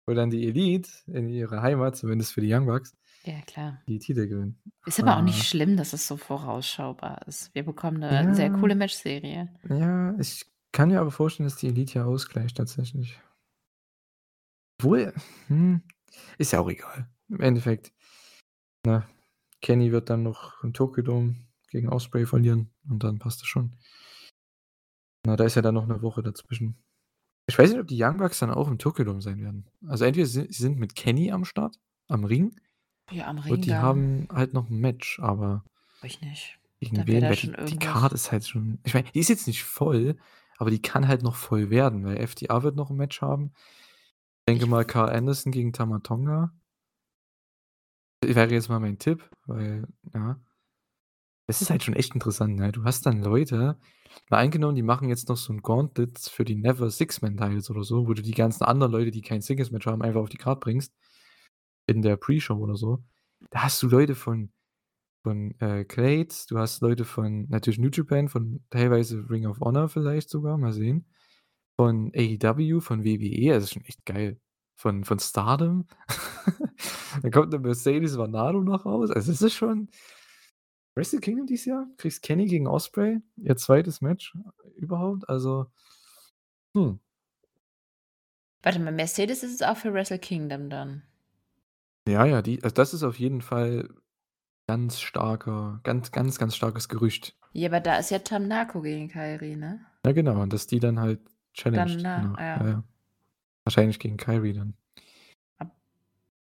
Speaker 1: Wo dann die Elite in ihrer Heimat, zumindest für die Young Bucks
Speaker 2: Ja, klar.
Speaker 1: die Titel gewinnen.
Speaker 2: Ist aber auch nicht
Speaker 1: Äh
Speaker 2: schlimm, dass es so vorausschaubar ist. Wir bekommen 'ne sehr
Speaker 1: Ja.
Speaker 2: coole Matchserie.
Speaker 1: Ja, ich kann mir aber vorstellen, dass die Elite ja ausgleicht tatsächlich. Obwohl, hm, ist ja auch egal. Im Endeffekt, ne, Kenny wird dann noch im Tokyo Dome gegen Ospreay verlieren und dann passt das schon. Na, da ist ja dann noch 'ne Woche dazwischen. Ich weiß nicht, ob die Young Bucks dann auch im Tokyo Dome sein werden. Also entweder si sie sind mit Kenny am Start, am Ring
Speaker 2: Ja, am Ring
Speaker 1: die
Speaker 2: dann.
Speaker 1: haben halt noch 'n Match, aber
Speaker 2: Ich nicht.
Speaker 1: gegen wen?
Speaker 2: da
Speaker 1: Weil
Speaker 2: schon
Speaker 1: die die. Card ist halt schon ich meine, die ist jetzt nicht voll, aber die kann halt noch voll werden, weil FTA wird noch 'n Match haben. Ich denke
Speaker 2: Ich
Speaker 1: mal,
Speaker 2: f
Speaker 1: Karl Anderson gegen Tama Tonga. Wäre jetzt mal mein Tipp, weil ja. Das ist halt schon echt interessant, ne? Du hast dann Leute mal angenommen, die machen jetzt noch so 'n Gauntlet für die Never Six-Man Titles oder so, wo du die ganzen anderen Leute, die kein Singles Match haben, einfach auf die Card bringst in der Pre-Show oder so. Da hast du Leute von von, äh, Clade, du hast Leute von natürlich New Japan, von teilweise Ring of Honor vielleicht sogar, mal sehen. Von AEW, von WWE, also ist schon echt geil. Von von Stardom. Dann kommt 'ne Mercedes Varnado noch raus. Also, es ist schon Wrestle Kingdom dieses Jahr, kriegst Kenny gegen Ospreay, ihr 2. Match überhaupt, also hm.
Speaker 2: Warte mal, Mercedes ist es auch für Wrestle Kingdom dann?
Speaker 1: Ja, ja, die also, das ist auf jeden Fall ganz starker ganz, ganz, ganz starkes Gerücht.
Speaker 2: Ja, aber da ist ja Tamnako gegen Kairi, ne?
Speaker 1: Ja, genau, und dass die dann halt challenged
Speaker 2: Dann, na
Speaker 1: Ja,
Speaker 2: ja.
Speaker 1: ja. Wahrscheinlich gegen Kairi dann.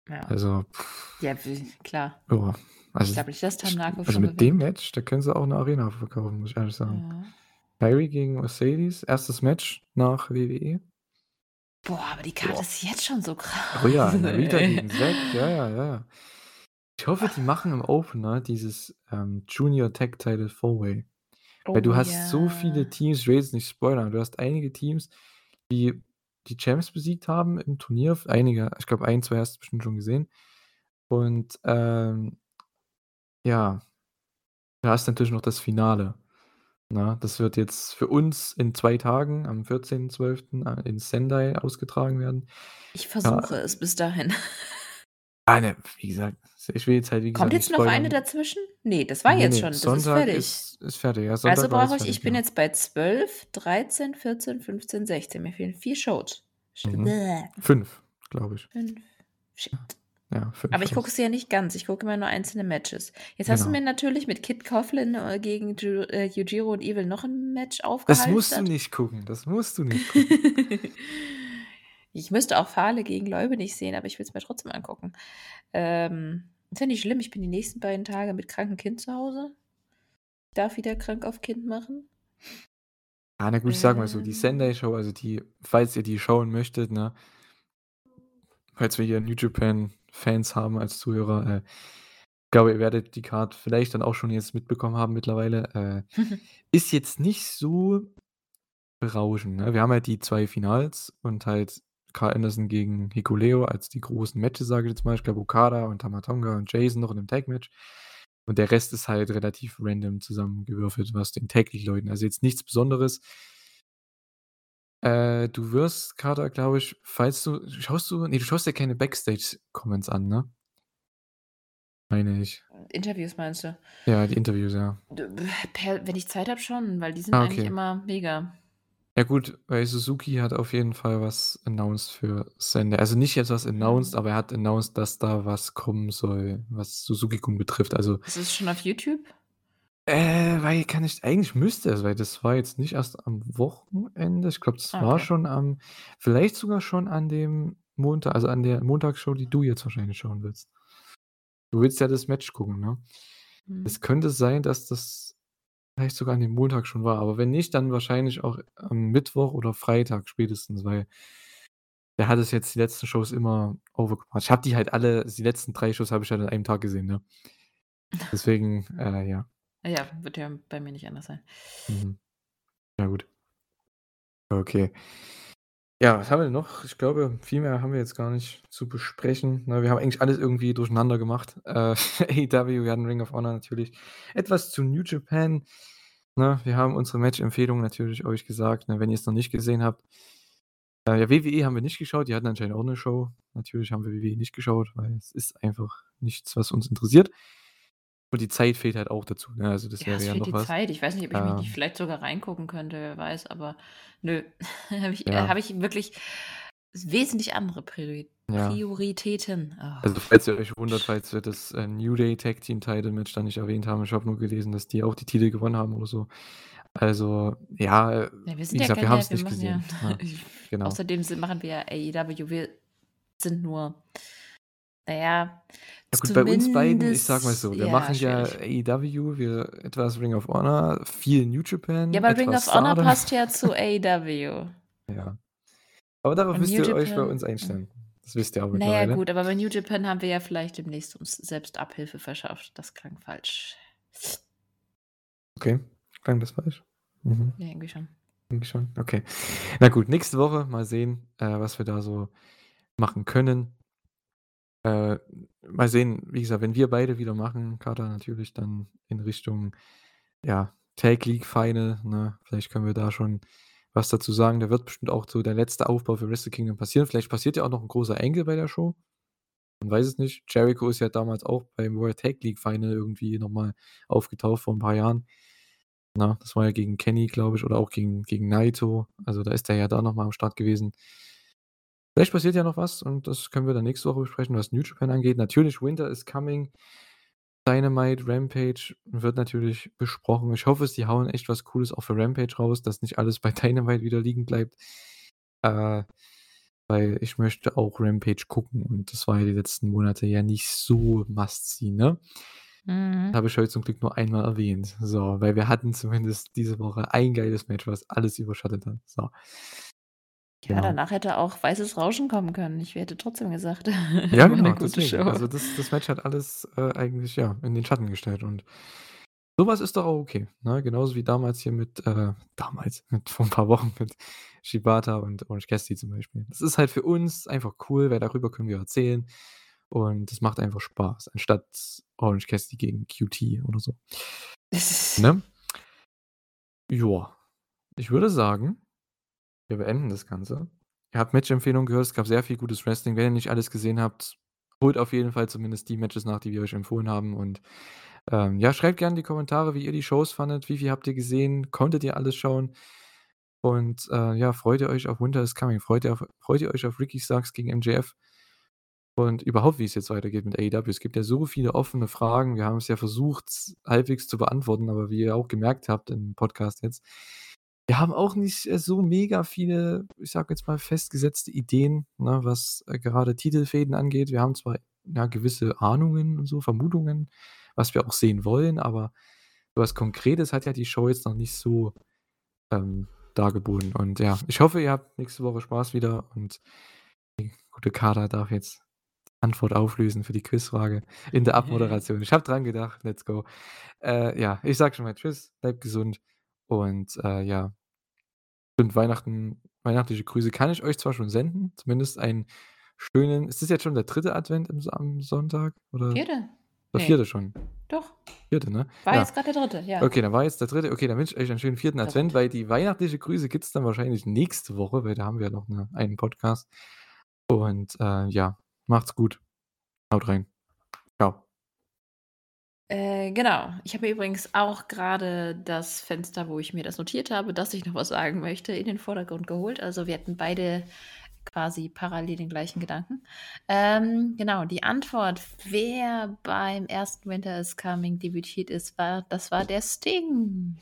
Speaker 2: Ja.
Speaker 1: Also
Speaker 2: Ja, w klar.
Speaker 1: Ja,
Speaker 2: Ich
Speaker 1: also
Speaker 2: glaube nicht, dass Tamnako
Speaker 1: also,
Speaker 2: schon
Speaker 1: mit dem
Speaker 2: gewinnt.
Speaker 1: Match, da können sie auch 'ne Arena verkaufen, muss ich ehrlich sagen.
Speaker 2: Ja.
Speaker 1: Kairi gegen Mercedes, 1. Match nach WWE.
Speaker 2: Boah, aber die Card
Speaker 1: Boah.
Speaker 2: ist jetzt schon so krass,
Speaker 1: Oh ja, Narita gegen Zack, ja, ja, ja. Ich hoffe, die machen im Opener dieses, ähm, Junior Tag Title Four-Way. Weil
Speaker 2: Oh
Speaker 1: du hast so viele
Speaker 2: ja.
Speaker 1: Teams ich will jetzt nicht spoilern, du hast einige Teams, die die Champs besiegt haben im Turnier. Einige ich glaube, 1, 2 hast du bestimmt schon gesehen. Und, ähm ja, da ist natürlich noch das Finale, ne? Das wird jetzt für uns in 2 Tagen am 14.12., äh, in Sendai ausgetragen werden.
Speaker 2: Ich
Speaker 1: Ja,
Speaker 2: versuche es bis dahin.
Speaker 1: Ah, ne, wie gesagt, ich will jetzt halt, wie
Speaker 2: Kommt
Speaker 1: gesagt, nicht
Speaker 2: jetzt noch eine dazwischen? Ne, das war
Speaker 1: Ne,
Speaker 2: jetzt
Speaker 1: ne,
Speaker 2: schon. Das ist
Speaker 1: Sonntag
Speaker 2: fertig.
Speaker 1: ist ist fertig. Ja,
Speaker 2: Also
Speaker 1: Sonntag
Speaker 2: brauche ich
Speaker 1: fertig,
Speaker 2: ich bin
Speaker 1: ja.
Speaker 2: jetzt bei 12, 13, 14, 15, 16. Mir fehlen 4 Shows.
Speaker 1: Mhm. 5, glaube ich.
Speaker 2: 5. Shit.
Speaker 1: Ja, 5
Speaker 2: Aber ich gucke sie ja nicht ganz. Ich gucke immer nur einzelne Matches. Jetzt hast du
Speaker 1: Genau.
Speaker 2: mir natürlich mit Kid Coughlin, äh, gegen Ju äh, Yujiro und Evil noch 'n Match
Speaker 1: Das musst du nicht gucken. Das musst du nicht gucken.
Speaker 2: Ich müsste auch Fale gegen Leube nicht sehen, aber ich will's mir trotzdem angucken. Ähm, ist ja nicht schlimm, ich bin die nächsten beiden Tage mit krankem Kind zu Hause. Ich darf wieder krank auf Kind machen.
Speaker 1: Ah, na gut, ich sage mal so, die
Speaker 2: Ähm.
Speaker 1: Sendai-Show, also die falls ihr die schauen möchtet, ne? Falls wir hier New Japan-Fans haben als Zuhörer, äh, ich glaube, ihr werdet die Card vielleicht dann auch schon jetzt mitbekommen haben mittlerweile. Äh, ist jetzt nicht so berauschend, ne? Wir haben halt die 2 Finals und halt Karl Anderson gegen Hikuleo als die großen Matches, sage ich jetzt mal. Ich glaube, Okada und Tama Tonga und Jason noch in 'nem Tag-Match. Und der Rest ist halt relativ random zusammengewürfelt, was den Tag-League-Leuten also jetzt nichts Besonderes. Äh, du wirst, Carter, glaube ich, falls du schaust du ne, du schaust dir keine Backstage-Comments an, ne? Meine ich.
Speaker 2: Interviews meinst du?
Speaker 1: Ja, die Interviews, ja.
Speaker 2: Wenn ich Zeit habe schon, weil die sind
Speaker 1: Ah,
Speaker 2: eigentlich
Speaker 1: okay.
Speaker 2: immer mega.
Speaker 1: Ja gut, weil Suzuki hat auf jeden Fall was announced für Sendai. Also nicht jetzt was announced,
Speaker 2: Mhm.
Speaker 1: aber er hat announced, dass da was kommen soll, was Suzuki-gun betrifft. Also
Speaker 2: Ist es schon auf YouTube?
Speaker 1: Äh, weil kann ich eigentlich müsste es, weil das war jetzt nicht erst am Wochenende. Ich glaube, das
Speaker 2: Ah,
Speaker 1: war
Speaker 2: okay.
Speaker 1: schon am vielleicht sogar schon an dem Montag also an der Montagsshow, die du jetzt wahrscheinlich schauen willst. Du willst ja das Match gucken, ne? Es
Speaker 2: Mhm.
Speaker 1: könnte sein, dass das vielleicht sogar an dem Montag schon war, aber wenn nicht, dann wahrscheinlich auch am Mittwoch oder Freitag spätestens, weil der hat es jetzt die letzten Shows immer overgebracht. Ich habe die halt alle die letzten 3 Shows habe ich halt an einem Tag gesehen, ne? Deswegen, äh, ja.
Speaker 2: Ja, wird ja bei mir nicht anders sein.
Speaker 1: Mhm. Ja gut. Okay. Ja, was haben wir denn noch? Ich glaube, viel mehr haben wir jetzt gar nicht zu besprechen? Wir haben eigentlich alles irgendwie durcheinander gemacht. Äh, AEW, wir hatten Ring of Honor natürlich. Etwas zu New Japan? Wir haben unsere Match-Empfehlungen natürlich euch gesagt, wenn ihr's noch nicht gesehen habt. Äh, ja, WWE haben wir nicht geschaut, die hatten anscheinend auch 'ne Show. Natürlich haben wir WWE nicht geschaut, weil es ist einfach nichts, was uns interessiert. Und die Zeit fehlt halt auch dazu, ne? Also das
Speaker 2: Ja,
Speaker 1: wäre
Speaker 2: es
Speaker 1: ja
Speaker 2: fehlt
Speaker 1: noch
Speaker 2: die
Speaker 1: was.
Speaker 2: Zeit. Ich weiß nicht, ob ich mich nicht
Speaker 1: Ähm
Speaker 2: vielleicht sogar reingucken könnte, wer weiß, aber nö. Habe ich äh,
Speaker 1: Ja.
Speaker 2: habe ich wirklich wesentlich andere Priori
Speaker 1: Ja.
Speaker 2: Prioritäten. Oh.
Speaker 1: Also, falls ihr euch wundert, falls wir das, äh, New Day Tag Team Title Match da nicht erwähnt haben, ich habe nur gelesen, dass die auch die Titel gewonnen haben oder so. Also, ja, äh,
Speaker 2: Ja, wir
Speaker 1: wie
Speaker 2: sind ja
Speaker 1: gesagt, wir haben's
Speaker 2: wir
Speaker 1: nicht
Speaker 2: machen
Speaker 1: gesehen,
Speaker 2: ja
Speaker 1: ne? Genau.
Speaker 2: außerdem sind machen wir ja AEW. Wir sind nur na ja,
Speaker 1: gut, bei uns beiden, ich sage mal so, wir
Speaker 2: ja,
Speaker 1: machen ja
Speaker 2: schwierig.
Speaker 1: AEW, wir etwas Ring of Honor, viel New Japan,
Speaker 2: Ja, aber Ring of Honor
Speaker 1: Stardom.
Speaker 2: passt ja zu AEW.
Speaker 1: Ja. Aber darauf
Speaker 2: Und
Speaker 1: müsst
Speaker 2: New
Speaker 1: ihr euch bei uns einstellen. Das wisst ihr auch
Speaker 2: na ja,
Speaker 1: mittlerweile.
Speaker 2: gut, aber bei New Japan haben wir ja vielleicht demnächst uns selbst Abhilfe verschafft. Das klang falsch.
Speaker 1: Okay, klang das falsch? Mhm.
Speaker 2: Ja, irgendwie schon.
Speaker 1: Irgendwie schon, okay. Na gut, nächste Woche mal sehen, äh, was wir da so machen können. Äh, mal sehen, wie gesagt, wenn wir beide wieder machen, Carter, natürlich dann in Richtung, ja, Tag League Final, ne? Vielleicht können wir da schon was dazu sagen. Da wird bestimmt auch so der letzte Aufbau für Wrestle Kingdom passieren. Vielleicht passiert ja auch noch 'n großer Angle bei der Show. Man weiß es nicht. Jericho ist ja damals auch beim World Tag League Final irgendwie noch mal aufgetaucht vor 'n paar Jahren. Ne? Das war ja gegen Kenny, glaube ich, oder auch gegen gegen Naito. Also, da ist der ja da noch mal am Start gewesen. Vielleicht passiert ja noch was und das können wir dann nächste Woche besprechen, was New Japan angeht. Natürlich, Winter is Coming. Dynamite, Rampage wird natürlich besprochen. Ich hoffe, sie hauen echt was Cooles auch für Rampage raus, dass nicht alles bei Dynamite wieder liegen bleibt. Äh, weil ich möchte auch Rampage gucken und das war ja die letzten Monate ja nicht so must see, ne?
Speaker 2: Mhm.
Speaker 1: Habe ich heute zum Glück nur einmal erwähnt. So, weil wir hatten zumindest diese Woche ein geiles Match, was alles überschattet hat. So.
Speaker 2: Ja,
Speaker 1: Genau.
Speaker 2: danach hätte auch Weißes Rauschen kommen können. Ich hätte trotzdem gesagt,
Speaker 1: Ja, genau,
Speaker 2: gute
Speaker 1: deswegen.
Speaker 2: Show.
Speaker 1: Also, das das Match hat alles, äh, eigentlich, ja, in den Schatten gestellt und so was ist doch auch okay, ne? Genauso wie damals hier mit, äh damals, mit vor 'n paar Wochen mit Shibata und Orange Cassidy zum Beispiel. Das ist halt für uns einfach cool, weil darüber können wir erzählen und das macht einfach Spaß, anstatt Orange Cassidy gegen QT oder so. Ne? Joa. Ich würde sagen, wir beenden das Ganze. Ihr habt Match-Empfehlungen gehört, es gab sehr viel gutes Wrestling. Wenn ihr nicht alles gesehen habt, holt auf jeden Fall zumindest die Matches nach, die wir euch empfohlen haben und, ähm, ja, schreibt gerne in die Kommentare, wie ihr die Shows fandet. Wie viel habt ihr gesehen? Konntet ihr alles schauen? Und, äh, ja, freut ihr euch auf Winter is Coming? Freut ihr auf freut ihr euch auf Ricky Starks gegen MJF? Und überhaupt, wie es jetzt weitergeht mit AEW. Es gibt ja so viele offene Fragen. Wir haben es ja versucht, halbwegs zu beantworten, aber wie ihr auch gemerkt habt im Podcast jetzt, wir haben auch nicht, äh, so mega viele, ich sage jetzt mal, festgesetzte Ideen, ne, was, äh, gerade Titelfäden angeht. Wir haben zwar, ja, gewisse Ahnungen und so, Vermutungen, was wir auch sehen wollen, aber so was Konkretes hat ja die Show jetzt noch nicht so, ähm, dargeboten. Und ja, ich hoffe, ihr habt nächste Woche Spaß wieder und die gute Kader darf jetzt Antwort auflösen für die Quizfrage in der Abmoderation. Ich habe dran gedacht, let's go. Äh, ja, ich sage schon mal tschüss, bleibt gesund und, äh, ja. Und Weihnachten weihnachtliche Grüße kann ich euch zwar schon senden, zumindest einen schönen ist das jetzt schon der dritte Advent im am Sonntag oder
Speaker 2: 4.
Speaker 1: der
Speaker 2: Ne.
Speaker 1: vierte schon?
Speaker 2: Doch.
Speaker 1: 4., ne?
Speaker 2: War
Speaker 1: Ja.
Speaker 2: jetzt grad der 3., ja.
Speaker 1: Okay, dann war jetzt der dritte. Okay, dann wünsche ich euch einen schönen vierten Advent, weil die weihnachtliche Grüße gibt's dann wahrscheinlich nächste Woche, weil da haben wir noch 'ne einen Podcast. Und, äh, ja, macht's gut. Haut rein.
Speaker 2: Äh, genau. Ich habe übrigens auch grade das Fenster, wo ich mir das notiert habe, dass ich noch was sagen möchte, in den Vordergrund geholt. Also, wir hatten beide quasi parallel den gleichen Gedanken. Ähm, genau, die Antwort, wer beim ersten Winter is Coming debütiert ist, war das war der Sting.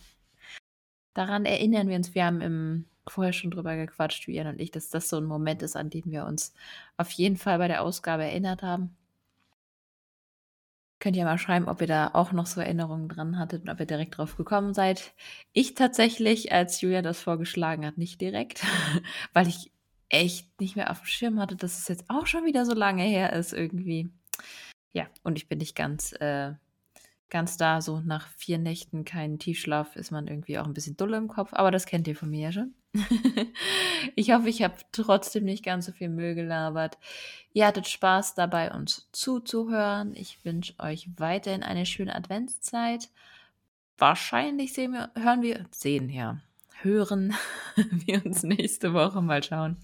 Speaker 2: Daran erinnern wir uns. Wir haben im vorher schon drüber gequatscht, Julian und ich, dass das so 'n Moment ist, an den wir uns auf jeden Fall bei der Ausgabe erinnert haben. Könnt ihr mal schreiben, ob ihr da auch noch so Erinnerungen dran hattet und ob ihr direkt drauf gekommen seid. Ich tatsächlich, als Julian das vorgeschlagen hat, nicht direkt, weil ich echt nicht mehr aufm Schirm hatte, dass es jetzt auch schon wieder so lange her ist irgendwie. Ja, und ich bin nicht ganz, äh ganz da. So nach 4 Nächten keinen Tiefschlaf ist man irgendwie auch 'n bisschen dull im Kopf, aber das kennt ihr von mir ja schon. Ich hoffe, ich habe trotzdem nicht ganz so viel Müll gelabert. Ihr hattet Spaß dabei, uns zuzuhören. Ich wünsche euch weiterhin eine schöne Adventszeit. Wahrscheinlich sehen wir hören wir sehen, ja, hören wir uns nächste Woche. Mal schauen.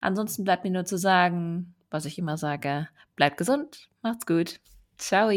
Speaker 2: Ansonsten bleibt mir nur zu sagen, was ich immer sage: Bleibt gesund, macht's gut. Tschau.